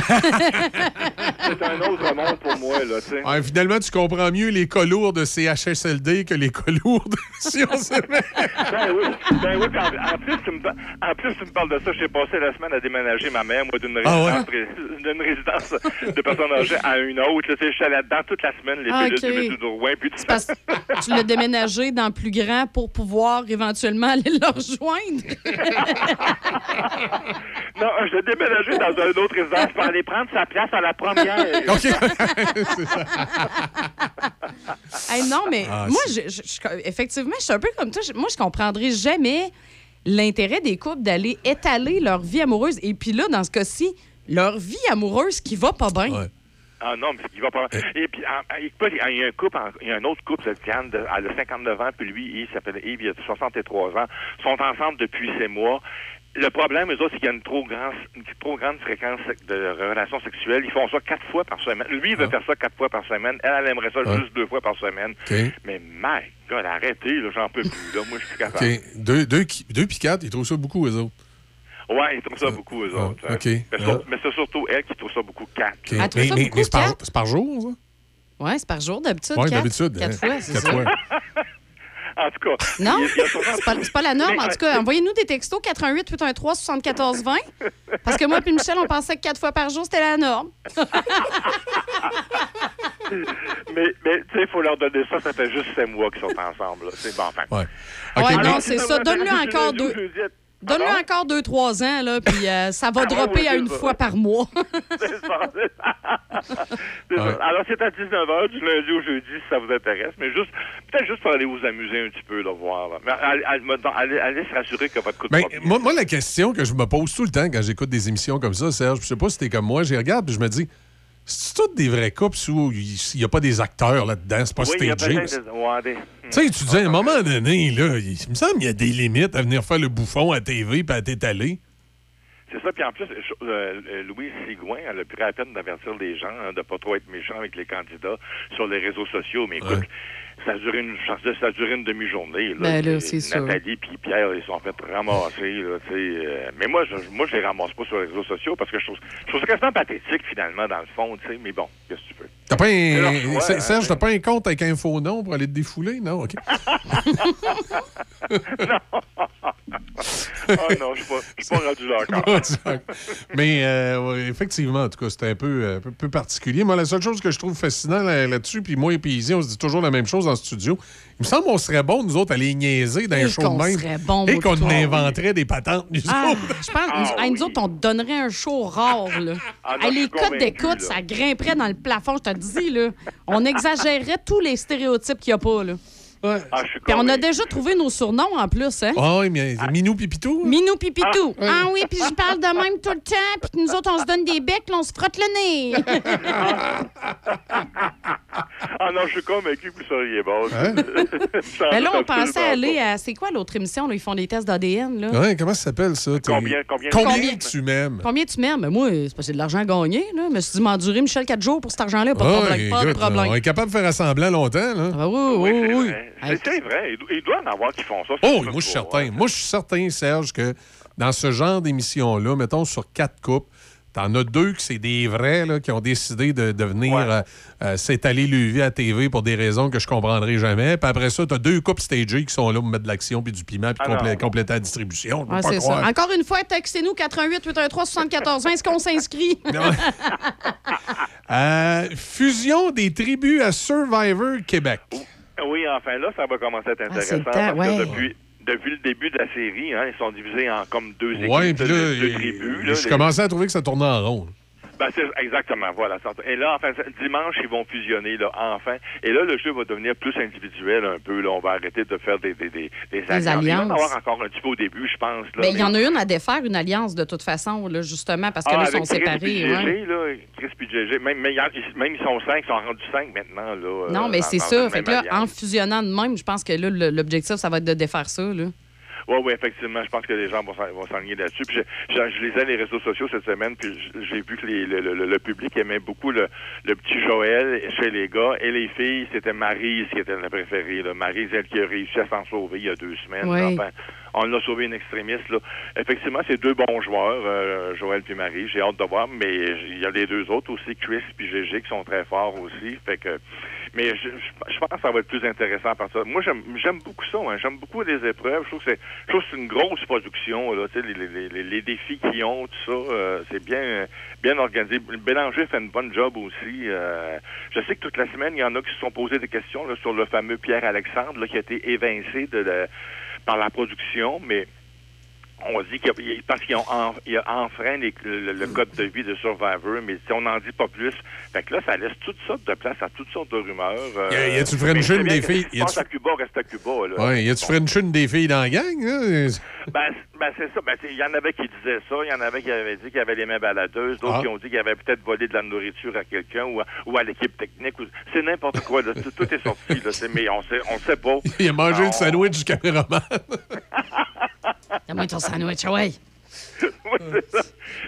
c'est un autre monde pour moi, là, tu sais. Ouais, finalement, tu comprends mieux les colours de CHSLD que les colours de <laughs> Si on. Ben oui, ben oui. En, en plus, tu me, pa- en plus, tu me parles de ça. J'ai passé la semaine à déménager ma mère, moi, d'une Ah ouais? résidence, résidence de personnes âgées à une autre. là. Tu sais, Je suis allé là-dedans toute la semaine, les Ah, pédules de M. Drouin. Puis tu- <laughs> que tu l'as déménagé dans plus grand pour pouvoir éventuellement aller le rejoindre? <laughs> Non, je l'ai déménagé dans une autre résidence pour aller prendre sa place à la première. <laughs> <laughs> Hey, non, mais Ah, moi, je, je- je- effectivement, je suis un peu comme toi. Je- moi, je comprendrais jamais l'intérêt des couples d'aller étaler leur vie amoureuse. Et puis là, dans ce cas-ci, leur vie amoureuse qui va pas bien. Ah non, mais il va pas. Et puis, en- il y a un couple, en- il y a un autre couple, Diane, de- elle a 59 ans, puis lui, il s'appelle Yves, il a 63 ans. Ils sont ensemble depuis ces mois. Le problème, eux autres, c'est qu'il y a une trop, grande, une trop grande fréquence de relations sexuelles. Ils font ça quatre fois par semaine. Lui, il veut faire ça quatre fois par semaine. Elle, elle aimerait ça juste deux fois par semaine. Mais, my God, arrêtez, là, j'en peux plus. Là. Moi, je suis capable. Deux, deux, deux puis quatre, ils trouvent ça beaucoup, eux autres. Ouais, ils trouvent ça beaucoup, eux autres. OK. Mais, Ah. c'est surtout elle qui trouve ça beaucoup quatre. OK. Mais, mais- mais c'est par, c'est par jour, ça? Ouais, c'est par jour d'habitude. Ouais, quatre. d'habitude, Quatre hein. fois, c'est Quatre ça. fois. <laughs> En tout cas. Non, c'est pas, c'est pas la norme. En tout cas, envoyez-nous des textos 88 813 74 20 Parce que moi et Michel, on pensait que quatre fois par jour, c'était la norme. <laughs> mais, mais tu sais, il faut leur donner ça. Ça fait juste sept mois qu'ils sont ensemble. là. C'est bon, enfin. Ouais. Ouais, Alors, non, c'est ça. Donne-le encore deux. Donne-le encore deux, trois ans, là, puis euh, ça va Ah, dropper oui, à une ça. fois par mois. <laughs> C'est ça. <laughs> C'est ça. Alors, c'est à 19h du lundi au jeudi, si ça vous intéresse. Mais juste, peut-être juste pour aller vous amuser un petit peu, là, voir. là. Mais allez, se rassurer que votre coup de Ben, moi, moi, la question que je me pose tout le temps quand j'écoute des émissions comme ça, Serge, je sais pas si t'es comme moi, j'y regarde puis je me dis, c'est tous des vrais couples où il n'y a pas des acteurs là-dedans, c'est pas Oui, stagé. des- des- Tu sais, tu dis, à un moment donné, là, il, il me semble qu'il y a des limites à venir faire le bouffon à TV puis à t'étaler. C'est ça. Puis en plus, euh, euh, Louise Sigouin, elle a pris la peine d'avertir les gens hein, de pas trop être méchants avec les candidats sur les réseaux sociaux. Mais écoute, ça a duré une, ça a duré une demi-journée. là. Ben là, Et c'est sûr. Nathalie puis Pierre, ils sont fait ramasser. Là, euh, mais moi, je, moi, je les ramasse pas sur les réseaux sociaux parce que je trouve, je trouve ça quasiment pathétique, finalement, dans le fond. tu sais. Mais bon, qu'est-ce que tu veux? T'as pas un... choix, Ser- hein, Serge, t'as pas un compte avec un faux nom pour aller te défouler? Non, OK. <laughs> <laughs> oh non, je suis pas, je suis pas rendu là <laughs> encore. Mais euh, ouais, effectivement, en tout cas, c'était un peu, euh, un peu, peu particulier. Moi, la seule chose que je trouve fascinant là- là-dessus, puis moi et puis Izzy, on se dit toujours la même chose en studio. Il me semble qu'on serait bon, nous autres, à les niaiser dans Et un show de même. bon, et qu'on inventerait des patentes, nous Ah, autres. je pense, nous, hey, nous autres, on te donnerait un show rare, là. Ah non, les codes d'écoute, ça grimperait dans le plafond, je te dis, là. On exagérerait tous les stéréotypes qu'il n'y a pas, là. Ah, je suis Puis on a déjà trouvé nos surnoms en plus, hein? Ah oui, mais Minou Pipitou? Minou Pipitou. Ah. Ah, oui, puis je parle de même tout le temps, puis nous autres, on se donne des becs, puis on se frotte le nez. <laughs> Ah non, je suis convaincu que vous seriez bon. Hein? <laughs> Mais là, on pensait aller à. C'est quoi l'autre émission? Là? Ils font des tests d'ADN. là? Ouais, comment ça s'appelle ça? Combien- combien- combien Combien- tu m'aimes? Combien tu m'aimes? Mais moi, c'est parce que de l'argent à gagner. Là. Je me suis dit, m'endurer Michel 4 jours pour cet argent-là. Pas de problème. Pas de problème. on est capable de faire assembler longtemps. Là. Ah oui, oui, oui. C'est vrai. Il, do- il doit en avoir qui font ça. Oh, moi, je suis certain. Moi, je suis certain, Serge, que dans ce genre d'émission-là, mettons sur quatre coupes, t'en as deux que c'est des vrais là, qui ont décidé de, de venir euh, euh, s'étaler le vie à TV pour des raisons que je comprendrai jamais. Puis après ça, t'as deux coupes stagées qui sont là pour mettre de l'action puis du piment puis Ah complé- compléter la distribution. Ouais, pas ça. Encore une fois, textez-nous 88 813 74 20. Est-ce qu'on s'inscrit? <laughs> <laughs> Euh, fusion des tribus à Survivor Québec. Oui, enfin là, ça va commencer à être Ah, intéressant parce ouais. que depuis, depuis le début de la série, hein, ils sont divisés en comme deux équipes, Ouais, puis là, deux, tribus. là, je les- commençais à trouver que ça tournait en rond. Ben, c'est exactement, voilà. Et là, enfin, dimanche, ils vont fusionner, là, enfin. Et là, le jeu va devenir plus individuel un peu. Là, on va arrêter de faire des, des, des, des alliances. Il va alliances. en avoir encore un petit peu au début, je pense. Là, Mais Ben, il y en a une à défaire, une alliance, de toute façon, là, justement, parce que Ah, là, ils sont Chris puis séparés. ouais. GG, là, Chris puis GG. Même, mais ils sont cinq, ils sont rendus cinq maintenant. Là, Non, euh, mais dans- c'est ça. Fait que là, en fusionnant de même, je pense que là, l'objectif, ça va être de défaire ça. Là. Oui, oui, effectivement. Je pense que les gens vont s'en- vont s'enligner là-dessus. Puis je, je, je lisais les réseaux sociaux cette semaine, puis j'ai vu que les- le, le- le public aimait beaucoup le, le petit Joël chez les gars. Et les filles, c'était Maryse qui était la préférée. Là. Maryse, elle qui a réussi à s'en sauver il y a deux semaines. Oui. Enfin, on l'a sauvé une extrémiste. Là. Effectivement, c'est deux bons joueurs, euh, Joël puis Marie. J'ai hâte de voir, mais il y a les deux autres aussi, Chris puis GG, qui sont très forts aussi. Fait que, mais je, je- je pense que ça va être plus intéressant à partir. Moi, j'aime beaucoup ça. hein. J'aime beaucoup les épreuves. Je trouve que c'est une grosse production. Là, les, les, les, les défis qu'ils ont, tout ça, euh, c'est bien bien organisé. Bélanger fait une bonne job aussi. euh, je sais que toute la semaine, il y en a qui se sont posés des questions là, sur le fameux Pierre Alexandre là, qui a été évincé de, la- par la production, mais on dit qu'il y a, parce qu'ils ont en- il a enfreint les- le, le code de vie de Survivor, mais si on n'en dit pas plus. Fait que là, ça laisse toutes sortes de place à toutes sortes de rumeurs. euh, Y a- y a-tu mais French c'est une bien des filles? Y passe à Cuba reste à Cuba. Là. Ouais, y a-tu French une des filles dans la gang? là? <laughs> Ben, ben, c'est ça. Ben, il y en avait qui disaient ça. Il y en avait qui avaient dit qu'il y avait les mains baladeuses. D'autres Ah. qui ont dit qu'il avait peut-être volé de la nourriture à quelqu'un ou à, ou à l'équipe technique. ou- C'est n'importe quoi. Là. Tout, tout est sorti. Là. Mais on sait, on sait pas. <laughs> Il a mangé On- le sandwich du caméraman. <laughs> Donne-moi ton sandwich, ouais. <laughs>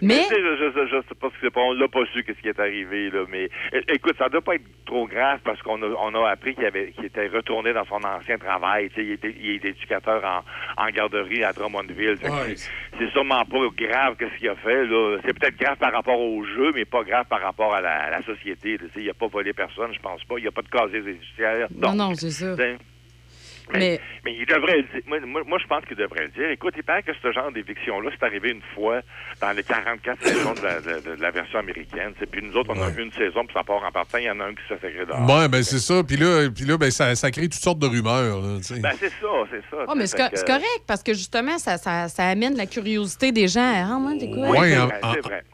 Mais je, je, je, je sais pas ce qui s'est passé. On l'a pas su qu'est-ce qui est arrivé là, mais écoute, ça doit pas être trop grave parce qu'on a, on a appris qu'il avait qu'il était retourné dans son ancien travail. Tu sais, il était, il est éducateur en, en garderie à Drummondville. Que Ouais. c'est- C'est sûrement pas grave qu'est-ce qu'il a fait là. C'est peut-être grave par rapport au jeu, mais pas grave par rapport à la, à la société. là. Tu sais, il a pas volé personne, je pense pas. Il y a pas de casier judiciaire. Non, non, c'est ça. Mais mais il devrait le dire. Moi, moi, moi, je pense qu'il devrait le dire. Écoute, il paraît que ce genre d'éviction-là, c'est arrivé une fois dans les 44 saisons de la, de- de la version américaine. tu sais. Puis nous autres, on a une saison, puis ça part en partant. Il y en a un qui se fait dehors. Ouais, ben c'est ça. Puis là, puis là ben, ça, ça crée toutes sortes de rumeurs. là, tu sais. Ben, c'est ça, c'est ça. Oh, mais c'est co- c'est correct parce que justement, ça, ça, ça amène la curiosité des gens. Moi, c'est quoi? Ouais, en-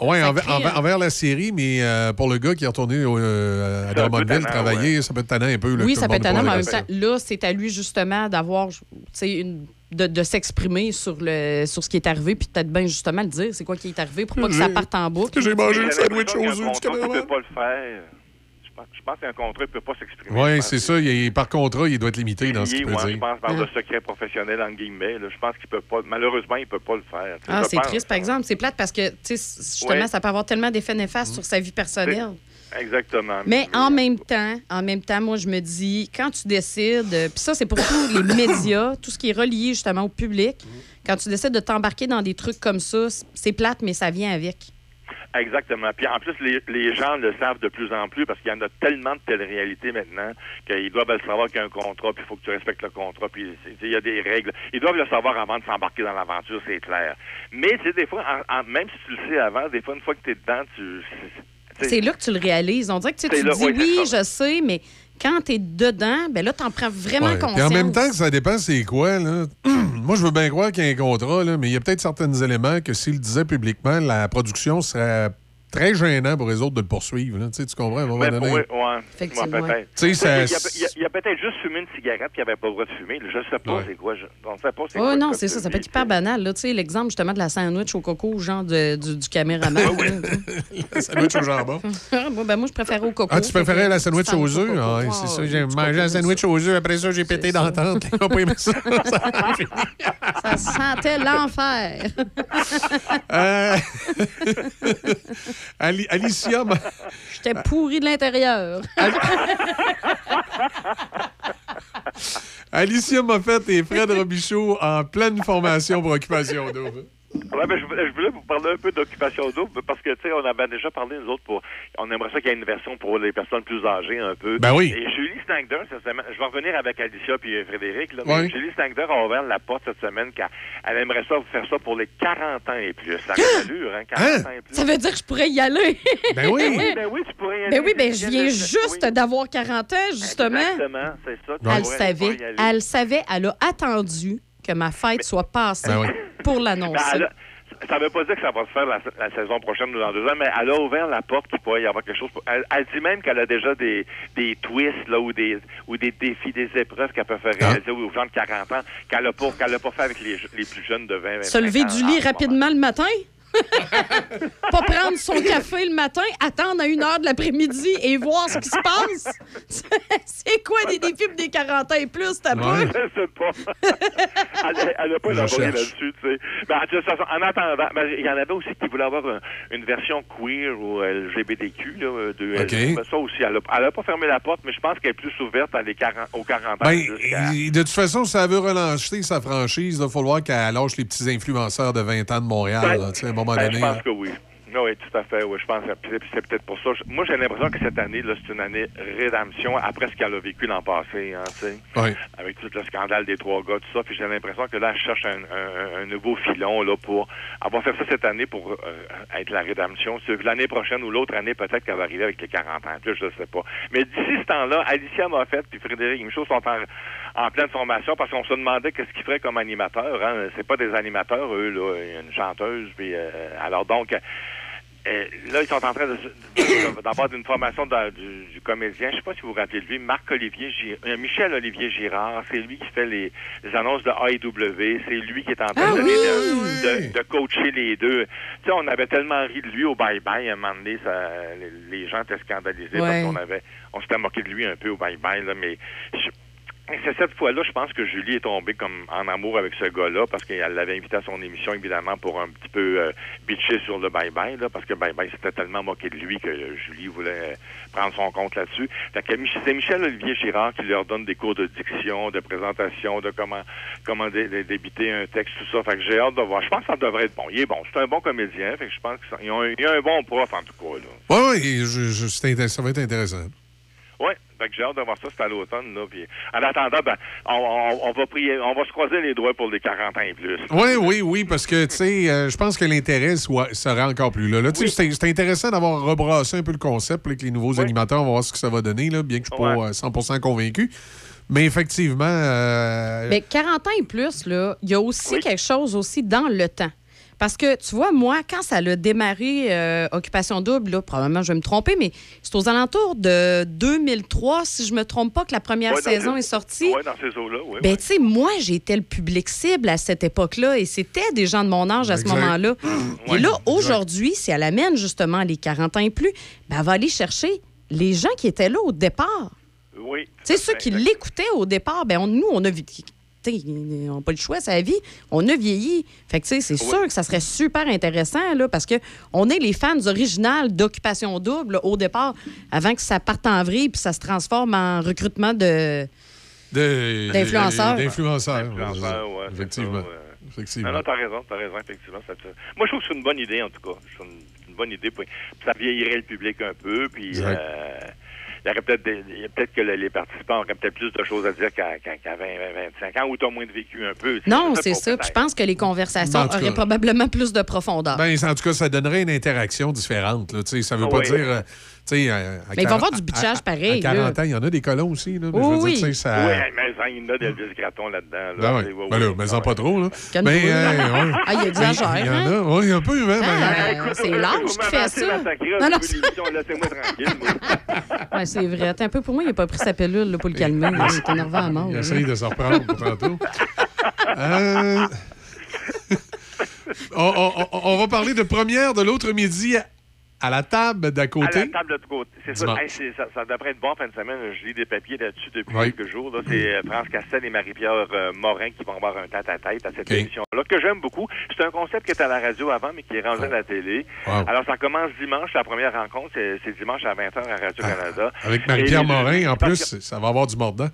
en- ouais, Ça envers, la série, mais euh, pour le gars qui est retourné euh, à Drummondville travailler, ça peut être tannant un peu. là, Oui, ça peut être mais en même temps, là, c'est à lui justement d'avoir, tu sais, une de, de s'exprimer sur le sur ce qui est arrivé, puis peut-être bien justement le dire, c'est quoi qui est arrivé pour pas que ça parte en boucle. J'ai mangé le sandwich aux œufs du caméraman. peut pas le faire. Je pense, qu'un contrat ne peut pas s'exprimer. Oui, c'est ça. il est- par contrat, il doit être limité dans ce qu'il peut ouais, Je dire. pense par Ah. le secret professionnel, en guillemets. là. Je pense qu'il peut pas. Malheureusement, il peut pas le faire. Ah, c'est triste, par exemple. C'est plate parce que, tu sais, justement, Ouais. ça peut avoir tellement d'effets néfastes sur sa vie personnelle. Exactement. Mais en même temps, en même temps, moi, je me dis, quand tu décides, euh, puis ça, c'est pour tous les <coughs> médias, tout ce qui est relié justement au public, quand tu décides de t'embarquer dans des trucs comme ça, c'est plate, mais ça vient avec. Exactement. Puis en plus, les, les gens le savent de plus en plus parce qu'il y en a tellement de télé-réalité maintenant qu'ils doivent le savoir qu'il y a un contrat, puis il faut que tu respectes le contrat, puis il y a des règles. Ils doivent le savoir avant de s'embarquer dans l'aventure, c'est clair. Mais tu sais, des fois, en- en- même si tu le sais avant, des fois, une fois que tu es dedans, tu... c'est- là que tu le réalises. On dirait que tu, tu là, dis oui, je sais, mais quand tu es dedans, ben là, tu en prends vraiment Ouais. Conscience. en même temps, ça dépend c'est quoi. Là. <clears throat> Moi, je veux bien croire qu'il y a un contrat, là, mais il y a peut-être certains éléments que s'il le disait publiquement, la production serait très gênant pour les autres de le poursuivre. là. Tu sais, tu comprends, à un moment Ben, donné. oui, ouais. Effectivement. Ouais, peut-être. Tu sais, ça- Il y a, a- peut-être juste fumé une cigarette qui n'avait pas le droit de fumer. Je ne sais pas c'est quoi. Je, on ne sait pas c'est Oui, quoi. non, c'est ça. Ça peut être hyper banal. Là. Tu sais, l'exemple justement de la sandwich au coco, genre de- du, du caméraman. <laughs> La sandwich au jambon. <laughs> moi, ben, moi, je préférais au coco. Ah, tu préférais la sandwich aux au œufs? Ah, oui, c'est ça. J'ai mangé la sandwich aux œufs. Après ça, j'ai pété dans la tente. Ils ont pas aimé ça. <laughs> Ça sentait l'enfer. Ali- Alicia, m'a- J'étais pourri de l'intérieur. Alicia Moffett et Fred Robichaud en pleine formation pour Occupation Double. Ouais, ben, je, voulais, je voulais vous parler un peu d'occupation double parce que, tu sais, on avait déjà parlé, nous autres, pour, on aimerait ça qu'il y ait une version pour les personnes plus âgées un peu. Ben oui. Et Julie Stangder, cette semaine, je vais revenir avec Alicia puis Frédéric, là, mais. Julie Stangder a ouvert la porte cette semaine qu'elle elle aimerait ça faire ça pour les 40 ans et plus. Ça a l'allure, hein, 40 ans et plus. Ça veut dire que je pourrais y aller. Ben oui. <laughs> Ben oui, ben oui, tu pourrais y aller. Ben oui, ben je viens juste d'avoir 40 ans, justement. Exactement, c'est ça. Tu Elle savait. y aller. Elle le savait. Elle a attendu que ma fête soit passée Ben oui. pour Ben, l'annoncer. elle a- ça ne veut pas dire que ça va se faire la, la saison prochaine ou dans deux ans, mais elle a ouvert la porte qu'il pourrait y avoir quelque chose. pour- Elle, elle dit même qu'elle a déjà des, des twists là, ou, des, ou des défis, des épreuves qu'elle peut faire Ah. réaliser aux gens de 40 ans qu'elle n'a pas, qu'elle a pas fait avec les, les plus jeunes de 20 Se lever du lit rapidement le matin? <laughs> pas prendre son café le matin, attendre à une heure de l'après-midi et voir ce qui se passe? <laughs> C'est quoi des défis pour des 40 ans et plus, t'as pas? Je sais pas. <laughs> elle n'a pas élaboré là-dessus, tu sais. Ben, de toute façon, en attendant, ben, il y en avait aussi qui voulaient avoir un- une version queer ou LGBTQ, là, euh, de ça aussi, elle n'a pas fermé la porte, mais je pense qu'elle est plus ouverte à les 40, aux 40 ans. Ben, de toute façon, ça veut relancer sa franchise. Il va falloir qu'elle lâche les petits influenceurs de 20 ans de Montréal. Ben, là, moment ben, donné. je pense là. que oui. Oui, tout à fait. Oui, je pense que c'est peut-être pour ça. Moi, j'ai l'impression que cette année, c'est une année rédemption après ce qu'elle a vécu l'an passé, hein. Oui. Avec tout le scandale des trois gars, tout ça. Puis j'ai l'impression que là, elle cherche un, un- un nouveau filon, là, pour avoir fait ça cette année pour euh, être la rédemption. L'année prochaine ou l'autre année, peut-être qu'elle va arriver avec les 40 ans. Là, je ne sais pas. Mais d'ici ce temps-là, Alicia Moffett puis Frédéric Michaud sont en, en pleine formation parce qu'on se demandait qu'est-ce qu'ils feraient comme animateurs. Hein. C'est pas des animateurs, eux, là. Il y a une chanteuse. Puis, euh, alors donc, euh, là, ils sont en train d'avoir une formation du, du comédien. Je sais pas si vous vous rappelez de lui, Marc-Olivier Girard, Michel-Olivier Girard. C'est lui qui fait les, les annonces de AEW. C'est lui qui est en train Ah de, oui! de- de- de coacher les deux. Tu sais, on avait tellement ri de lui au bye-bye. À un moment donné, ça, les, les gens étaient scandalisés Ouais. parce qu'on avait, on s'était moqué de lui un peu au bye-bye, là, mais je- c'est cette fois-là, je pense que Julie est tombée comme en amour avec ce gars-là parce qu'elle l'avait invité à son émission, évidemment, pour un petit peu euh, bitcher sur le bye-bye, là, parce que bye-bye s'était tellement moqué de lui que euh, Julie voulait euh, prendre son compte là-dessus. Fait que Mich- c'est Michel-Olivier Girard qui leur donne des cours de diction, de présentation, de comment comment dé- dé- débiter un texte, tout ça. Fait que j'ai hâte de voir. Je pense que ça devrait être bon. Il est bon. C'est un bon comédien. Fait que je pense qu'ils ont, un- il y a un bon prof, en tout cas. Oui, c'est inté- ça va être intéressant. Oui, fait que j'ai hâte de voir ça, c'est à l'automne, là. Puis, en attendant, ben, on, on- on va prier, on va se croiser les doigts pour les 40 ans et plus. Oui, oui, oui, parce que, tu sais, euh, je pense que l'intérêt soit- sera encore plus là. là tu sais, c'est intéressant d'avoir rebrassé un peu le concept là, avec les nouveaux animateurs. On va voir ce que ça va donner, là, bien que je ne suis pas euh, 100% convaincu. Mais effectivement... euh, Mais 40 ans et plus, là, il y a aussi quelque chose aussi dans le temps. Parce que, tu vois, moi, quand ça a démarré euh, Occupation Double, là, probablement je vais me tromper, mais c'est aux alentours de 2003, si je me trompe pas, que la première Ouais, saison ces- est sortie. Ouais, dans ces eaux-là, oui. Ben, tu sais, moi, j'étais le public cible à cette époque-là et c'était des gens de mon âge à ce moment-là. <clears throat> Ouais, et là, aujourd'hui, si elle amène justement les 40 ans et plus, ben, elle va aller chercher les gens qui étaient là au départ. Oui. Tu sais, ceux qui l'écoutaient au départ, ben on- nous, on a vu. On n'a pas le choix, c'est la vie. On a vieilli. Fait que, tu sais, c'est sûr que ça serait super intéressant, là, parce que on est les fans originales d'Occupation Double là, au départ, avant que ça parte en vrille puis ça se transforme en recrutement de. D'influenceurs. D'influenceurs. Ouais, c'est Effectivement. ça, ouais. Effectivement. Non, non, t'as raison, t'as raison, effectivement. ça te- Moi, je trouve que c'est une bonne idée, en tout cas. Trouve une, une bonne idée. Puis, ça vieillirait le public un peu, puis... Exact. euh, il y aurait peut-être peut-être que le- les participants auraient peut-être plus de choses à dire qu'à qu'à- qu'à 20, 20, 25 ans, ou t'as moins de vécu un peu. Non, c'est ça. Puis je pense que les conversations cas. auraient probablement plus de profondeur. Ben, en tout cas, ça donnerait une interaction différente. Là, Tu sais, ça veut Ah pas oui. dire. Euh, sais, Mais il va y avoir 40 du bitchage pareil, À 40 là. ans, il y en a des colons aussi. Là, mais Oui, je veux dire, ça... Oui, mais il y en a d'Elvis Gratton là-dedans. Là. Ben ouais. C'est- ouais, Ben là, ouais. mais en pas trop, là. Mais, euh, ouais. Ah, il exagère, Il y en hein? a, oui, un peu, hein. Ah, ben- c'est l'âge qui fait ça. Non, non, Laissez-moi tranquille. <laughs> Ouais, c'est vrai. Un peu, pour moi, il n'a pas pris sa pilule là, pour le calmer. Il est énervé à mort. Il essaye de se reprendre pour tantôt. Euh, <laughs> on, on- on- on va parler de première de l'autre midi à, à la table d'à À côté. la table de côté. C'est ça. Hey, ça. Ça devrait être bon fin de semaine. Je lis des papiers là-dessus depuis Oui. quelques jours. C'est euh, France Castel et Marie-Pierre euh, Morin qui vont avoir un tête-à-tête à cette OK. émission-là, que j'aime beaucoup. C'est un concept qui était à la radio avant, mais qui est rendu à la télé. Wow. Alors, ça commence dimanche. La première rencontre, c'est dimanche à 20h à Radio-Canada. Ah, Avec Marie-Pierre les- Morin, en plus, ça va avoir du mordant.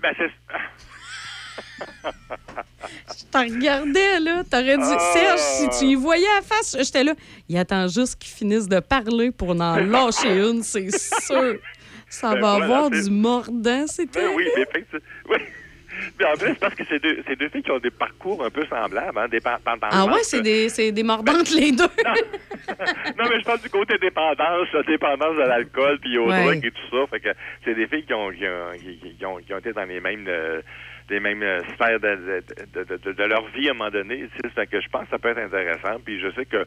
Ben, c'est... <laughs> Je t'en regardais, là. T'aurais dit, Ah. Serge, si tu y voyais à face, j'étais là. Il attend juste qu'il finisse de parler pour en <laughs> lâcher une, c'est sûr. Ça Ben va voilà, avoir du mordant, c'est Ben oui, mais. <laughs> Oui. Mais en plus, c'est parce que c'est deux, deux filles qui ont des parcours un peu semblables, hein, dépendamment. Ah ouais, c'est des, des mordantes, les deux. <laughs> Non, mais je parle du côté dépendance, la dépendance de l'alcool puis aux Ouais. drogues et tout ça. Fait que c'est des filles qui ont, qui ont, qui- qui ont, qui ont été dans les mêmes, euh, les mêmes euh, sphères de, de, de, de- leur vie à un moment donné. Fait que je pense que ça peut être intéressant. Puis je sais que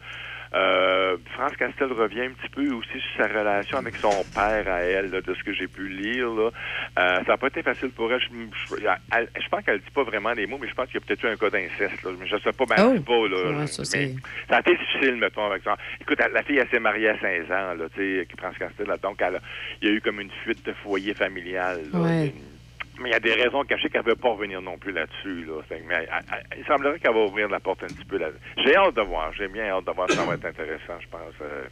euh, France Castel revient un petit peu aussi sur sa relation avec son père à elle, là, de ce que j'ai pu lire. Là. Euh, ça n'a pas été facile pour elle. Je, je- elle- je pense qu'elle dit pas vraiment les mots, mais je pense qu'il y a peut-être eu un cas d'inceste. là. Mais je sais pas, ben, Oh. je sais pas. Là, Ouais, ça, mais c'est- ça a été difficile, mettons, avec ça. Écoute, la fille, elle s'est mariée à 16 ans, là, tu sais, qui prend ce castel, là. Donc, elle a- il y a eu comme une fuite de foyer familial, là. Ouais. Mais il y a des raisons cachées qu'elle ne veut pas revenir non plus là-dessus, là. Mais elle- elle- il semblerait qu'elle va ouvrir la porte un petit peu là J'ai hâte de voir. J'ai bien hâte de voir. Ça va être intéressant, je pense. Euh,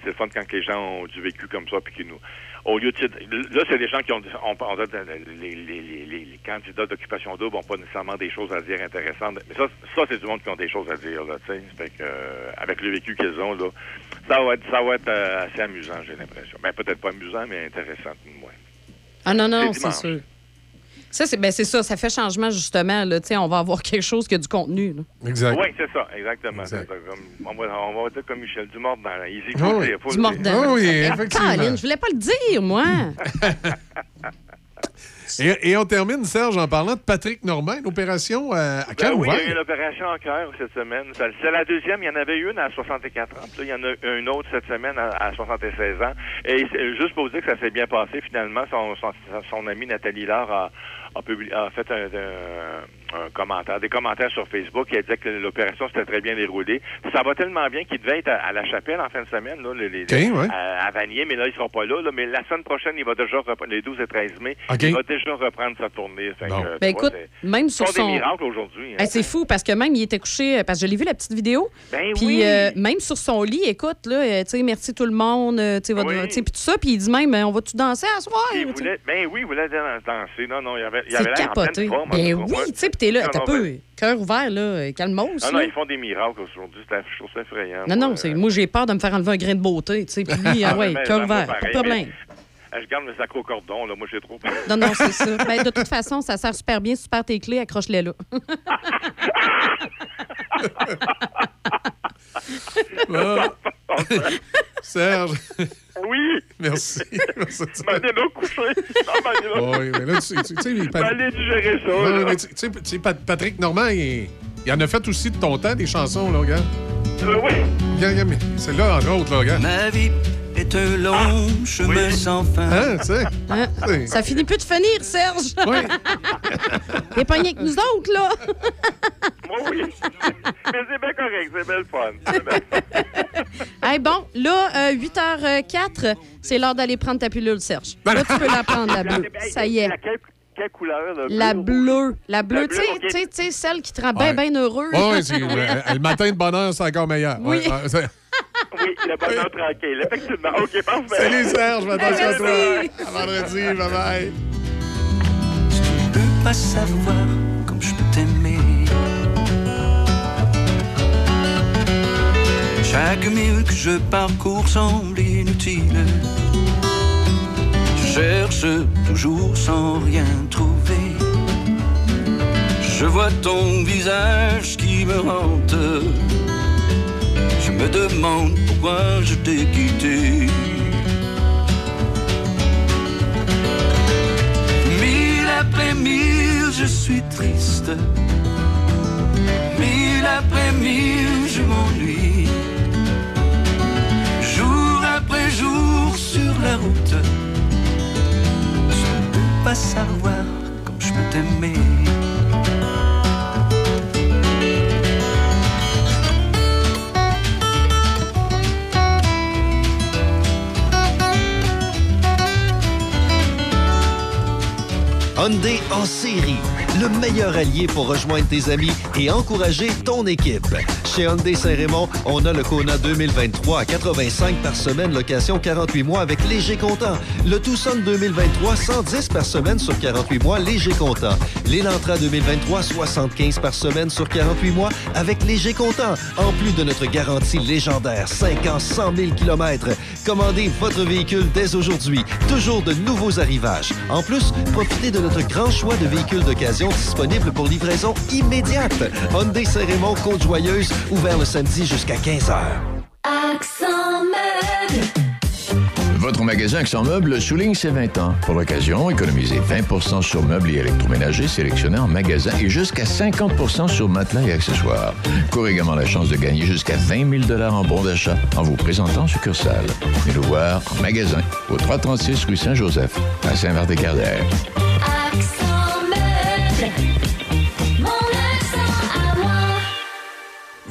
c'est le fun quand les gens ont du vécu comme ça, puis qu'ils nous... Au lieu de... Là, c'est des gens qui ont... On, on dit, les, les, les, les- candidats d'occupation double n'ont pas nécessairement des choses à dire intéressantes. Mais ça, ça c'est du monde qui ont des choses à dire, là, tu sais. Euh, avec le vécu qu'ils ont, là, ça va être, ça va être euh, assez amusant, j'ai l'impression. Ben, peut-être pas amusant, mais intéressant, moins. Ah non, non, C'est sûr. Ça, c'est ben, c'est ça. Ça fait changement, justement. Là. On va avoir quelque chose qui a du contenu. là. Exact. Oui, c'est ça, exactement. C'est ça, comme- on, va, on va dire comme Michel Dumordant. là. Il Ah oui. faut Du le dire. mordant. Ah oui, effectivement. Caroline, je voulais pas le dire, moi. <laughs> Et, et on termine, Serge, en parlant de Patrick Normand, une opération euh, à Ben cœur oui, il y a eu une opération en cœur cette semaine. C'est la deuxième. Il y en avait une à 64 ans. Puis là, il y en a une autre cette semaine à, à 76 ans. Et c'est- juste pour vous dire que ça s'est bien passé, finalement, son, son, son amie Nathalie Lard a, a, publié- a fait un, un- un commentaire, des commentaires sur Facebook. qui a dit que l'opération s'était très bien déroulée. Ça va tellement bien qu'il devait être à, à la chapelle en fin de semaine, là, les, les- OK, ouais. à, à Vanier, mais là, ils seront pas là, là. Mais la semaine prochaine, il va déjà reprendre, les 12 et 13 mai, il va déjà reprendre sa tournée. Fait Bon. Ben, vois, même ce sont sur son- des miracles aujourd'hui. hein. C'est fou parce que même il était couché, euh, parce que je l'ai vu la petite vidéo. Ben puis oui. euh, même sur son lit, écoute, là, euh, tu sais, merci tout le monde, tu sais, Oui. puis tout ça, puis il dit même, on va-tu danser à soir? Il voulait, ben oui, il voulait dan- danser. Non, non, il y avait, il y C'est avait l'air en pleine capoté. forme, en Ben tout cas. oui, Ouais. tu sais, puis t'es là, t'as peu, ben- cœur ouvert, là, euh, calmos. Non, non, ils font des miracles aujourd'hui. C'est- Je trouve ça effrayant. Non, moi. non, c'est, moi, j'ai peur de me faire enlever un grain de beauté, tu sais, puis lui, <laughs> ah ouais, cœur ouvert, pas de problème. mais, euh, Je garde mes accros cordon, là. Moi, j'ai trop peur. Non, non, c'est ça. <laughs> Ben, de toute façon, ça sert super bien. Super tes clés, accroche-les là. <laughs> Bon. Serge, Oui! merci. <laughs> Merci. M'allez là coucher. Non, là. Oui, mais là, tu, tu- tu sais, il- M'allez digérer ça, Ouais, là. mais tu tu sais, tu sais, Pat- Patrick Normand, il, il en a fait aussi de ton temps, des chansons, là, regarde. Euh, oui. Regarde, regarde, mais c'est là, entre autres, là, regarde. Ma vie est un long chemin sans fin. Hein, tu sais? Hein? Ça finit plus de finir, Serge. Oui. T'es que nous autres, là. <laughs> Moi, oui. <laughs> Mais c'est bien correct. C'est bien le fun. Hey, bon, là, euh, 8h04, c'est l'heure d'aller prendre ta pilule, Serge. Là, tu peux la prendre, la bleue. <laughs> Ça y est. La- Quelle, quelle couleur, là? La bleu? bleue. La bleue, La tu bleue, tu sais, celle qui te rend bien, Ouais. bien heureux. C'est- euh, <laughs> le matin de bonheur, c'est encore meilleur. Oui. Ouais, ouais, c'est- Oui, le bonheur tranquille. Effectivement. OK, parfait. Salut, Serge, attention à toi. À vendredi, bye-bye. Je peux pas savoir Chaque mille que je parcours semble inutile. Je cherche toujours sans rien trouver. Je vois ton visage qui me hante. Je me demande pourquoi je t'ai quitté. Mille après mille, je suis triste. Mille après mille, je m'ennuie. Je ne peux pas savoir comme je peux t'aimer. Hyundai en série. Le meilleur allié pour rejoindre tes amis et encourager ton équipe. Chez Hyundai Saint-Raymond, on a le Kona 2023 à 85 par semaine, location 48 mois avec léger comptant. Le Tucson 2023, 110 par semaine sur 48 mois, léger comptant. L'Elantra 2023, 75 par semaine sur 48 mois avec léger comptant. En plus de notre garantie légendaire, 5 ans, 100 000 km. Commandez votre véhicule dès aujourd'hui. Toujours de nouveaux arrivages. En plus, profitez de notre grand choix de véhicules d'occasion disponibles pour livraison immédiate. Hyundai Saint-Raymond, Côte-Joyeuse, ouvert le samedi jusqu'à 15h. Accent meuble. Votre magasin Accent Meubles souligne ses 20 ans. Pour l'occasion, économisez 20% sur meubles et électroménagers sélectionnés en magasin et jusqu'à 50% sur matelas et accessoires. Courez également la chance de gagner jusqu'à 20 000 en bons d'achat en vous présentant en succursale. Venez nous voir en magasin au 336 rue Saint-Joseph à Saint-Marc-des-Carrières. Accent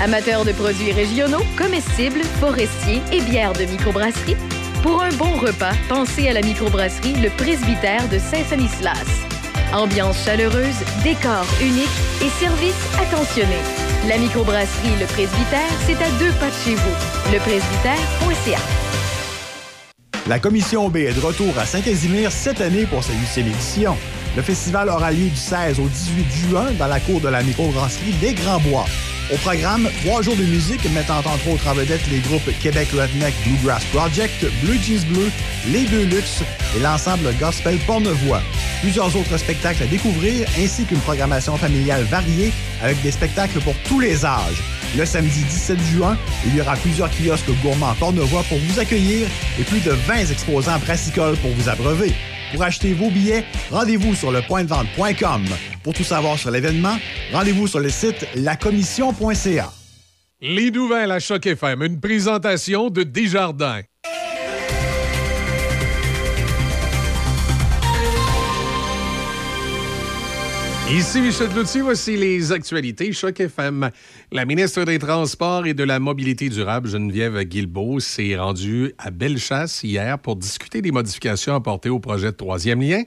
Amateurs de produits régionaux, comestibles, forestiers et bières de microbrasserie, pour un bon repas, pensez à la microbrasserie Le Presbytère de Saint-Sanislas. Ambiance chaleureuse, décor unique et service attentionné. La microbrasserie Le Presbytère, c'est à deux pas de chez vous. Lepresbytère.ca. La Commission B est de retour à Saint-Casimir cette année pour sa huitième édition. Le festival aura lieu du 16 au 18 juin dans la cour de la microbrasserie Les Grands Bois. Au programme, trois jours de musique mettant entre autres en vedette les groupes Québec Redneck Bluegrass Project, Blue Jeans Bleu, Les Deux Luxe et l'ensemble gospel Pornevoix. Plusieurs autres spectacles à découvrir ainsi qu'une programmation familiale variée avec des spectacles pour tous les âges. Le samedi 17 juin, il y aura plusieurs kiosques gourmands Pornevoix pour vous accueillir et plus de 20 exposants brassicoles pour vous abreuver. Pour acheter vos billets, rendez-vous sur le pointdevente.com. Pour tout savoir sur l'événement, rendez-vous sur le site lacommission.ca. Les nouvelles à Choc FM, une présentation de Desjardins. Ici Michel Cloutier, voici les actualités Choc FM. La ministre des Transports et de la Mobilité durable, Geneviève Guilbeault, s'est rendue à Bellechasse hier pour discuter des modifications apportées au projet de troisième lien.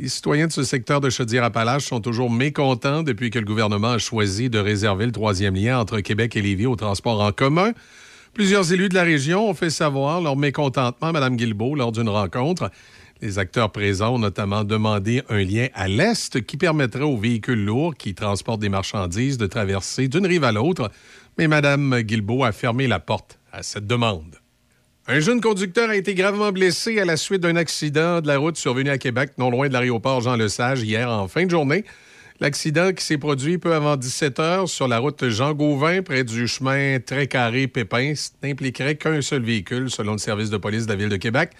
Les citoyens de ce secteur de Chaudière-Appalaches sont toujours mécontents depuis que le gouvernement a choisi de réserver le troisième lien entre Québec et Lévis au transport en commun. Plusieurs élus de la région ont fait savoir leur mécontentement à Mme Guilbeault lors d'une rencontre. Les acteurs présents ont notamment demandé un lien à l'est qui permettrait aux véhicules lourds qui transportent des marchandises de traverser d'une rive à l'autre, mais Mme Guilbeault a fermé la porte à cette demande. Un jeune conducteur a été gravement blessé à la suite d'un accident de la route survenu à Québec, non loin de l'aéroport Jean-Lesage, hier en fin de journée. L'accident qui s'est produit peu avant 17 heures sur la route Jean-Gauvin, près du chemin très carré Pépin, n'impliquerait qu'un seul véhicule, selon le service de police de la Ville de Québec.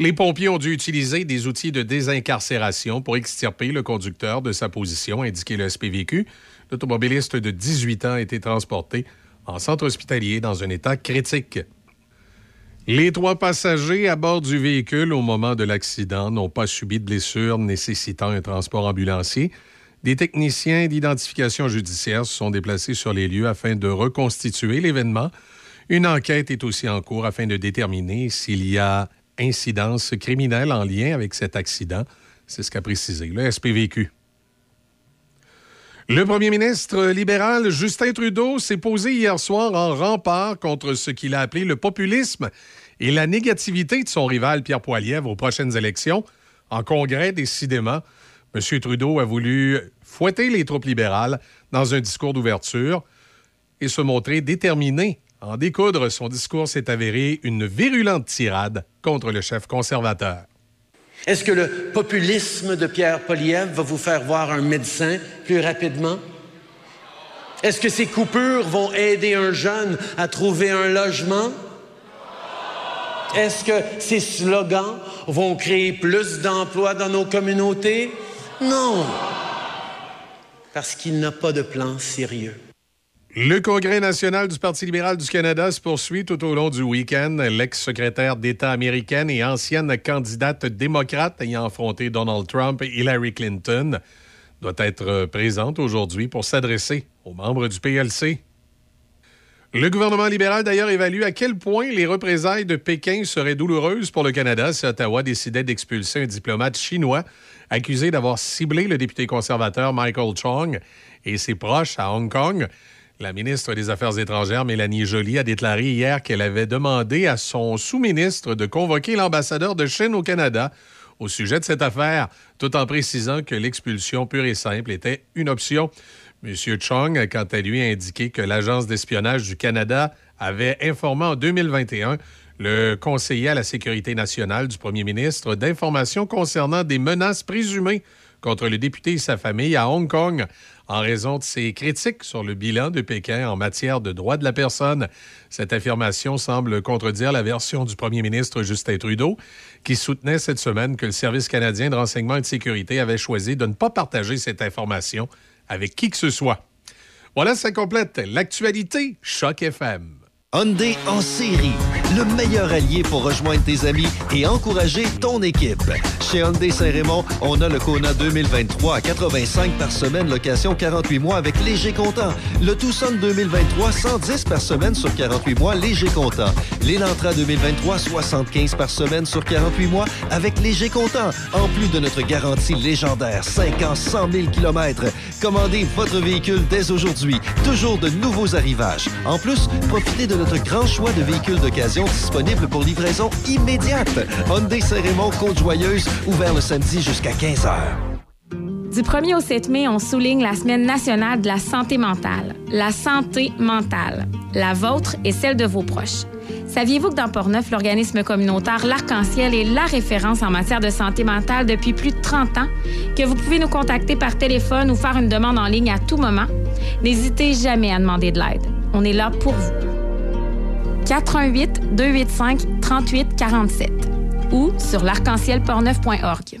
Les pompiers ont dû utiliser des outils de désincarcération pour extirper le conducteur de sa position, indiqué le SPVQ. L'automobiliste de 18 ans a été transporté en centre hospitalier dans un état critique. Les trois passagers à bord du véhicule au moment de l'accident n'ont pas subi de blessures nécessitant un transport ambulancier. Des techniciens d'identification judiciaire se sont déplacés sur les lieux afin de reconstituer l'événement. Une enquête est aussi en cours afin de déterminer s'il y a incidence criminelle en lien avec cet accident. C'est ce qu'a précisé le SPVQ. Le premier ministre libéral Justin Trudeau s'est posé hier soir en rempart contre ce qu'il a appelé le populisme et la négativité de son rival Pierre Poilievre aux prochaines élections. En congrès, décidément, M. Trudeau a voulu fouetter les troupes libérales dans un discours d'ouverture et se montrer déterminé en découdre. Son discours s'est avéré une virulente tirade contre le chef conservateur. Est-ce que le populisme de Pierre Poliev va vous faire voir un médecin plus rapidement? Est-ce que ces coupures vont aider un jeune à trouver un logement? Est-ce que ces slogans vont créer plus d'emplois dans nos communautés? Non. Parce qu'il n'a pas de plan sérieux. Le Congrès national du Parti libéral du Canada se poursuit tout au long du week-end. L'ex-secrétaire d'État américaine et ancienne candidate démocrate ayant affronté Donald Trump et Hillary Clinton doit être présente aujourd'hui pour s'adresser aux membres du PLC. Le gouvernement libéral, d'ailleurs, évalue à quel point les représailles de Pékin seraient douloureuses pour le Canada si Ottawa décidait d'expulser un diplomate chinois accusé d'avoir ciblé le député conservateur Michael Chong et ses proches à Hong Kong. La ministre des Affaires étrangères, Mélanie Joly, a déclaré hier qu'elle avait demandé à son sous-ministre de convoquer l'ambassadeur de Chine au Canada au sujet de cette affaire, tout en précisant que l'expulsion pure et simple était une option. M. Chong a quant à lui indiqué que l'Agence d'espionnage du Canada avait informé en 2021 le conseiller à la sécurité nationale du premier ministre d'informations concernant des menaces présumées contre le député et sa famille à Hong Kong en raison de ses critiques sur le bilan de Pékin en matière de droits de la personne. Cette affirmation semble contredire la version du premier ministre Justin Trudeau, qui soutenait cette semaine que le Service canadien de renseignement et de sécurité avait choisi de ne pas partager cette information avec qui que ce soit. Voilà, ça complète l'actualité Choc FM. Hyundai en série, le meilleur allié pour rejoindre tes amis et encourager ton équipe. Chez Hyundai Saint-Raymond, on a le Kona 2023 à 85 par semaine, location 48 mois avec léger comptant. Le Tucson 2023, 110 par semaine sur 48 mois, léger comptant. L'Elantra 2023, 75 par semaine sur 48 mois avec léger comptant. En plus de notre garantie légendaire, 5 ans, 100 000 km. Commandez votre véhicule dès aujourd'hui. Toujours de nouveaux arrivages. En plus, profitez de notre grand choix de véhicules d'occasion disponibles pour livraison immédiate. Hyundai Saint-Raymond, Côte-Joyeuse, ouvert le samedi jusqu'à 15h. Du 1er au 7 mai, on souligne la Semaine nationale de la santé mentale. La santé mentale, la vôtre et celle de vos proches. Saviez-vous que dans Portneuf, l'organisme communautaire L'Arc-en-Ciel est la référence en matière de santé mentale depuis plus de 30 ans? Que vous pouvez nous contacter par téléphone ou faire une demande en ligne à tout moment? N'hésitez jamais à demander de l'aide. On est là pour vous. 418 285 38 47 ou sur l'arc-en-ciel-portneuf.org.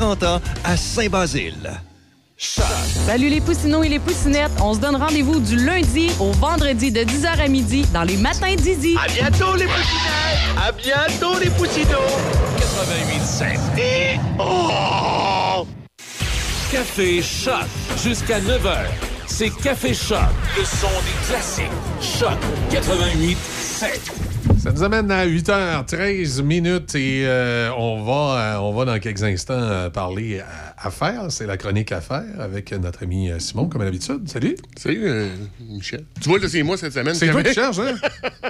ans à Saint-Basile. Salut les poussinots et les poussinettes. On se donne rendez-vous du lundi au vendredi de 10h à midi dans les matins d'Izzy. À bientôt les poussinettes! À bientôt les poussinots! 88.7. Et... Oh! Café Choc. Jusqu'à 9h. C'est Café Choc. Le son des classiques. Choc 88.7. Ça nous amène à 8h13 minutes et euh, on, va, euh, on va dans quelques instants euh, parler à- affaires. C'est la chronique affaires avec notre ami euh, Simon, comme à l'habitude. Salut. Salut, euh, Michel. Tu vois, c'est moi cette semaine. C'est toi qui cherches, hein? <laughs>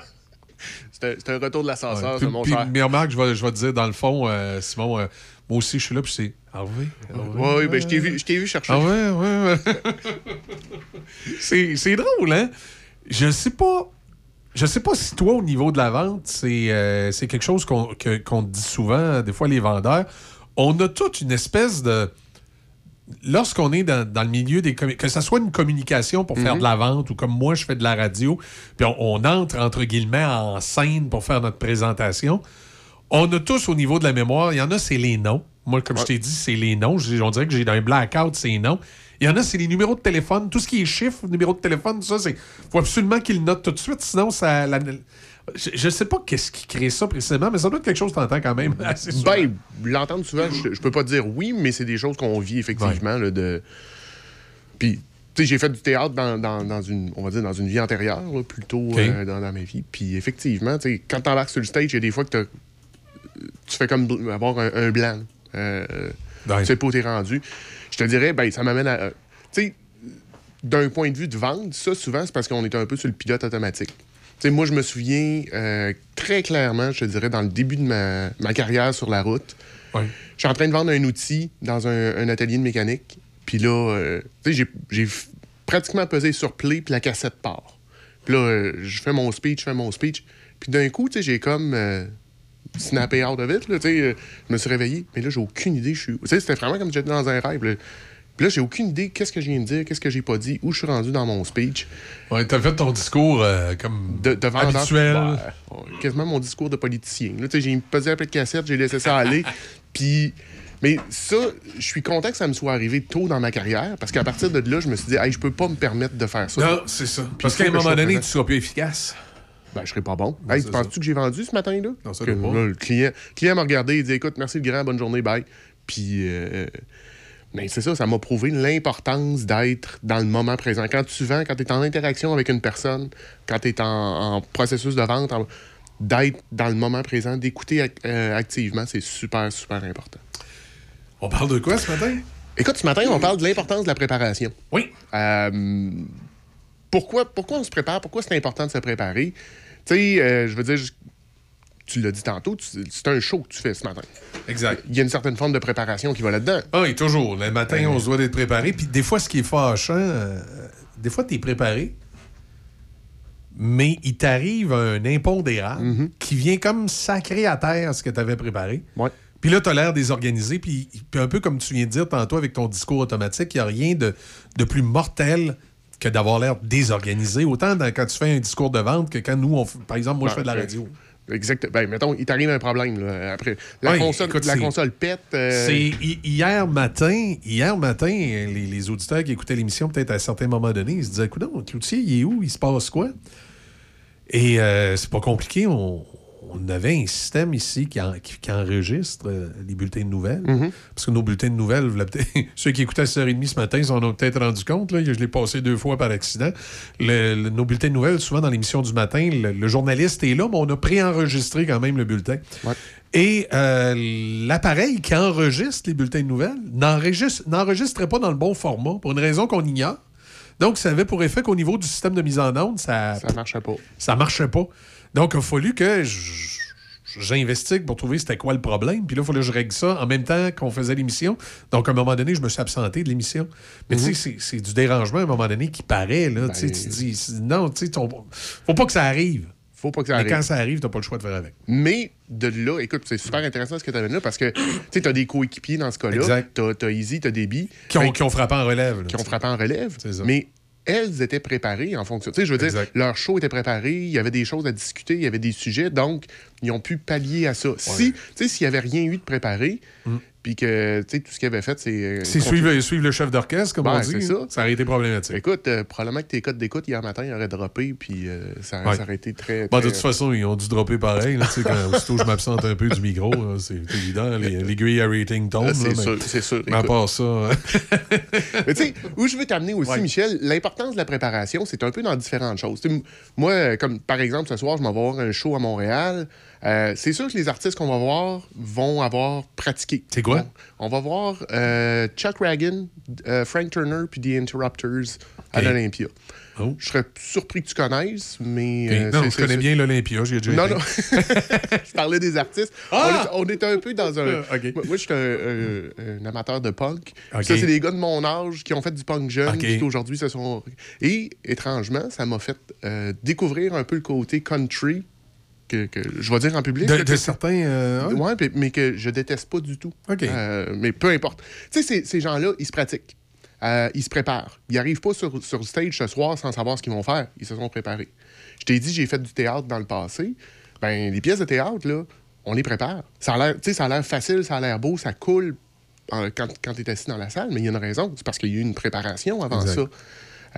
C'était c'était un retour de l'ascenseur, Ouais, c'est puis- mon cher. mais remarque, je vais, je vais te dire, dans le fond, euh, Simon, euh, moi aussi, je suis là, puis c'est Harvey. Ouais, ben, je t'ai vu- je t'ai vu chercher. Ah ouais, ouais, ouais. <laughs> c'est c'est drôle, hein? Je sais pas. Je sais pas si toi, au niveau de la vente, c'est euh, quelque chose qu'on que- dit souvent, des fois, les vendeurs. On a toute une espèce de. Lorsqu'on est dans, dans le milieu des. Que ce soit une communication pour faire Mhm. de la vente ou comme moi, je fais de la radio, puis on, on entre, entre guillemets, en scène pour faire notre présentation, on a tous au niveau de la mémoire, il y en a, c'est les noms. Moi, comme je t'ai dit, c'est les noms. On dirait que j'ai un blackout, c'est les noms. Il y en a, c'est les numéros de téléphone. Tout ce qui est chiffres, numéros de téléphone, tout ça, c'est. faut absolument qu'ils le notent tout de suite, sinon ça. la- je, je sais pas qu'est-ce qui crée ça précisément, mais ça doit être quelque chose que t'entends quand même <laughs> assez souvent. Ben, l'entendre souvent, je, je peux pas dire oui, mais c'est des choses qu'on vit effectivement. là, de... Puis, tu sais, j'ai fait du théâtre dans, dans- dans une, on va dire, dans une vie antérieure, là, plutôt euh, dans, dans ma vie. Puis, effectivement, tu sais, quand t'embarques sur le stage, il y a des fois que t'as- tu fais comme avoir un, un blanc. Euh, Tu sais pas où t'es rendu. Je te dirais, ben, ça m'amène à. euh, tu sais, d'un point de vue de vente, ça, souvent, c'est parce qu'on est un peu sur le pilote automatique. Tu sais, moi, je me souviens euh, très clairement, je te dirais, dans le début de ma, ma carrière sur la route, je suis en train de vendre un outil dans un, un atelier de mécanique. Puis là, euh, tu sais, j'ai- pratiquement pesé sur play, puis la cassette part. Puis là, euh, je fais mon speech, je fais mon speech. Puis d'un coup, tu sais, j'ai comme snappé out of it. Là, euh, je me suis réveillé, mais là, j'ai aucune idée. C'était vraiment comme si j'étais dans un rêve. là. Puis là, j'ai aucune idée qu'est-ce que je viens de dire, qu'est-ce que j'ai pas dit, où je suis rendu dans mon speech. Ouais, t'as fait ton discours euh, comme de, de habituel. Quasiment mon discours de politicien. Là, j'ai pesé un peu de cassette, j'ai laissé ça aller. <laughs> Puis. Mais ça, je suis content que ça me soit arrivé tôt dans ma carrière, parce qu'à partir de là, je me suis dit, hey, je peux pas me permettre de faire ça. Non, c'est ça. Puis Parce qu'à un moment donné, tu seras plus efficace. Ben, je serais pas bon. Non, Hey, penses-tu que j'ai vendu ce matin-là? Non, ça Que doit pas. là, le client, le client m'a regardé, il dit Écoute, merci le grand, bonne journée, bye. Puis, euh, mais c'est ça, ça m'a prouvé l'importance d'être dans le moment présent. Quand tu vends, quand tu es en interaction avec une personne, quand tu es en, en processus de vente, en- d'être dans le moment présent, d'écouter ac- euh, activement, c'est super, super important. On parle de quoi ce matin? Écoute, ce matin, on parle de l'importance de la préparation. Oui. Pourquoi, pourquoi on se prépare? Pourquoi c'est important de se préparer? Tu sais, euh, je veux dire, je- tu l'as dit tantôt, c'est un show que tu fais ce matin. Exact. Il y a une certaine forme de préparation qui va là-dedans. Ah oui, toujours. Le matin, Euh. on se doit d'être préparé. Puis des fois, ce qui est fâchant, euh, des fois, tu es préparé, mais il t'arrive un impondérable Mm-hmm. qui vient comme sacrer à terre ce que tu avais préparé. Ouais. Puis là, tu as l'air désorganisé. Puis, puis un peu comme tu viens de dire tantôt avec ton discours automatique, il n'y a rien de, de plus mortel que d'avoir l'air désorganisé. Autant dans- quand tu fais un discours de vente que quand nous, on, par exemple, moi, je Ben, fais de la radio. Exact. Ben, mettons, il t'arrive un problème. Là, après, la, Oui, console, écoute, la console pète. euh, C'est hi- hier matin, hier matin, les, les auditeurs qui écoutaient l'émission, peut-être à un certain moment donné, ils se disaient Écoute, l'outil, il est où? Il se passe quoi? Et euh, c'est pas compliqué. On, on avait un système ici qui, en- qui- qui enregistre euh, les bulletins de nouvelles. Mm-hmm. Parce que nos bulletins de nouvelles, <laughs> ceux qui écoutaient à 6h30 ce matin, ils s'en ont peut-être rendu compte. Là, je l'ai passé deux fois par accident. Le- le- nos bulletins de nouvelles, souvent dans l'émission du matin, le, le journaliste est là, mais on a préenregistré quand même le bulletin. Et euh, l'appareil qui enregistre les bulletins de nouvelles n'enregistre- n'enregistrait pas dans le bon format pour une raison qu'on ignore. Donc, ça avait pour effet qu'au niveau du système de mise en onde, ça ça marchait pas. ça marchait pas. Donc, il a fallu que j'investigue pour trouver c'était quoi le problème. Puis là, il fallait que je règle ça en même temps qu'on faisait l'émission. Donc, à un moment donné, je me suis absenté de l'émission. Mais tu sais, c'est- c'est du dérangement à un moment donné qui paraît. Là, Tu sais, tu dis, non, tu sais, ton- faut pas que ça arrive. Faut pas que ça Mais arrive. quand ça arrive, t'as pas le choix de faire avec. Mais de là, écoute, c'est super intéressant ce que tu as là parce que tu as des coéquipiers dans ce cas-là. Exact. Tu as, Easy, tu as Déby. Qui ont, qui ont frappé en relève. là, qui ont frappé en relève. C'est ça. Mais elles étaient préparées en fonction. Tu sais, je veux dire, Exact. leur show était préparé, il y avait des choses à discuter, il y avait des sujets, donc ils ont pu pallier à ça. Si, tu sais, s'il n'y avait rien eu de préparé, puis que, tu sais, tout ce qu'ils avaient fait, c'est... euh, C'est suivre, suivre le chef d'orchestre, comme Ben, on dit. ça. Ça aurait été problématique. Écoute, euh, probablement que tes codes d'écoute hier matin ils auraient droppé, puis euh, ça, Ouais. ça aurait été très. Bon, de toute façon, ils ont dû dropper pareil. Là, quand <laughs> aussitôt je m'absente un peu du micro, c'est évident. les- L'aiguille à rating tombe. Ah, c'est sûr, c'est sûr. Mais à part ça, hein. <laughs> Mais tu sais, où je veux t'amener aussi, Ouais. Michel, l'importance de la préparation, c'est un peu dans différentes choses. Moi, comme par exemple, ce soir, je m'en vais voir un show à Montréal. Euh, c'est sûr que les artistes qu'on va voir vont avoir pratiqué. C'est quoi? On, on va voir euh, Chuck Ragan, euh, Frank Turner puis The Interrupters à l'Olympia. Oh. Je serais surpris que tu connaisses, mais... Non, je connais bien l'Olympia. J'y ai déjà non, été. non. <laughs> je parlais des artistes. Ah! On, est, on est un peu dans un. Euh, ok. Moi, je suis un, amateur de punk. Ça, c'est des gars de mon âge qui ont fait du punk jeune, qui aujourd'hui se sont. Et étrangement, ça m'a fait découvrir un peu le côté country. Que, que je vais dire en public. De, là, de que- certains. euh, ouais. Mais- mais que je déteste pas du tout. OK. Euh, mais peu importe. Tu sais, ces, ces gens-là, ils se pratiquent. Euh, ils se préparent. Ils n'arrivent pas sur, sur le stage ce soir sans savoir ce qu'ils vont faire. Ils se sont préparés. Je t'ai dit, j'ai fait du théâtre dans le passé. Ben, les pièces de théâtre, là, on les prépare. Ça a l'air, facile, ça a l'air beau, ça coule euh, quand, quand tu es assis dans la salle, mais il y a une raison. C'est parce qu'il y a eu une préparation avant Exact. ça.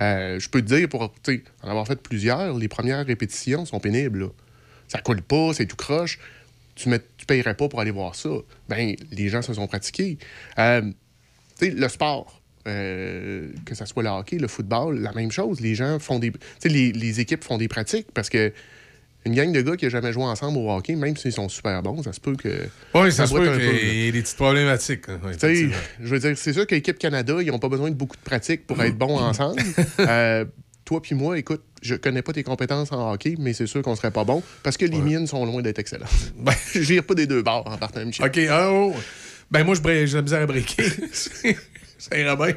Euh, je peux te dire, pour en avoir fait plusieurs, les premières répétitions sont pénibles. là. Ça coule pas, c'est tout croche. Tu ne tu payerais pas pour aller voir ça. Ben, les gens se sont pratiqués. Euh, tu sais, le sport. euh, que ce soit le hockey, le football, la même chose. Les gens font des. Tu sais, les, les équipes font des pratiques parce que. Une gang de gars qui n'a jamais joué ensemble au hockey, même s'ils sont super bons, ça se peut que. Oui, ça se peut qu'il y ait des petites problématiques. hein, oui, je veux dire, c'est sûr que l'équipe Canada, ils n'ont pas besoin de beaucoup de pratique pour être bons <laughs> ensemble. Euh, toi puis moi, écoute, je connais pas tes compétences en hockey, mais c'est sûr qu'on serait pas bon parce que les miennes sont loin d'être excellentes. <laughs> je vire pas des deux bords en partant, Michel. OK, ah, oh. Ben, moi, j'ai la misère à briquer. ça ira bien.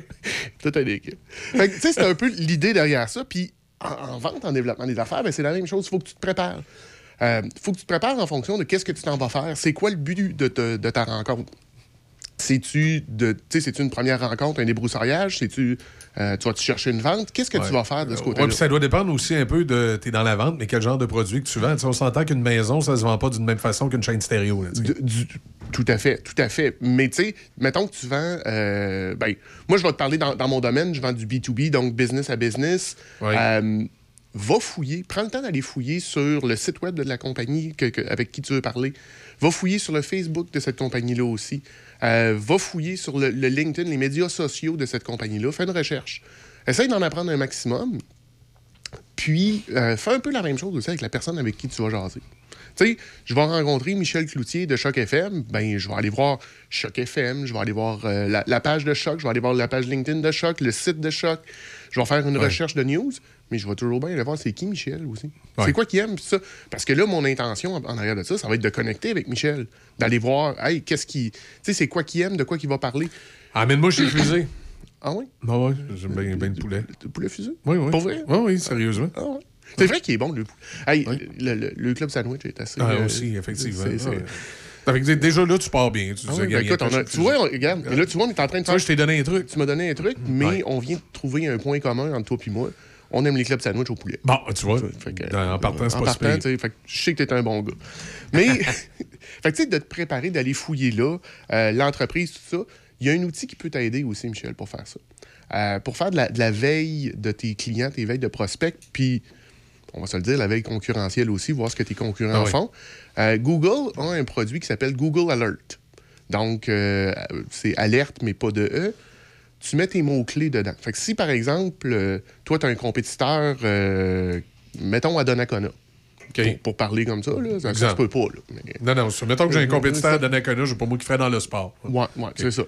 Toute une équipe. Fait tu sais, c'est un peu l'idée derrière ça. Puis en, en vente, en développement des affaires, ben, c'est la même chose. Il faut que tu te prépares. Il faut que tu te prépares en fonction de qu'est-ce que tu t'en vas faire. C'est quoi le but de, te- de ta rencontre? C'est-tu de, tu sais, c'est-tu une première rencontre, un débroussaillage? C'est-tu, euh, tu vas-tu chercher une vente? Qu'est-ce que tu vas faire de ce côté-là? Ouais, puis ça doit dépendre aussi un peu de. T'es dans la vente, mais quel genre de produit que tu vends. On s'entend qu'une maison, ça se vend pas d'une même façon qu'une chaîne stéréo. là, du- tout à fait, tout à fait. Mais tu sais, mettons que tu vends. euh, ben, moi, je vais te parler dans, dans mon domaine, je vends du B2B, donc business à business. Euh, va fouiller, prends le temps d'aller fouiller sur le site web de la compagnie que- que- avec qui tu veux parler. Va fouiller sur le Facebook de cette compagnie-là aussi. Euh, va fouiller sur le, le LinkedIn, les médias sociaux de cette compagnie-là. Fais une recherche. Essaye d'en apprendre un maximum. Puis, euh, fais un peu la même chose aussi avec la personne avec qui tu vas jaser. Tu sais, je vais rencontrer Michel Cloutier de Choc FM, ben je vais aller voir Choc FM, je vais aller voir euh, la, la page de Choc, je vais aller voir la page LinkedIn de Choc, le site de Choc, je vais faire une Ouais. recherche de news, mais je vais toujours bien aller voir c'est qui Michel aussi. Ouais. C'est quoi qu'il aime, ça? Parce que là, mon intention en, arrière de ça, ça va être de connecter avec Michel, d'aller voir, hey, qu'est-ce qui. Tu sais, c'est quoi qu'il aime, de quoi qu'il va parler. Amène-moi chez Fusée. Ah oui? Ah ouais, j'aime bien, bien le poulet. Le poulet fusée? Oui, oui. Pour vrai? Oui, oui, sérieusement. Ah. C'est vrai qu'il est bon, le poulet. Hey, le, le- le club sandwich est assez. Ah, euh, aussi, effectivement. c'est- c'est- Ouais. Fait que déjà là, tu pars bien. Tu Ah oui, ben écoute, on a- tu vois, on- regarde, là, tu vois, on est en train de Tu vois, je t'ai donné un truc. Tu m'as donné un truc, mais Ouais. on vient de trouver un point commun entre toi et moi. On aime les clubs sandwich au poulet. Bon, tu vois, Fait que, dans- en partant, c'est pas partant, fait que je sais que t'es un bon gars. Mais, <laughs> fait que, tu sais, de te préparer, d'aller fouiller là, euh, l'entreprise, tout ça, il y a un outil qui peut t'aider aussi, Michel, pour faire ça. Euh, pour faire de la, de la veille de tes clients, tes veilles de prospects, puis, on va se le dire, la veille concurrentielle aussi, voir ce que tes concurrents Ah oui. font. Euh, Google a un produit qui s'appelle Google Alert. Donc, euh, c'est alerte, mais pas de E. Tu mets tes mots-clés dedans. Fait que si, par exemple, euh, toi, tu as un compétiteur, euh, mettons à Donnacona, pour, pour parler comme ça, là, ça, ça se peut pas. Là. Mais- Non, non, mettons que j'ai un compétiteur de Nakona, je pas moi qui ferais dans le sport. Ouais, ouais, c'est ça.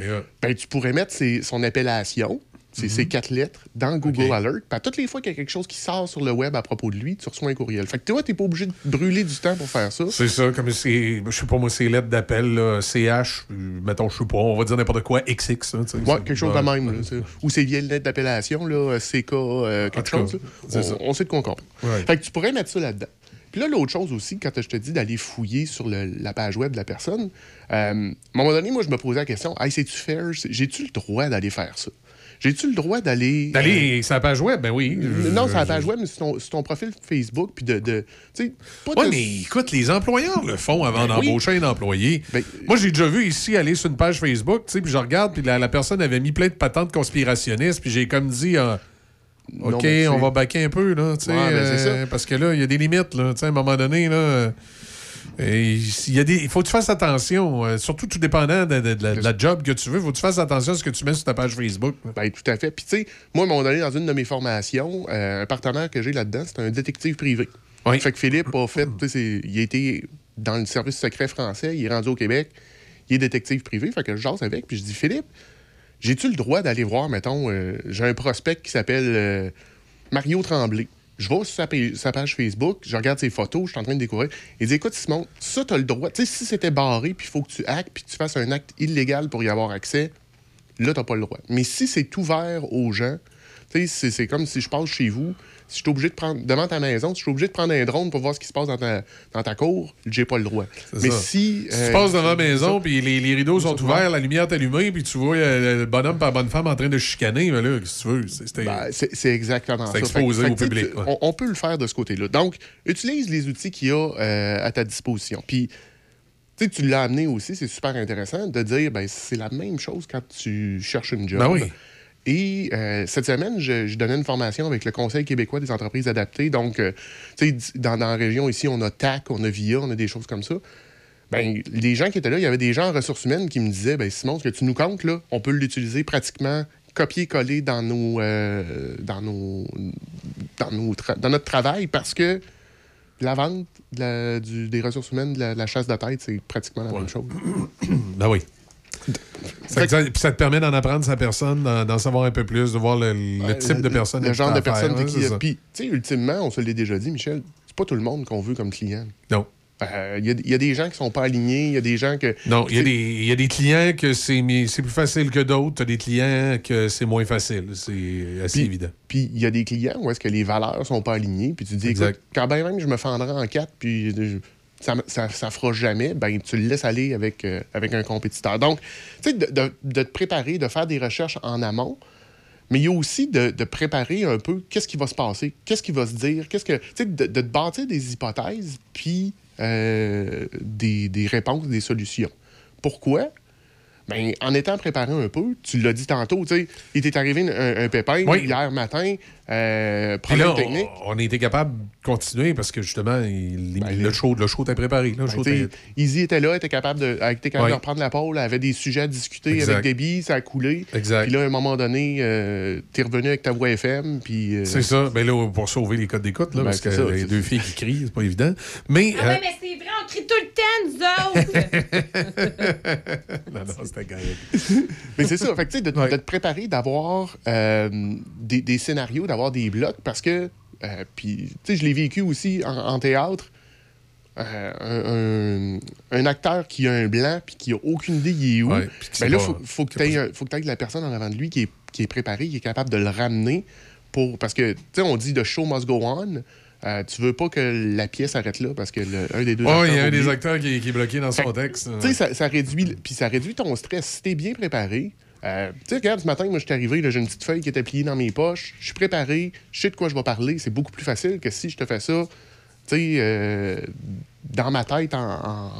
euh, Ben, tu pourrais mettre ses- son appellation, c'est ses quatre lettres, dans Google. Alert. Puis à toutes les fois qu'il y a quelque chose qui sort sur le web à propos de lui, tu reçois un courriel. Fait que toi, t'es pas obligé de brûler du temps pour faire ça. C'est ça, comme c'est, je sais pas moi, c'est lettres d'appel, CH, mettons, je sais pas, on va dire n'importe quoi, XX. hein, tu Ouais, quelque chose ouais. de même. là, Ou ces vieilles lettres d'appellation, là, CK, euh, quelque cas, chose. c'est On, ça. on sait de quoi on compte. Ouais. Fait que tu pourrais mettre ça là-dedans. Puis là, l'autre chose aussi, quand je te dis d'aller fouiller sur le- la page web de la personne, euh, à un moment donné, moi, je me posais la question Hey, c'est-tu fair? J'ai-tu le droit d'aller faire ça J'ai-tu le droit d'aller. D'aller sur la page web, ben oui. euh, non, sur la page web, mais sur ton, profil Facebook, puis de. de tu sais, pas Ouais, de- mais écoute, les employeurs le font avant Ben oui. d'embaucher un employé. Ben, Moi, j'ai déjà vu ici aller sur une page Facebook, tu sais, puis je regarde, puis la, la personne avait mis plein de patentes conspirationnistes, puis j'ai comme dit, euh, Non, OK, on c'est- va baquer un peu, là, tu sais, Ouais, ben, c'est euh, ça. parce que là, il y a des limites, là, tu sais, à un moment donné, là. Et il y a des, il faut que tu fasses attention, euh, surtout tout dépendant de, de- de la, de la job que tu veux, il faut que tu fasses attention à ce que tu mets sur ta page Facebook. Ben, tout à fait. Puis, tu sais, moi, à un moment donné, dans une de mes formations, euh, un partenaire que j'ai là-dedans, c'est un détective privé. Fait que Philippe a fait, tu sais, c'est- il a été dans le service secret français, il est rendu au Québec, il est détective privé. Fait que je jase avec, puis je dis, Philippe, j'ai-tu le droit d'aller voir, mettons, euh, j'ai un prospect qui s'appelle Mario Tremblay. Je vais sur sa, pa- sa page Facebook, je regarde ses photos, je suis en train de découvrir. Il dit Écoute, Simon, ça, tu as le droit. Tu sais, si c'était barré, puis il faut que tu hackes, puis que tu fasses un acte illégal pour y avoir accès, là, tu pas le droit. Mais si c'est ouvert aux gens, tu sais, c'est comme si je passe chez vous, si je suis obligé de prendre, devant ta maison, si je suis obligé de prendre un drone pour voir ce qui se passe dans ta, dans ta cour, j'ai pas le droit. Mais ça. si. Si euh, tu passes devant la maison, puis les, les rideaux sont ouverts, la lumière est allumée, puis tu vois euh, le bonhomme par la bonne femme en train de chicaner, mais là, que tu veux? C'est- Ben, exactement ça. C'est exposé Fait au fait public, ouais. On, on peut le faire de ce côté-là. Donc, utilise les outils qu'il y a euh, à ta disposition. Puis, tu sais, tu l'as amené aussi, c'est super intéressant de dire, ben, c'est la même chose quand tu cherches une job. Ben oui. Et euh, cette semaine, je, je donnais une formation avec le Conseil québécois des entreprises adaptées. Donc, euh, tu sais, dans, dans la région ici, on a TAC, on a VIA, on a des choses comme ça. Ben, les gens qui étaient là, il y avait des gens en ressources humaines qui me disaient ben, Simon, ce que tu nous comptes, là, on peut l'utiliser pratiquement copier-coller dans nos, euh, dans nos, dans nos tra- dans notre travail parce que la vente de la- du- des ressources humaines, de la, la chasse de tête, c'est pratiquement la même chose. <coughs> Ben oui. Ça, ça- te permet d'en apprendre sa personne, d'en savoir un peu plus, de voir le, le Ouais, type de personne. Le à genre de personne hein, qui. ça. Puis, tu sais, ultimement, on se l'est déjà dit, Michel, c'est pas tout le monde qu'on veut comme client. Non. Euh, Il y, a- il y a des gens qui sont pas alignés, il y a des gens que. Non, il y, a des- il y a des clients que c'est plus facile que d'autres. Des clients que c'est moins facile. C'est assez évident. Puis il y a des clients où est-ce que les valeurs sont pas alignées, puis tu dis, Exact. écoute, quand bien même je me fendrai en quatre, puis je- ça, ça, ça fera jamais, ben tu le laisses aller avec, euh, avec un compétiteur. Donc, tu sais, de, de- de te préparer, de faire des recherches en amont, mais il y a aussi de, de préparer un peu qu'est-ce qui va se passer, qu'est-ce qui va se dire, qu'est-ce que. Tu sais, de, de te bâtir des hypothèses, puis euh, des, des réponses, des solutions. Pourquoi? Ben, en étant préparé un peu, tu l'as dit tantôt, tu sais, il t'est arrivé un, un pépin Oui. hier matin, euh, là, technique. on, on a été capable de continuer parce que justement, il- le, show, le show était préparé. là, le Ben, show était- Izzy était là, était capable de, était capable de reprendre la pôle, elle avait des sujets à discuter Exact. avec Debbie, ça a coulé. Exact. Puis là, à un moment donné, euh, t'es revenu avec ta voix FM, puis... euh, C'est ça. Ben là, pour sauver les codes d'écoute, là, Ben, parce que c'est ça, les deux filles qui crient, c'est pas évident. Mais. Ah euh, ouais, mais c'est vrai, on crie tout le temps, nous autres! <laughs> non, non, c'était correct. Mais c'est ça. Fait que, tu sais, de, de te préparer, d'avoir euh, des, des scénarios, d'avoir des blocs, parce que, euh, puis, tu sais, je l'ai vécu aussi en, en théâtre. Euh, un, un- un acteur qui a un blanc puis qui a aucune idée il est où, Ouais, ben là, faut, faut que tu aies, faut que t'aies la personne en avant de lui qui est, qui est préparée, qui est capable de le ramener pour. Parce que, tu sais, on dit the show must go on. Euh, tu veux pas que la pièce arrête là parce que le- un des deux Oh, il y a un des acteurs qui, qui est bloqué dans son texte. Tu sais, ça, ça réduit, puis ça réduit ton stress. Si t'es bien préparé, euh, tu sais, regarde, ce matin, moi, je suis arrivé, j'ai une petite feuille qui était pliée dans mes poches, je suis préparé, je sais de quoi je vais parler. C'est beaucoup plus facile que si je te fais ça, tu sais, euh, dans ma tête, en.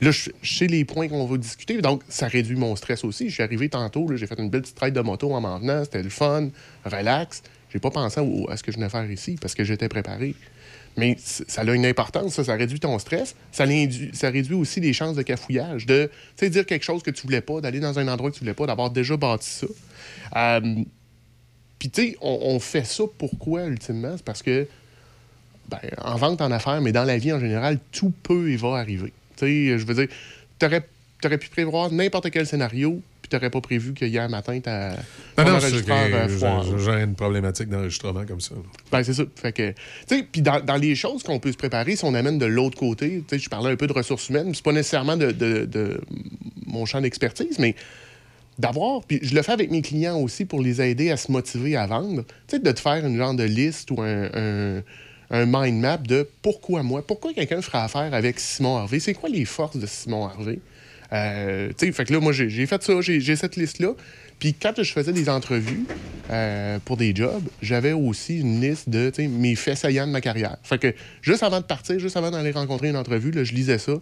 Là, je, sais les points qu'on va discuter, donc ça réduit mon stress aussi. Je suis arrivé tantôt, j'ai fait une belle petite ride de moto en m'en venant, c'était le fun, relax. J'ai pas pensé à ce que je venais faire ici parce que j'étais préparé. Mais ça a une importance, ça, réduit ton stress. Ça, réduit aussi les chances de cafouillage, de dire quelque chose que tu voulais pas, d'aller dans un endroit que tu voulais pas, d'avoir déjà bâti ça. Euh, Puis, tu sais, on, fait ça pourquoi, ultimement? C'est parce que, ben, en vente, en affaires, mais dans la vie en général, tout peut et va arriver. Tu sais, je veux dire, tu aurais, pu prévoir n'importe quel scénario, n'aurais pas prévu que hier matin, ta Non, non, enregistreur, foire. j'ai une problématique d'enregistrement comme ça. Ben, c'est ça. Fait que, tu sais, puis dans, dans les choses qu'on peut se préparer, si on amène de l'autre côté, tu sais, je parlais un peu de ressources humaines, c'est pas nécessairement de, de- de mon champ d'expertise, mais d'avoir, puis je le fais avec mes clients aussi pour les aider à se motiver à vendre, tu sais, de te faire une genre de liste ou un, un, un mind map de pourquoi moi, pourquoi quelqu'un fera affaire avec Simon Harvey, c'est quoi les forces de Simon Harvey? Euh, tu sais, fait que là, moi, j'ai fait ça, j'ai cette liste-là. Puis quand je faisais des entrevues euh, pour des jobs, j'avais aussi une liste de mes faits saillants de ma carrière. Fait que juste avant de partir, juste avant d'aller rencontrer une entrevue, là, je lisais ça.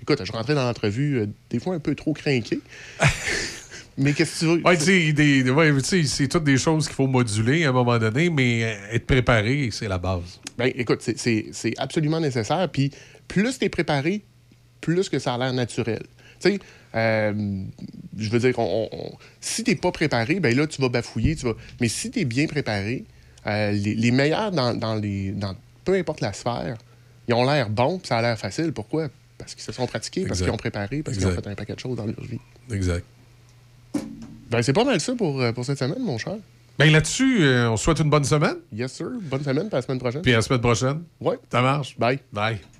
Écoute, je rentrais dans l'entrevue, euh, des fois un peu trop craqué. <laughs> Mais qu'est-ce que tu veux? Ouais, tu sais, ouais, c'est toutes des choses qu'il faut moduler à un moment donné, mais être préparé, c'est la base. Ben, écoute, c'est absolument nécessaire. Puis plus tu es préparé, plus que ça a l'air naturel. Tu sais, euh, je veux dire, on- on- si tu pas préparé, ben là, tu vas bafouiller. Tu vas... Mais si tu es bien préparé, euh, les, les meilleurs dans, dans les, dans peu importe la sphère, ils ont l'air bons, puis ça a l'air facile. Pourquoi? Parce qu'ils se sont pratiqués, parce qu'ils ont préparé, parce qu'ils ont fait un paquet de choses dans leur vie. Exact. Ben, c'est pas mal ça pour, euh, pour cette semaine, mon cher. Ben là-dessus, euh, on souhaite une bonne semaine. Yes, sir. Bonne semaine, puis à la semaine prochaine. Puis à la semaine prochaine. Ouais. Ça marche. Bye. Bye.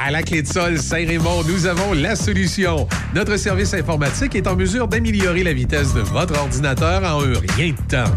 À la clé de sol Saint-Raymond, nous avons la solution. Notre service informatique est en mesure d'améliorer la vitesse de votre ordinateur en un rien de temps.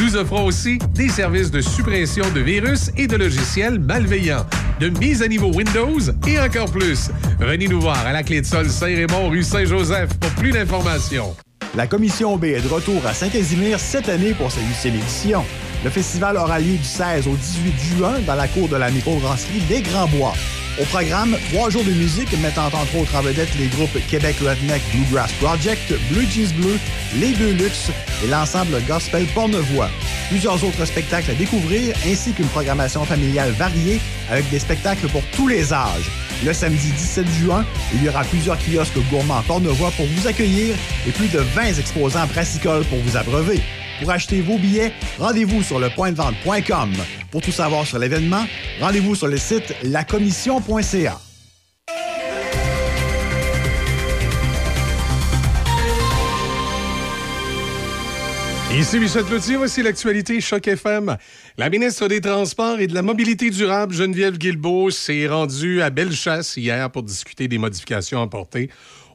Nous offrons aussi des services de suppression de virus et de logiciels malveillants, de mise à niveau Windows et encore plus. Venez nous voir à la clé de sol Saint-Raymond, rue Saint-Joseph pour plus d'informations. La Commission B est de retour à Saint-Casimir cette année pour sa huitième édition. Le festival aura lieu du 16 au 18 juin dans la cour de la microbrasserie Les Grands Bois. Au programme, trois jours de musique mettant entre autres en vedette les groupes Québec Redneck Bluegrass Project, Blue Jeans Bleu, Les Deux Luxe et l'ensemble gospel Pornevoix. Plusieurs autres spectacles à découvrir ainsi qu'une programmation familiale variée avec des spectacles pour tous les âges. Le samedi 17 juin, il y aura plusieurs kiosques gourmands Pornevoix pour vous accueillir et plus de 20 exposants brassicoles pour vous abreuver. Pour acheter vos billets, rendez-vous sur le pointdevente.com. Pour tout savoir sur l'événement, rendez-vous sur le site lacommission.ca. Ici Michel Cloutier, voici l'actualité Choc FM. La ministre des Transports et de la Mobilité durable, Geneviève Guilbeault, s'est rendue à Bellechasse hier pour discuter des modifications apportées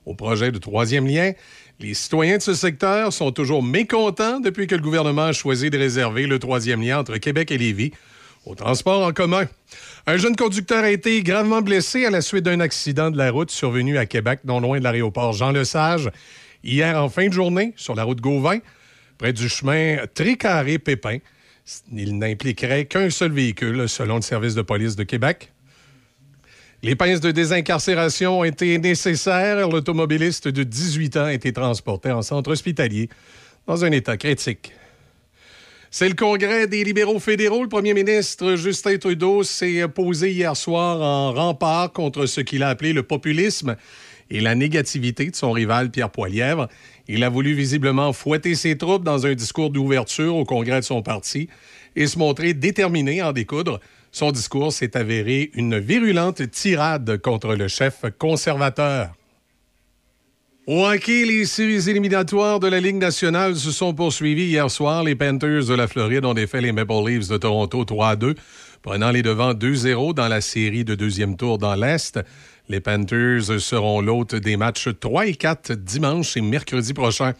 au projet de troisième lien. Les citoyens de ce secteur sont toujours mécontents depuis que le gouvernement a choisi de réserver le troisième lien entre Québec et Lévis au transport en commun. Un jeune conducteur a été gravement blessé à la suite d'un accident de la route survenu à Québec, non loin de l'aéroport Jean-Lesage, hier en fin de journée sur la route Gauvin, près du chemin Tricaré-Pépin. Il n'impliquerait qu'un seul véhicule, selon le service de police de Québec. Les pinces de désincarcération ont été nécessaires. L'automobiliste de 18 ans a été transporté en centre hospitalier dans un état critique. C'est le congrès des libéraux fédéraux. Le premier ministre Justin Trudeau s'est posé hier soir en rempart contre ce qu'il a appelé le populisme et la négativité de son rival Pierre Poilièvre. Il a voulu visiblement fouetter ses troupes dans un discours d'ouverture au congrès de son parti et se montrer déterminé à en découdre. Son discours s'est avéré une virulente tirade contre le chef conservateur. Au hockey, les séries éliminatoires de la Ligue nationale se sont poursuivies hier soir. Les Panthers de la Floride ont défait les Maple Leafs de Toronto 3-2, prenant les devants 2-0 dans la série de deuxième tour dans l'Est. Les Panthers seront l'hôte des matchs 3 et 4 dimanche et mercredi prochain.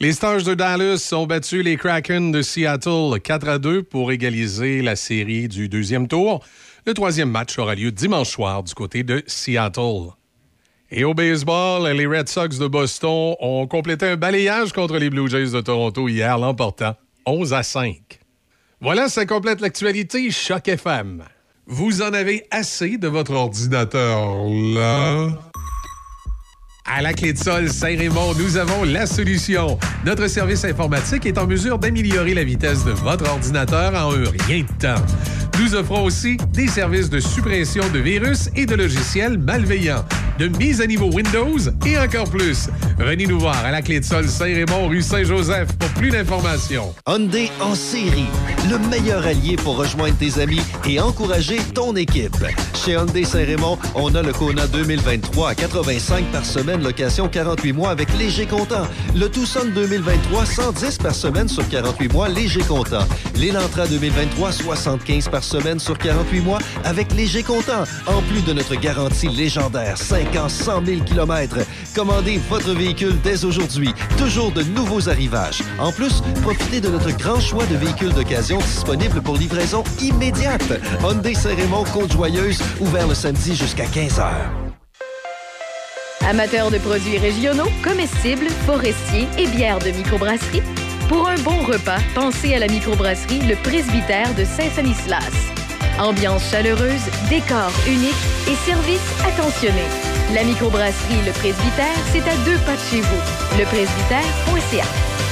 Les Stars de Dallas ont battu les Kraken de Seattle 4 à 2 pour égaliser la série du deuxième tour. Le troisième match aura lieu dimanche soir du côté de Seattle. Et au baseball, les Red Sox de Boston ont complété un balayage contre les Blue Jays de Toronto hier, l'emportant 11 à 5. Voilà, ça complète l'actualité Choc FM. Vous en avez assez de votre ordinateur là? À la clé de sol Saint-Raymond, nous avons la solution. Notre service informatique est en mesure d'améliorer la vitesse de votre ordinateur en un rien de temps. Nous offrons aussi des services de suppression de virus et de logiciels malveillants, de mise à niveau Windows et encore plus. Venez nous voir à la clé de sol Saint-Raymond, rue Saint-Joseph pour plus d'informations. Hyundai en série, le meilleur allié pour rejoindre tes amis et encourager ton équipe. Chez Hyundai Saint-Raymond, on a le Kona 2023 à 85 par semaine, location 48 mois avec léger comptant. Le Tucson 2023, 110 par semaine sur 48 mois, léger comptant. L'Elantra 2023, 75 par semaine sur 48 mois avec léger comptant. En plus de notre garantie légendaire, 5 ans, 100 000 km. Commandez votre véhicule dès aujourd'hui. Toujours de nouveaux arrivages. En plus, profitez de notre grand choix de véhicules d'occasion disponibles pour livraison immédiate. Hyundai Saint-Raymond, Côte-Joyeuse, ouvert le samedi jusqu'à 15h. Amateurs de produits régionaux, comestibles, forestiers et bières de microbrasserie, pour un bon repas, pensez à la microbrasserie Le Presbytère de Saint-Sanislas. Ambiance chaleureuse, décor unique et service attentionné. La microbrasserie Le Presbytère, c'est à deux pas de chez vous. Lepresbytère.ca.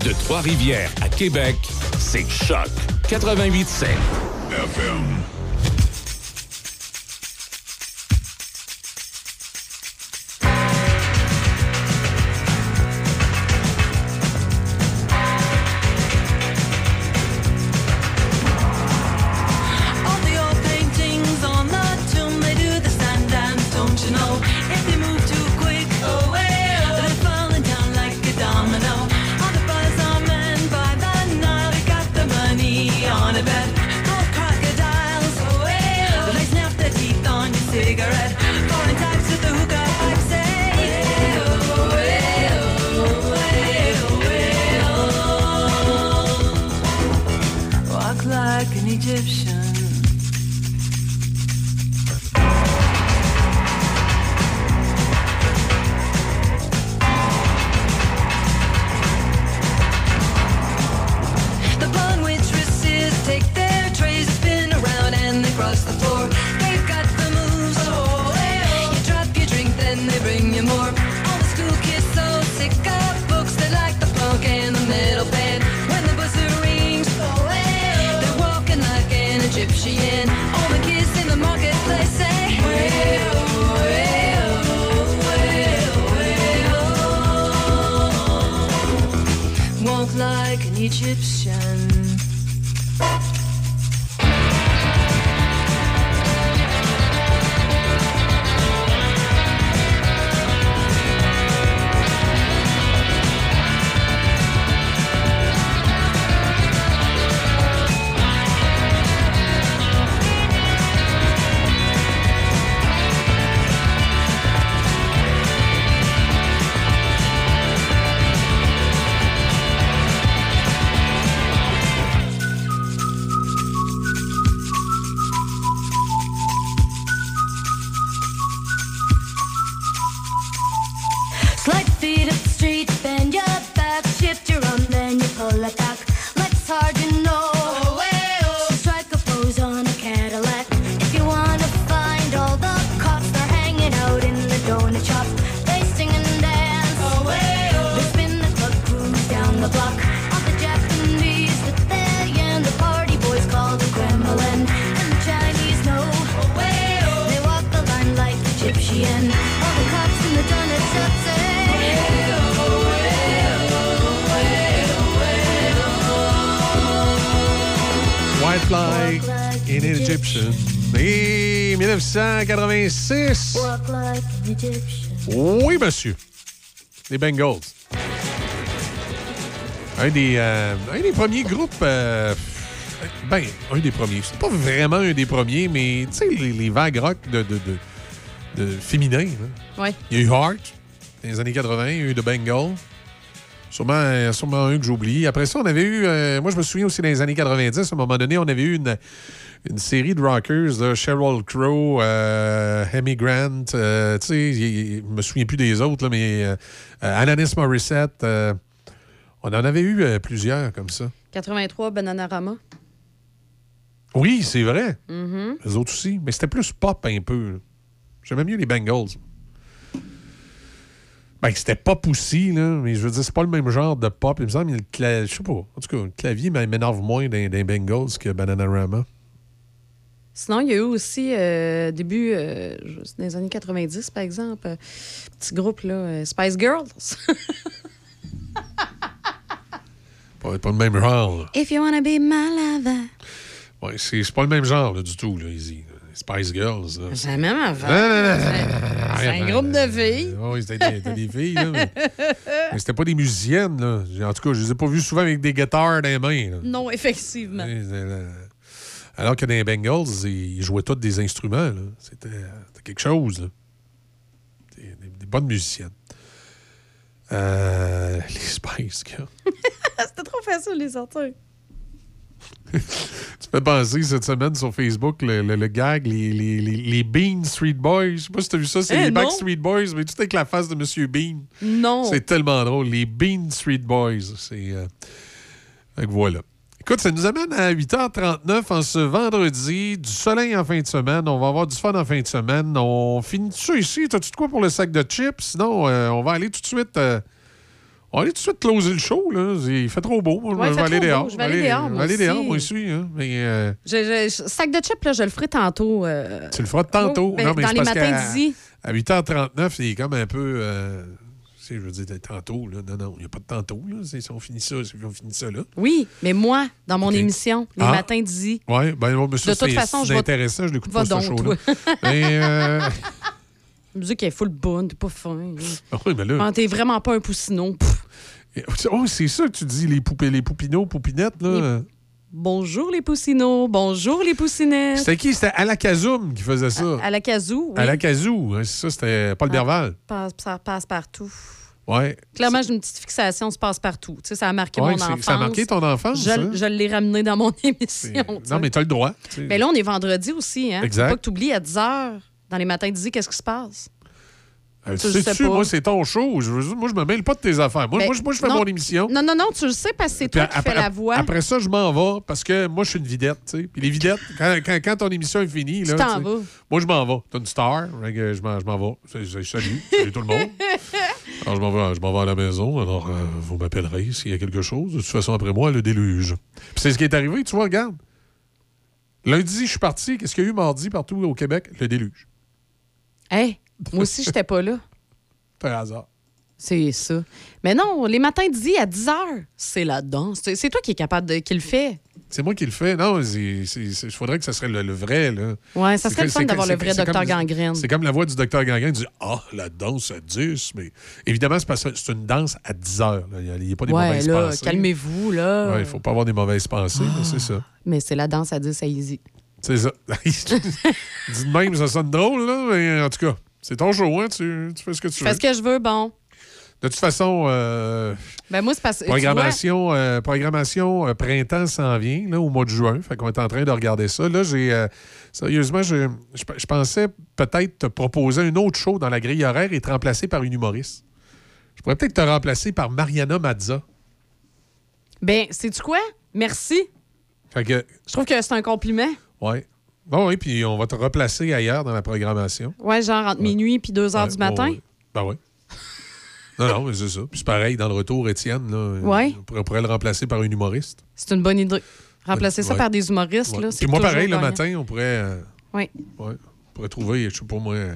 De Trois-Rivières à Québec, c'est Choc. 88.7 FM. 1986. Walk like an Egyptian. Oui, monsieur. Les Bengals. Un des, euh, un des premiers groupes. euh, ben, un des premiers. C'est pas vraiment un des premiers, mais tu sais, les, les vagues rock de, de, de, de féminins. là. Ouais. Il y a eu Heart dans les années 80, il y a eu The Bengals. Sûrement, sûrement un que j'oublie. Après ça, on avait eu. euh, moi, je me souviens aussi dans les années 90, à un moment donné, on avait eu une, une série de rockers, là, Sheryl Crow, euh, Hemi Grant, euh, tu sais, il- il- je me souviens plus des autres, là, mais euh, euh, Alanis Morissette. euh, on en avait eu plusieurs comme ça. 83, Bananarama. Oui, c'est vrai. Mhm. Les autres aussi. Mais c'était plus pop un peu. J'aimais mieux les Bengals. Ben, c'était pop aussi, là, mais je veux dire, c'est pas le même genre de pop. Il me semble, cla- je sais pas. En tout cas, le clavier m'é- m'énerve moins les Bengals que Bananarama. Sinon, il y a eu aussi, euh, début, euh, les années 90, par exemple, euh, petit groupe, là, euh, Spice Girls. Pas, pas le même genre. là. If you wanna be my lover. Ouais, c'est pas le même genre là, du tout, là, Easy. Spice Girls. C'est la même non, C'est- un groupe de filles. Oui, c'était des, des filles, là, mais, mais c'était pas des musiciennes. Là. En tout cas, je les ai pas vues souvent avec des guitares dans les mains. là. Non, effectivement. Euh, Alors que dans les Bengals, ils jouaient tous des instruments. C'était quelque chose. là. Des, des- des bonnes musiciennes. Euh, <laughs> les Spice Girls. <laughs> C'était trop facile, les sortir. <laughs> Tu fais penser cette semaine sur Facebook, le, le- le gag, les, les, les, les Bean Street Boys. Je sais pas si tu as vu ça, c'est Eh, les. Backstreet Boys, mais tout avec la face de Monsieur Bean. Non. C'est tellement drôle. Les Bean Street Boys. C'est. euh, fait que voilà. Écoute, ça nous amène à 8h39 en ce vendredi. Du soleil en fin de semaine. On va avoir du fun en fin de semaine. On finit ça ici? T'as-tu de quoi pour le sac de chips? Sinon, euh, on va aller tout de suite. euh, on va aller tout de suite closer le show. Là. Il fait trop beau. Moi, Ouais, je vais aller dehors. Je vais aller dehors, je vais aller dehors, moi aussi. hein. Mais, euh, Je- je- sac de chips, là, je le ferai tantôt. euh, tu le feras tantôt. Oh, ben, non, mais dans c'est les matins d'Izzy. À 8h39, il est comme un peu. Je veux dire, tantôt. Là. Non, non, il n'y a pas de tantôt. Là. Si on finit ça, c'est- on finit ça là. Oui, mais moi, dans mon émission, les Ah. matins d'Izzy. Oui, ben, bon, toute c'est- intéressant. Je l'écoute pas, ce donc, show-là. toi. <laughs> Mais, euh, <laughs> La musique est full bonne, t'es pas fin. ah oui, mais là. Ah, T'es vraiment pas un poussinon. Pff. Oh, c'est ça que tu dis, les poupées, les poupinots, poupinettes, là. Bonjour les poussinots, bonjour les poussinettes. C'était qui? C'était Alakazoum qui faisait ça. À la casou, oui. Alakazou, hein, c'est ça, c'était Paul Berval. Passe, ça passe partout. Ouais. Clairement, j'ai une petite fixation, se passe partout. Tu sais, ça a marqué Ouais, mon enfance. ça a marqué ton enfance, Je, hein? je l'ai ramené dans mon <laughs> émission. Non, mais tu as le droit. Mais là, on est vendredi aussi. Hein? Exact. Faut pas que tu oublies à 10 h dans les matins 10 qu'est-ce qui se passe? Euh, tu sais-tu, moi, c'est ton show. Je, moi, je me mêle pas de tes affaires. Moi, Ben, moi, je- moi, je fais non. mon émission. Non, non, non, tu le sais parce que c'est toi qui fais la voix. après ça, je m'en vais parce que moi, je suis une vidette. tu sais. Puis les videttes, quand, quand, quand ton émission est finie, Tu là, moi, je m'en vais. T'es une star. Je m'en je m'en vais. Salut. Salut tout le monde. <laughs> Alors, je m'en vais, je m'en vais à la maison. Alors, euh, vous m'appellerez s'il y a quelque chose. De toute façon, après moi, le déluge. Puis c'est ce qui est arrivé. Tu vois, regarde. Lundi, je suis parti. Qu'est-ce qu'il y a eu mardi partout au Québec? Le déluge. Hey, moi aussi, j'étais pas là. <laughs> Un hasard. C'est ça. Mais non, les matins 10 à 10 h c'est la danse. C'est toi qui es capable de. qui le fait. C'est moi qui le fais. Non, il faudrait que ça serait le, le vrai. Là. Ouais, ça serait le fun d'avoir le vrai comme- Gangrène. C'est comme la voix du docteur Gangrène. Dit Ah, la danse à 10. Mais évidemment, c'est parce que c'est une danse à 10 heures. là. Il n'y a, pas des Ouais, mauvaises là, pensées. calmez-vous, là. Ouais, il ne faut pas avoir des mauvaises pensées, c'est ça. Mais c'est la danse à 10 à Easy. C'est ça. <laughs> Dit de même, ça sonne drôle, là, mais en tout cas, c'est ton show, hein? Tu, tu fais ce que tu Je veux. fais ce que je veux, bon. De toute façon, euh, Ben moi, c'est parce tu vois, programmation, euh, programmation euh, printemps s'en vient, là, au mois de juin. Fait qu'on est en train de regarder ça. Là, j'ai. euh, sérieusement, je, je, je pensais peut-être te proposer un autre show dans la grille horaire et te remplacer par une humoriste. Je pourrais peut-être te remplacer par Mariana Mazza. Ben, sais-tu quoi? Merci. Fait que, Je trouve que c'est un compliment. ouais. Bon, oui, puis on va te replacer ailleurs dans la programmation. Ouais, genre entre minuit puis 2 heures Ouais, du matin? ouais. Ben oui. <laughs> Non, non, mais c'est ça. Puis c'est pareil, dans le retour, Étienne, là, Ouais. on pourrait- le remplacer par une humoriste. C'est une bonne idée. Remplacer ça par des humoristes, là, Puis c'est moi, toujours pareil, le gagnant. matin, on pourrait, euh, Oui. ouais, on pourrait trouver, je sais pas moi, euh,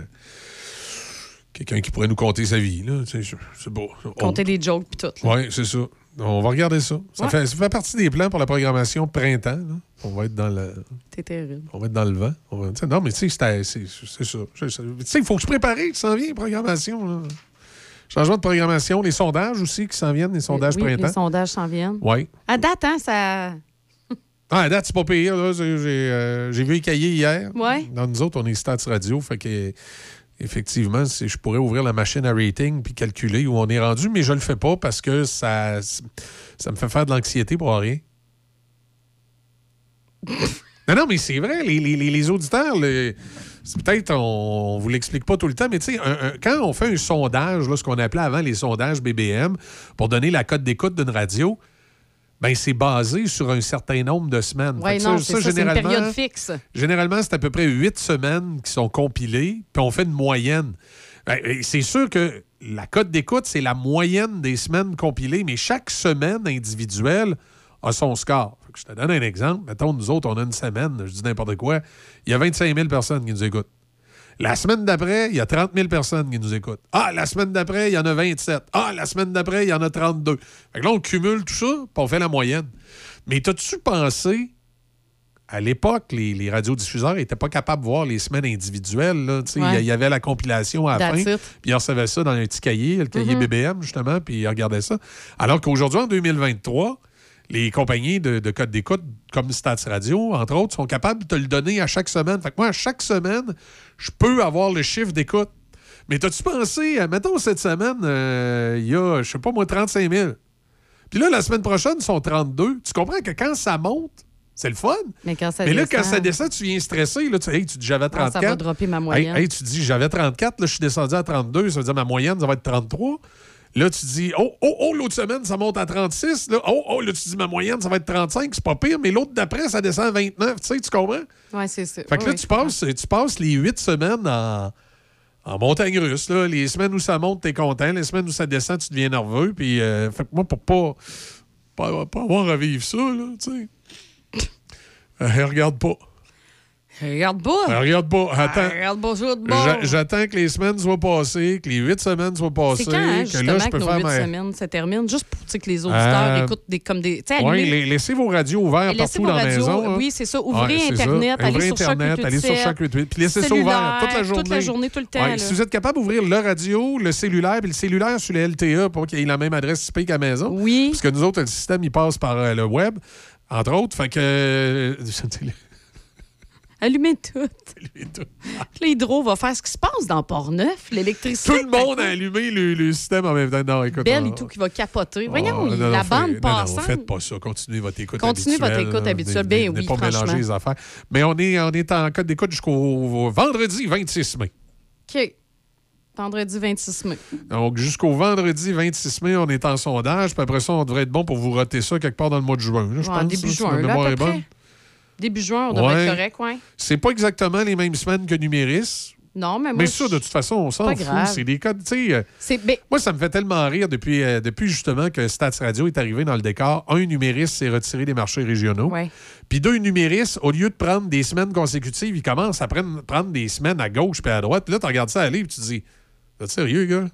quelqu'un qui pourrait nous conter sa vie. Là, c'est beau. Compter des jokes puis tout. Oui, c'est ça. On va regarder ça. Ça, Ouais. fait, ça fait partie des plans pour la programmation printemps. là. On va être dans le. T'es terrible. On va être dans le vent. On va- non, mais tu sais, c'est ça. Tu sais, il faut que je prépare, qui s'en vient, programmation. là. Changement de programmation, les sondages aussi qui s'en viennent, les sondages oui, printemps. les sondages s'en viennent. Oui. À date, hein, ça. Ah, à date, c'est pas pire. J'ai euh, j'ai vu les cahiers hier. Ouais. Dans nous autres, on est Stats Radio. Fait que, effectivement, je pourrais ouvrir la machine à rating puis calculer où on est rendu, mais je le fais pas parce que ça, ça me fait faire de l'anxiété pour rien. <laughs> non, non, mais c'est vrai, les, les- les- auditeurs, le- peut-être, on, on vous l'explique pas tout le temps, mais tu sais, quand on fait un sondage, là, ce qu'on appelait avant les sondages BBM, pour donner la cote d'écoute d'une radio, ben c'est basé sur un certain nombre de semaines. Oui, non, c'est ça, une période fixe. Généralement, c'est à peu près huit semaines qui sont compilées, puis on fait une moyenne. Ben, c'est sûr que la cote d'écoute, c'est la moyenne des semaines compilées, mais chaque semaine individuelle a son score. Fait que je te donne un exemple. Mettons, nous autres, on a une semaine, je dis n'importe quoi, il y a 25 000 personnes qui nous écoutent. La semaine d'après, il y a 30 000 personnes qui nous écoutent. Ah, la semaine d'après, il y en a 27. Ah, la semaine d'après, il y en a 32. Fait que là, on cumule tout ça, puis on fait la moyenne. Mais t'as-tu pensé à l'époque, les, les radiodiffuseurs n'étaient pas capables de voir les semaines individuelles. Il Ouais. y, y avait la compilation à la That's fin, puis ils recevaient ça dans un petit cahier, le cahier. BBM, justement, puis ils regardaient ça. Alors qu'aujourd'hui, en 2023, les compagnies de, de code d'écoute, comme Stats Radio, entre autres, sont capables de te le donner à chaque semaine. Fait que moi, à chaque semaine, je peux avoir le chiffre d'écoute. Mais t'as-tu pensé, euh, mettons, cette semaine, euh, il y a, je sais pas moi, 35 000. Puis là, la semaine prochaine, ils sont 32. Tu comprends que quand ça monte, c'est le fun. Mais quand ça Mais là, descend, quand ça descend, tu viens stresser. Là, tu, hey, tu dis j'avais Ah, 34. ça va dropper ma moyenne. Hey, hey, tu dis j'avais 34, là, je suis descendu à 32. Ça veut dire ma moyenne, ça va être 33. Là, tu dis oh, oh, oh, l'autre semaine, ça monte à 36. Là, oh, oh, là, tu dis ma moyenne, ça va être 35. C'est pas pire, mais l'autre d'après, ça descend à 29. Tu sais, tu comprends? Ouais, c'est ça. Fait que là, tu, passes, tu passes les huit semaines en, en montagne russe. Là. Les semaines où ça monte, t'es content. Les semaines où ça descend, tu deviens nerveux. Puis, euh, fait que moi, pour pas, pas, pas avoir à vivre ça, là, tu sais. Euh, regarde pas. Regarde pas. Euh, regarde pas. Attends. Ah, Regarde pas de. J'attends que les semaines soient passées, que les huit semaines soient passées. C'est quand, hein, que là, je que peux nos faire huit ma. semaines se terminent, juste pour que les auditeurs Euh, écoutent des, comme des... Oui, laissez vos radios laissez partout dans la maison. hein. oui, c'est ça. Ouvrez Internet, ça. allez Ouvrez sur Internet, allez sur 887, Choc 88, Puis laissez ça ouvert toute la journée. toute la journée, tout le temps, Ouais. Si vous êtes capable d'ouvrir le radio, le cellulaire, puis le cellulaire sur le LTE pour qu'il ait la même adresse IP qu'à la maison. Oui. Parce que nous autres, le système, il passe par euh, le web, entre autres. Fait que. <laughs> Allumez tout. Puis L'hydro va faire ce qui se passe dans Port-Neuf, l'électricité. Tout le monde a allumé le, le système en même temps. Non, écoute. Belle et tout qui va capoter. Oh, Voyons, non, non, la fait- bande non, passante. Non, faites pas ça. Continuez votre écoute Continuez votre habituelle. écoute là. habituelle. Venez- Ben venez oui, pas franchement. mélanger les affaires. Mais on est, on est en code d'écoute jusqu'au vendredi 26 mai. OK. Vendredi 26 mai. Donc, jusqu'au vendredi 26 mai, on est en sondage. Puis après ça, on devrait être bon pour vous roter ça quelque part dans le mois de juin. là, je Ouais, pense, début si juin, ma là, à mémoire peu est bonne. près. Début juin, on devrait Ouais. être correct, ouais. C'est pas exactement les mêmes semaines que Numéris. Non, mais moi, Mais ça, de toute façon, on s'en fout. C'est des codes. tu sais, euh, ben, Moi, ça me fait tellement rire depuis, euh, depuis justement que Stats Radio est arrivé dans le décor. Un, Numéris s'est retiré des marchés régionaux. Ouais. Puis deux, Numéris, au lieu de prendre des semaines consécutives, il commence à prendre, prendre des semaines à gauche puis à droite. Là, tu regardes ça aller puis tu te dis, T'es sérieux, gars?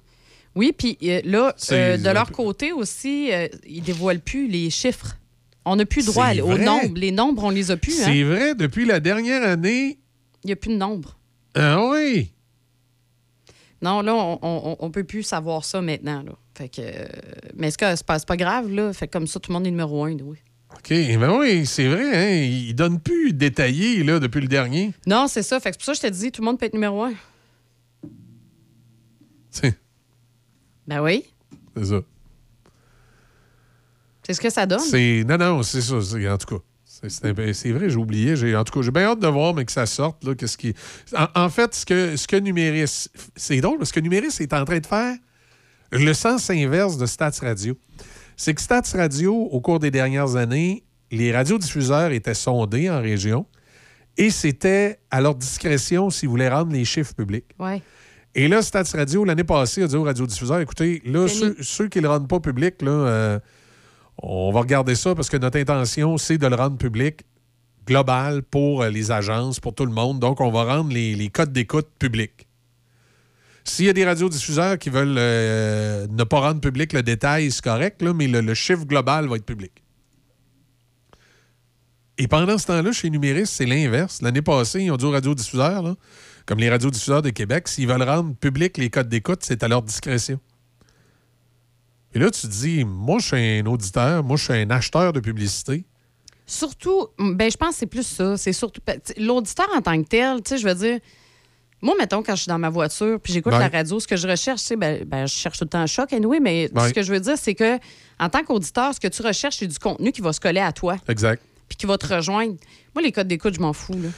Oui, puis euh, là, de leur côté aussi, ils dévoilent plus les chiffres. On n'a plus droit C'est aux vrai. nombres. Les nombres, on les a plus. C'est Hein? vrai, depuis la dernière année. Il n'y a plus de nombres. Ah oui! Non, là, on, on peut plus savoir ça maintenant. Là. Fait que, euh, mais est-ce que c'est pas, c'est pas grave, là? Fait que comme ça, tout le monde est numéro un, oui. OK, ben oui, c'est vrai, hein? Il donne plus détaillé, là, depuis le dernier. Non, c'est ça. Fait que c'est pour ça que je te dis, tout le monde peut être numéro un. C'est Ben oui. c'est ça. C'est ce que ça donne. C'est... Non, non, c'est ça, en tout cas. C'est, c'est vrai, j'ai oublié. J'ai, en tout cas, j'ai bien hâte de voir, mais que ça sorte. Là, qu'est-ce qui... en, en fait, ce que, ce que Numéris... C'est drôle, ce que Numéris est en train de faire, le sens inverse de Stats Radio. C'est que Stats Radio, au cours des dernières années, les radiodiffuseurs étaient sondés en région et c'était à leur discrétion s'ils voulaient rendre les chiffres publics. Ouais. Et là, Stats Radio, l'année passée, a dit aux radiodiffuseurs, écoutez, là, ceux, ceux qui ne le rendent pas public, là, euh, on va regarder ça parce que notre intention, c'est de le rendre public global pour euh, les agences, pour tout le monde. Donc, on va rendre les, codes d'écoute publics. S'il y a des radiodiffuseurs qui veulent euh, ne pas rendre public le détail, c'est correct, mais le, chiffre global va être public. Et pendant ce temps-là, chez Numéris, c'est l'inverse. L'année passée, ils ont dit aux radiodiffuseurs, comme les radiodiffuseurs de Québec, s'ils veulent rendre public les codes d'écoute, c'est à leur discrétion. Et là, tu te dis, moi, je suis un auditeur, moi, je suis un acheteur de publicité. Surtout, ben, je pense que c'est plus ça. C'est surtout l'auditeur en tant que tel, tu sais, je veux dire. Moi, mettons, quand je suis dans ma voiture puis j'écoute la radio, ce que je recherche, tu sais, ben, ben, je cherche tout le temps un choc, anyway, mais ce que je veux dire, c'est que en tant qu'auditeur, ce que tu recherches, c'est du contenu qui va se coller à toi Exact. puis qui va te rejoindre. Moi, les codes d'écoute, je m'en fous. Là.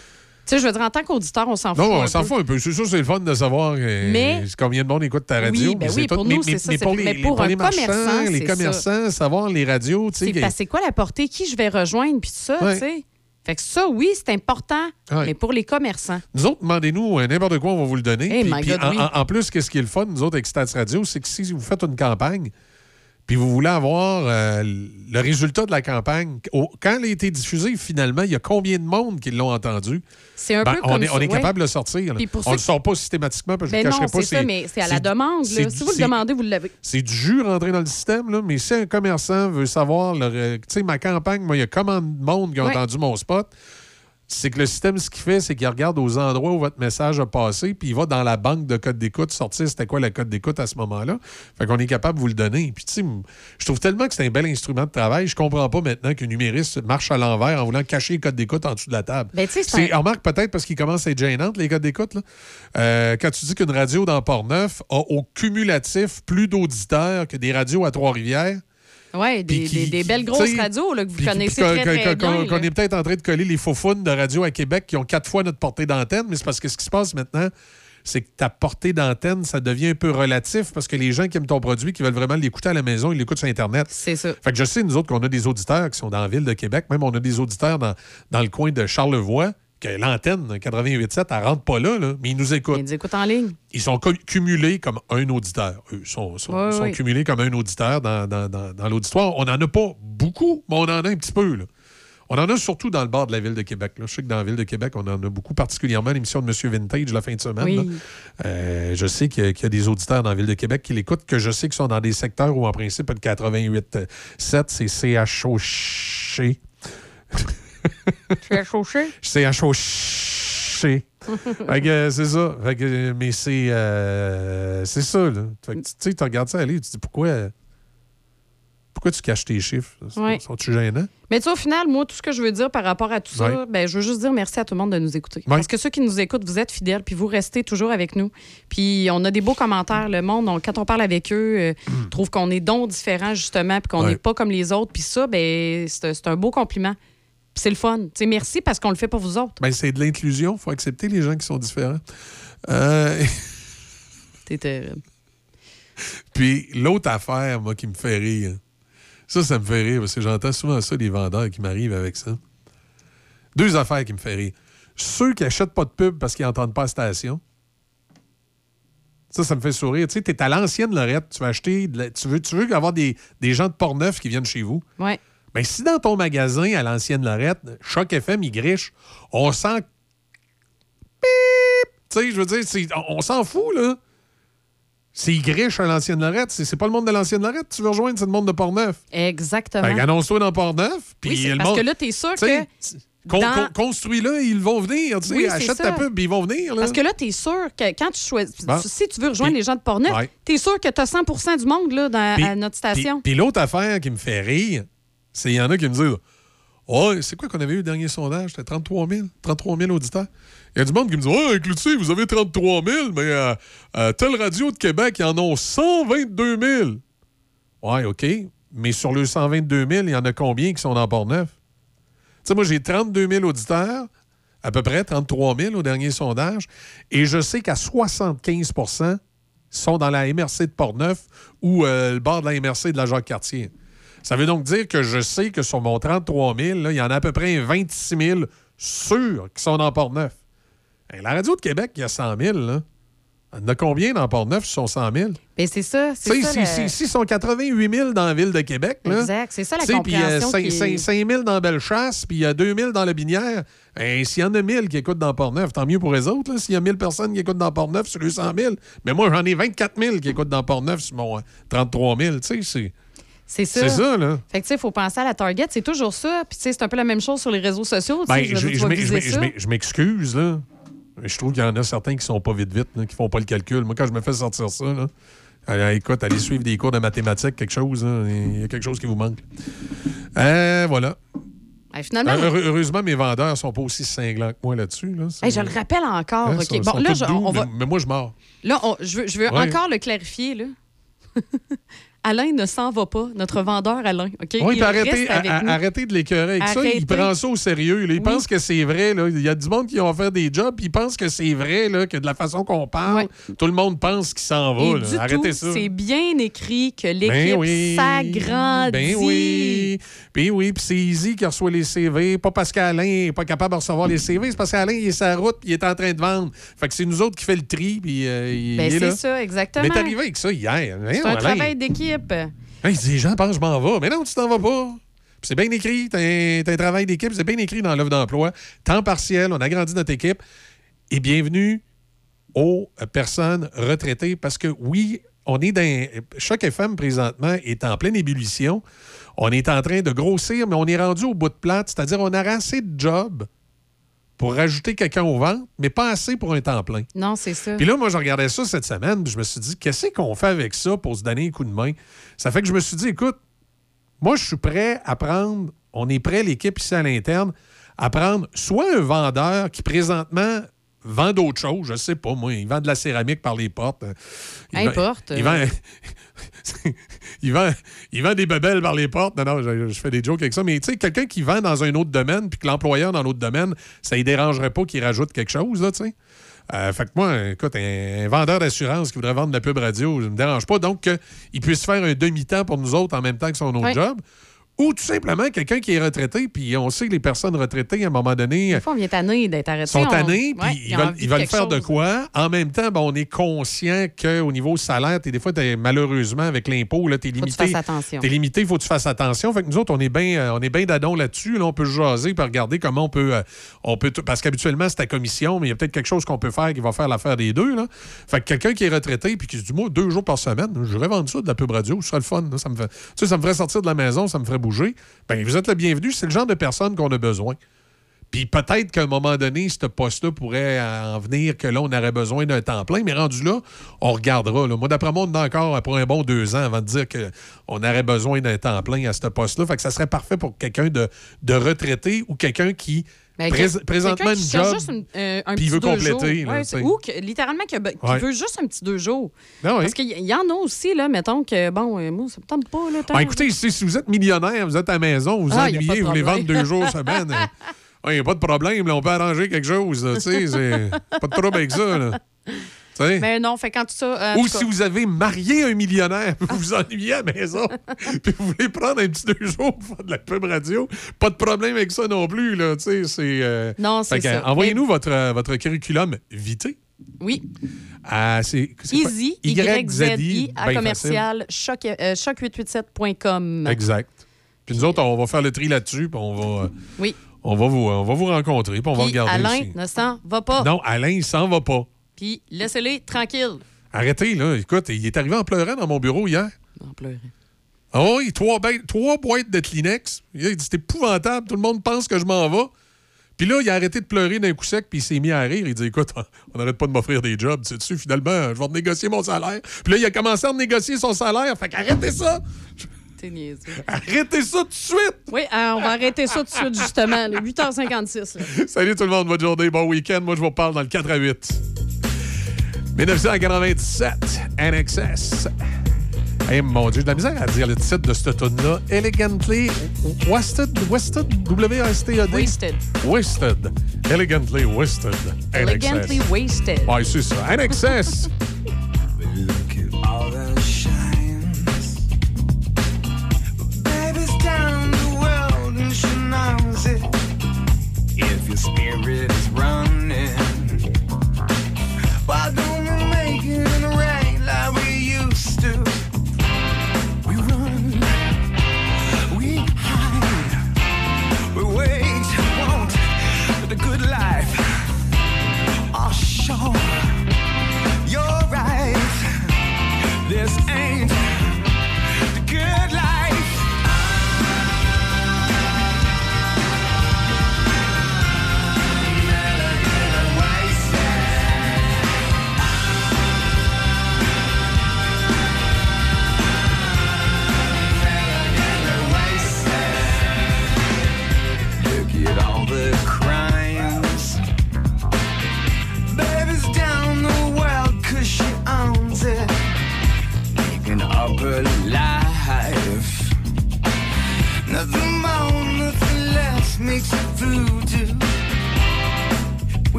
Tu sais, je veux dire, en tant qu'auditeur, on s'en fout. Non, un on s'en fout un peu. C'est sûr, c'est le fun de savoir euh, Mais- combien de monde écoute ta radio. Oui, ben mais oui, pour tout. nous, mais, c'est ça, mais pour mais les, pour pour un les marchands, commerçant, les c'est ça. commerçants, savoir les radios, tu sais. C'est quoi la portée, qui je vais rejoindre, puis tout ça, Ouais. tu sais. Fait que ça, oui, c'est important, Ouais. mais pour les commerçants. Nous autres, demandez-nous euh, n'importe quoi, on va vous le donner. Hey, Puis- my puis God, en, oui. en- en plus, qu'est-ce qui est le fun, nous autres, avec Stats Radio, c'est que si vous faites une campagne, puis vous voulez avoir euh, le résultat de la campagne, au- quand elle a été diffusée, finalement, il y a combien de monde qui l'ont entendu? C'est un Ben, peu on comme est, ça, on est ouais. capable de le sortir. pour On ne le sort pas systématiquement, parce que je Ben ne non, cacherai pas. c'est ça, mais c'est à la demande. Là. Si vous le demandez, vous l'avez. C'est du jus rentré dans le système, là, mais si un commerçant veut savoir, euh, tu sais, ma campagne, moi, il y a combien de monde qui a Ouais. entendu mon spot? C'est que le système, ce qu'il fait, c'est qu'il regarde aux endroits où votre message a passé, puis il va dans la banque de code d'écoute sortir c'était quoi le code d'écoute à ce moment-là. Fait qu'on est capable de vous le donner. Puis, tu sais, je trouve tellement que c'est un bel instrument de travail. Je comprends pas maintenant qu'un numériste marche à l'envers en voulant cacher les codes d'écoute en dessous de la table. Ben, tu sais, c'est un- Remarque peut-être parce qu'il commence à être gênante, les codes d'écoute. Euh, quand tu dis qu'une radio dans Port-Neuf a au cumulatif plus d'auditeurs que des radios à Trois-Rivières, Oui, des, Puis qui- des- des belles grosses radios là, que vous connaissez très, très bien. qu'on est peut-être en train de coller les faux faunes de radio à Québec qui ont quatre fois notre portée d'antenne, mais c'est parce que ce qui se passe maintenant, c'est que ta portée d'antenne, ça devient un peu relatif parce que les gens qui aiment ton produit, qui veulent vraiment l'écouter à la maison, ils l'écoutent sur Internet. C'est ça. Fait que je sais, nous autres, qu'on a des auditeurs qui sont dans la ville de Québec, même on a des auditeurs dans, dans le coin de Charlevoix, que l'antenne 88.7, elle rentre pas là, là, mais ils nous écoutent. Ils nous écoutent en ligne. Ils sont cumulés comme un auditeur. Eux sont, sont, cumulés comme un auditeur dans, dans- dans- dans l'auditoire. On n'en a pas beaucoup, mais on en a un petit peu. là. On en a surtout dans le bord de la ville de Québec. là. Je sais que dans la ville de Québec, on en a beaucoup, particulièrement l'émission de Monsieur Vintage la fin de semaine. Oui. Euh, je sais qu'il y, a- qu'il y a des auditeurs dans la ville de Québec qui l'écoutent, que je sais qu'ils sont dans des secteurs où, en principe, le 88.7, c'est CHOC. CHOC? CHOC. <laughs> <laughs> Fait que, euh, c'est ça. Fait que, mais c'est euh, c'est ça. Là. Fait que, tu sais, tu regardes ça aller, tu te dis pourquoi. Pourquoi tu caches tes chiffres? Ouais. Sont-tu gênants? Mais tu sais, au final, moi, tout ce que je veux dire par rapport à tout ça, ben, je veux juste dire merci à tout le monde de nous écouter. Ouais. Parce que ceux qui nous écoutent, vous êtes fidèles, puis vous restez toujours avec nous. Puis on a des beaux commentaires. Le monde, on- quand on parle avec eux, euh, trouve qu'on est donc différents, justement, puis qu'on n'est pas comme les autres. Puis ça, ben, c'est c'est un beau compliment. C'est le fun. Merci parce qu'on le fait pour vous autres. Ben, c'est de l'inclusion. Il faut accepter les gens qui sont différents. Euh, <laughs> T'es terrible. Puis l'autre affaire, moi, qui me fait rire, ça, ça me fait rire parce que j'entends souvent ça des vendeurs qui m'arrivent avec ça. Deux affaires qui me font rire. Ceux qui achètent pas de pub parce qu'ils n'entendent pas la station. Ça, ça me fait sourire. Tu sais, t'es à l'ancienne Lorette, tu veux acheter, de la- tu, veux, tu veux avoir des, des gens de Port-Neuf qui viennent chez vous. Ouais. Mais si dans ton magasin à l'ancienne Lorette, Choc FM, il griche, on sent. Pip! Tu sais, je veux dire, on, on s'en fout, là. C'est griche à l'ancienne Lorette. C'est pas le monde de l'ancienne Lorette. Tu veux rejoindre, c'est le monde de Port-Neuf. Exactement. Fait qu'annonce-toi dans Port-Neuf. Puis Oui, parce monde- que là, t'es sûr que. con- dans- con- Construis-le, ils vont venir. Tu sais, Oui, achète ta pub, ils vont venir. Là. Parce que là, tu es sûr que quand tu choisis. Bon. Si tu veux rejoindre les gens de Portneuf, Ouais. tu es sûr que tu as 100 du monde là, dans, à notre station. Puis l'autre affaire qui me fait rire, c'est qu'il y en a qui me disent Ouais, c'est quoi qu'on avait eu le dernier sondage? C'était 33 000, 33 000 auditeurs. Il y a du monde qui me dit Ouais, Cloutier, vous avez 33 000, mais euh, euh, telle radio de Québec, ils en ont 122 000. Ouais, OK. Mais sur le 122 000, il y en a combien qui sont dans Port-Neuf? Tu sais, moi, j'ai 32 000 auditeurs, à peu près 33 000 au dernier sondage, et je sais qu'à 75% sont dans la MRC de Portneuf ou euh, le bord de la MRC de la Jacques-Cartier. Ça veut donc dire que je sais que sur mon 33 000, là, il y en a à peu près 26 000 sûrs qui sont dans Portneuf. Hey, la radio de Québec, il y a 100 000. Là. Il y en a combien dans Portneuf sur 100 000? Ben, c'est ça. C'est ça. si, le- si, si sont 88 000 dans la ville de Québec, là, Exact. C'est ça la puis il y a compréhension. 5, qui est- 000 dans Bellechasse, puis il y a 2 000 dans la Binière. Ben, S'il y en a 1000 qui écoutent dans Port-Neuf, tant mieux pour les autres. S'il y a 1000 personnes qui écoutent dans Port-Neuf sur les 100 000. Mais moi, j'en ai 24 000 qui écoutent dans Port-Neuf sur mon euh, 33 000. Tu sais, c'est... C'est ça. C'est ça, là. Fait que, tu sais, il faut penser à la target. C'est toujours ça. Puis, tu sais, c'est un peu la même chose sur les réseaux sociaux. Ben, je m'excuse, là. Je trouve qu'il y en a certains qui sont pas vite vite, là, qui font pas le calcul. Moi, quand je me fais sortir ça, là, allez, écoute, allez suivre des cours de mathématiques, quelque chose, il y a quelque chose qui vous manque. Euh, voilà. Hey, finalement, Euh, heureusement, mes vendeurs sont pas aussi cinglants que moi là-dessus. Là. hey, je le rappelle encore. Hein, sont- Bon, là, tous je- doux, on va. mais, mais moi, je mords. Là, on- je veux, je veux Ouais. encore le clarifier. Là. <laughs> Alain ne s'en va pas, notre vendeur Alain. Oui, il arrêtez, de l'écœurer avec ça. Il prend ça au sérieux. là. Il pense que c'est vrai. là. Il y a du monde qui vont faire des jobs, puis il pense que c'est vrai, là, que de la façon qu'on parle, tout le monde pense qu'il s'en va. Et là. du Arrêtez tout, ça. c'est bien écrit que l'équipe Ben oui. s'agrandit. Ben oui. Ben oui, puis c'est Easy qui reçoit les CV. Pas parce qu'Alain n'est pas capable de recevoir les CV, c'est parce qu'Alain, il est la route il est en train de vendre. Fait que c'est nous autres qui fait le tri, puis euh, il, Ben, est c'est là. ça, exactement. Mais t'es arrivé avec ça hier. C'est un travail d'équipe. Hey, il dit, les gens pensent que je m'en vais. Mais non, tu t'en vas pas. C'est bien écrit. T'as un, un travail d'équipe. C'est bien écrit dans l'offre d'emploi. Temps partiel. On agrandit notre équipe. Et bienvenue aux personnes retraitées. Parce que oui, on est dans. Choc FM présentement est en pleine ébullition. On est en train de grossir, mais on est rendu au bout de plate. C'est-à-dire, on a assez de jobs pour rajouter quelqu'un au ventre, mais pas assez pour un temps plein. Non, c'est ça. Puis là, moi, je regardais ça cette semaine, puis je me suis dit, qu'est-ce qu'on fait avec ça pour se donner un coup de main? Ça fait que je me suis dit, écoute, moi, je suis prêt à prendre, on est prêt, l'équipe ici à l'interne, à prendre soit un vendeur qui présentement vend d'autres choses, je sais pas, moi, il vend de la céramique par les portes. euh, il vend- Importe. Il vend, <laughs> il vend, il vend des bebelles par les portes. Non, non, je, je fais des jokes avec ça. Mais tu sais, quelqu'un qui vend dans un autre domaine, puis que l'employeur dans l'autre domaine, ça ne dérangerait pas qu'il rajoute quelque chose, là, tu sais. Euh, fait que moi, écoute, un, un vendeur d'assurance qui voudrait vendre de la pub radio, ça ne me dérange pas. Donc, qu'il puisse faire un demi-temps pour nous autres en même temps que son autre job. Ou tout simplement quelqu'un qui est retraité, puis on sait que les personnes retraitées, à un moment donné, Des fois, on vient d'être arrêté. sont on- tannés, puis Ouais, ils veulent, ils veulent faire de quoi? En même temps, ben, on est conscient qu'au niveau salaire, t'es- des fois, malheureusement, avec l'impôt, là, t'es Faut que tu limité. fasses attention. T'es limité, il faut que tu fasses attention. Fait que nous autres, on est bien on est bien dadon là-dessus. Là, on peut jaser puis regarder comment on peut. euh, on peut parce qu'habituellement, c'est ta commission, mais il y a peut-être quelque chose qu'on peut faire qui va faire l'affaire des deux. Là. Fait que quelqu'un qui est retraité puis qui se dit, moi, deux jours par semaine, je vendre ça de la pub radio, ce serait le fun. là. Ça me fait, tu ça me ferait sortir de la maison, ça me ferait bouger. Ben, vous êtes le bienvenu. C'est le genre de personne qu'on a besoin. Puis peut-être qu'à un moment donné, ce poste-là pourrait en venir que là, on aurait besoin d'un temps plein. Mais rendu là, on regardera. là. Moi, d'après moi, on a encore après un bon deux ans avant de dire qu'on aurait besoin d'un temps plein à ce poste-là. Fait que ça serait parfait pour quelqu'un de, de retraité ou quelqu'un qui Mais prés- présentement une job. juste une- euh, un puis il veut compléter, là, Ouais, ou que, littéralement qui, qui Ouais. veut juste un petit deux jours. Ah oui. Parce qu'il y, en a aussi, là, mettons que, bon, euh, moi, ça me tente pas. Là, Ben, écoutez, si, si vous êtes millionnaire, vous êtes à la maison, vous vous Ah, ennuyez, vous vendre problème. deux jours <laughs> semaine, il n'y a pas de problème, là, on peut arranger quelque chose. <laughs> pas de trouble avec ça. là. Sais? Mais non, fait quand tout ça. euh, Ou cas- si vous avez marié un millionnaire, <laughs> vous vous ennuyez à la maison, <laughs> puis vous voulez prendre un petit deux jours pour faire de la pub radio, pas de problème avec ça non plus. Là, tu sais, c'est, euh, Non, c'est ça. Envoyez-nous votre, euh, votre curriculum vitae. Oui. à c'est? Easy, YZI, à commercial, choc, euh, choc887.com. facile. Exact. Puis nous autres, on va faire le tri là-dessus, puis on va, euh, Oui. on va, vous, on va vous rencontrer, puis on va regarder Alain ne s'en va pas. Non, Alain, il s'en va pas. Puis laissez-les tranquilles. Arrêtez, là. Écoute, il est arrivé en pleurant dans mon bureau hier. En pleurant. Ah oui, trois, ba- trois boîtes de Kleenex. Il dit, c'est épouvantable, tout le monde pense que je m'en vais. Puis là, il a arrêté de pleurer d'un coup sec, puis il s'est mis à rire. Il dit, écoute, on n'arrête pas de m'offrir des jobs, tu sais, finalement, je vais négocier mon salaire. Puis là, il a commencé à négocier son salaire. Fait qu'arrêtez ça! T'es niaiseux. <laughs> Arrêtez ça tout de suite! Oui, euh, on va arrêter ça tout de suite, justement. là. 8h56. là. Salut tout le monde, bonne journée, bon week-end. Moi, je vous parle dans le 4 à 8. 1997, NXS. Hey, mon Dieu, j'ai de la misère à dire le titre de cette tune-là. Elegantly Wasted, Wasted, W-A-S-T-E-D. Wasted. Wasted. Elegantly Wasted. Elegantly NXS. wasted. Ouais, c'est ça. NXS. <laughs> all the shines. Baby's down the world and she knows it. If your spirit is running,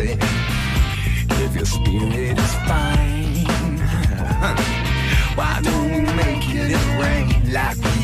If your spirit is fine, <laughs> why don't we make it rain like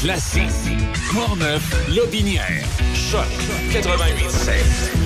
classiques. Portneuf, Lobinière. Choc 88.7.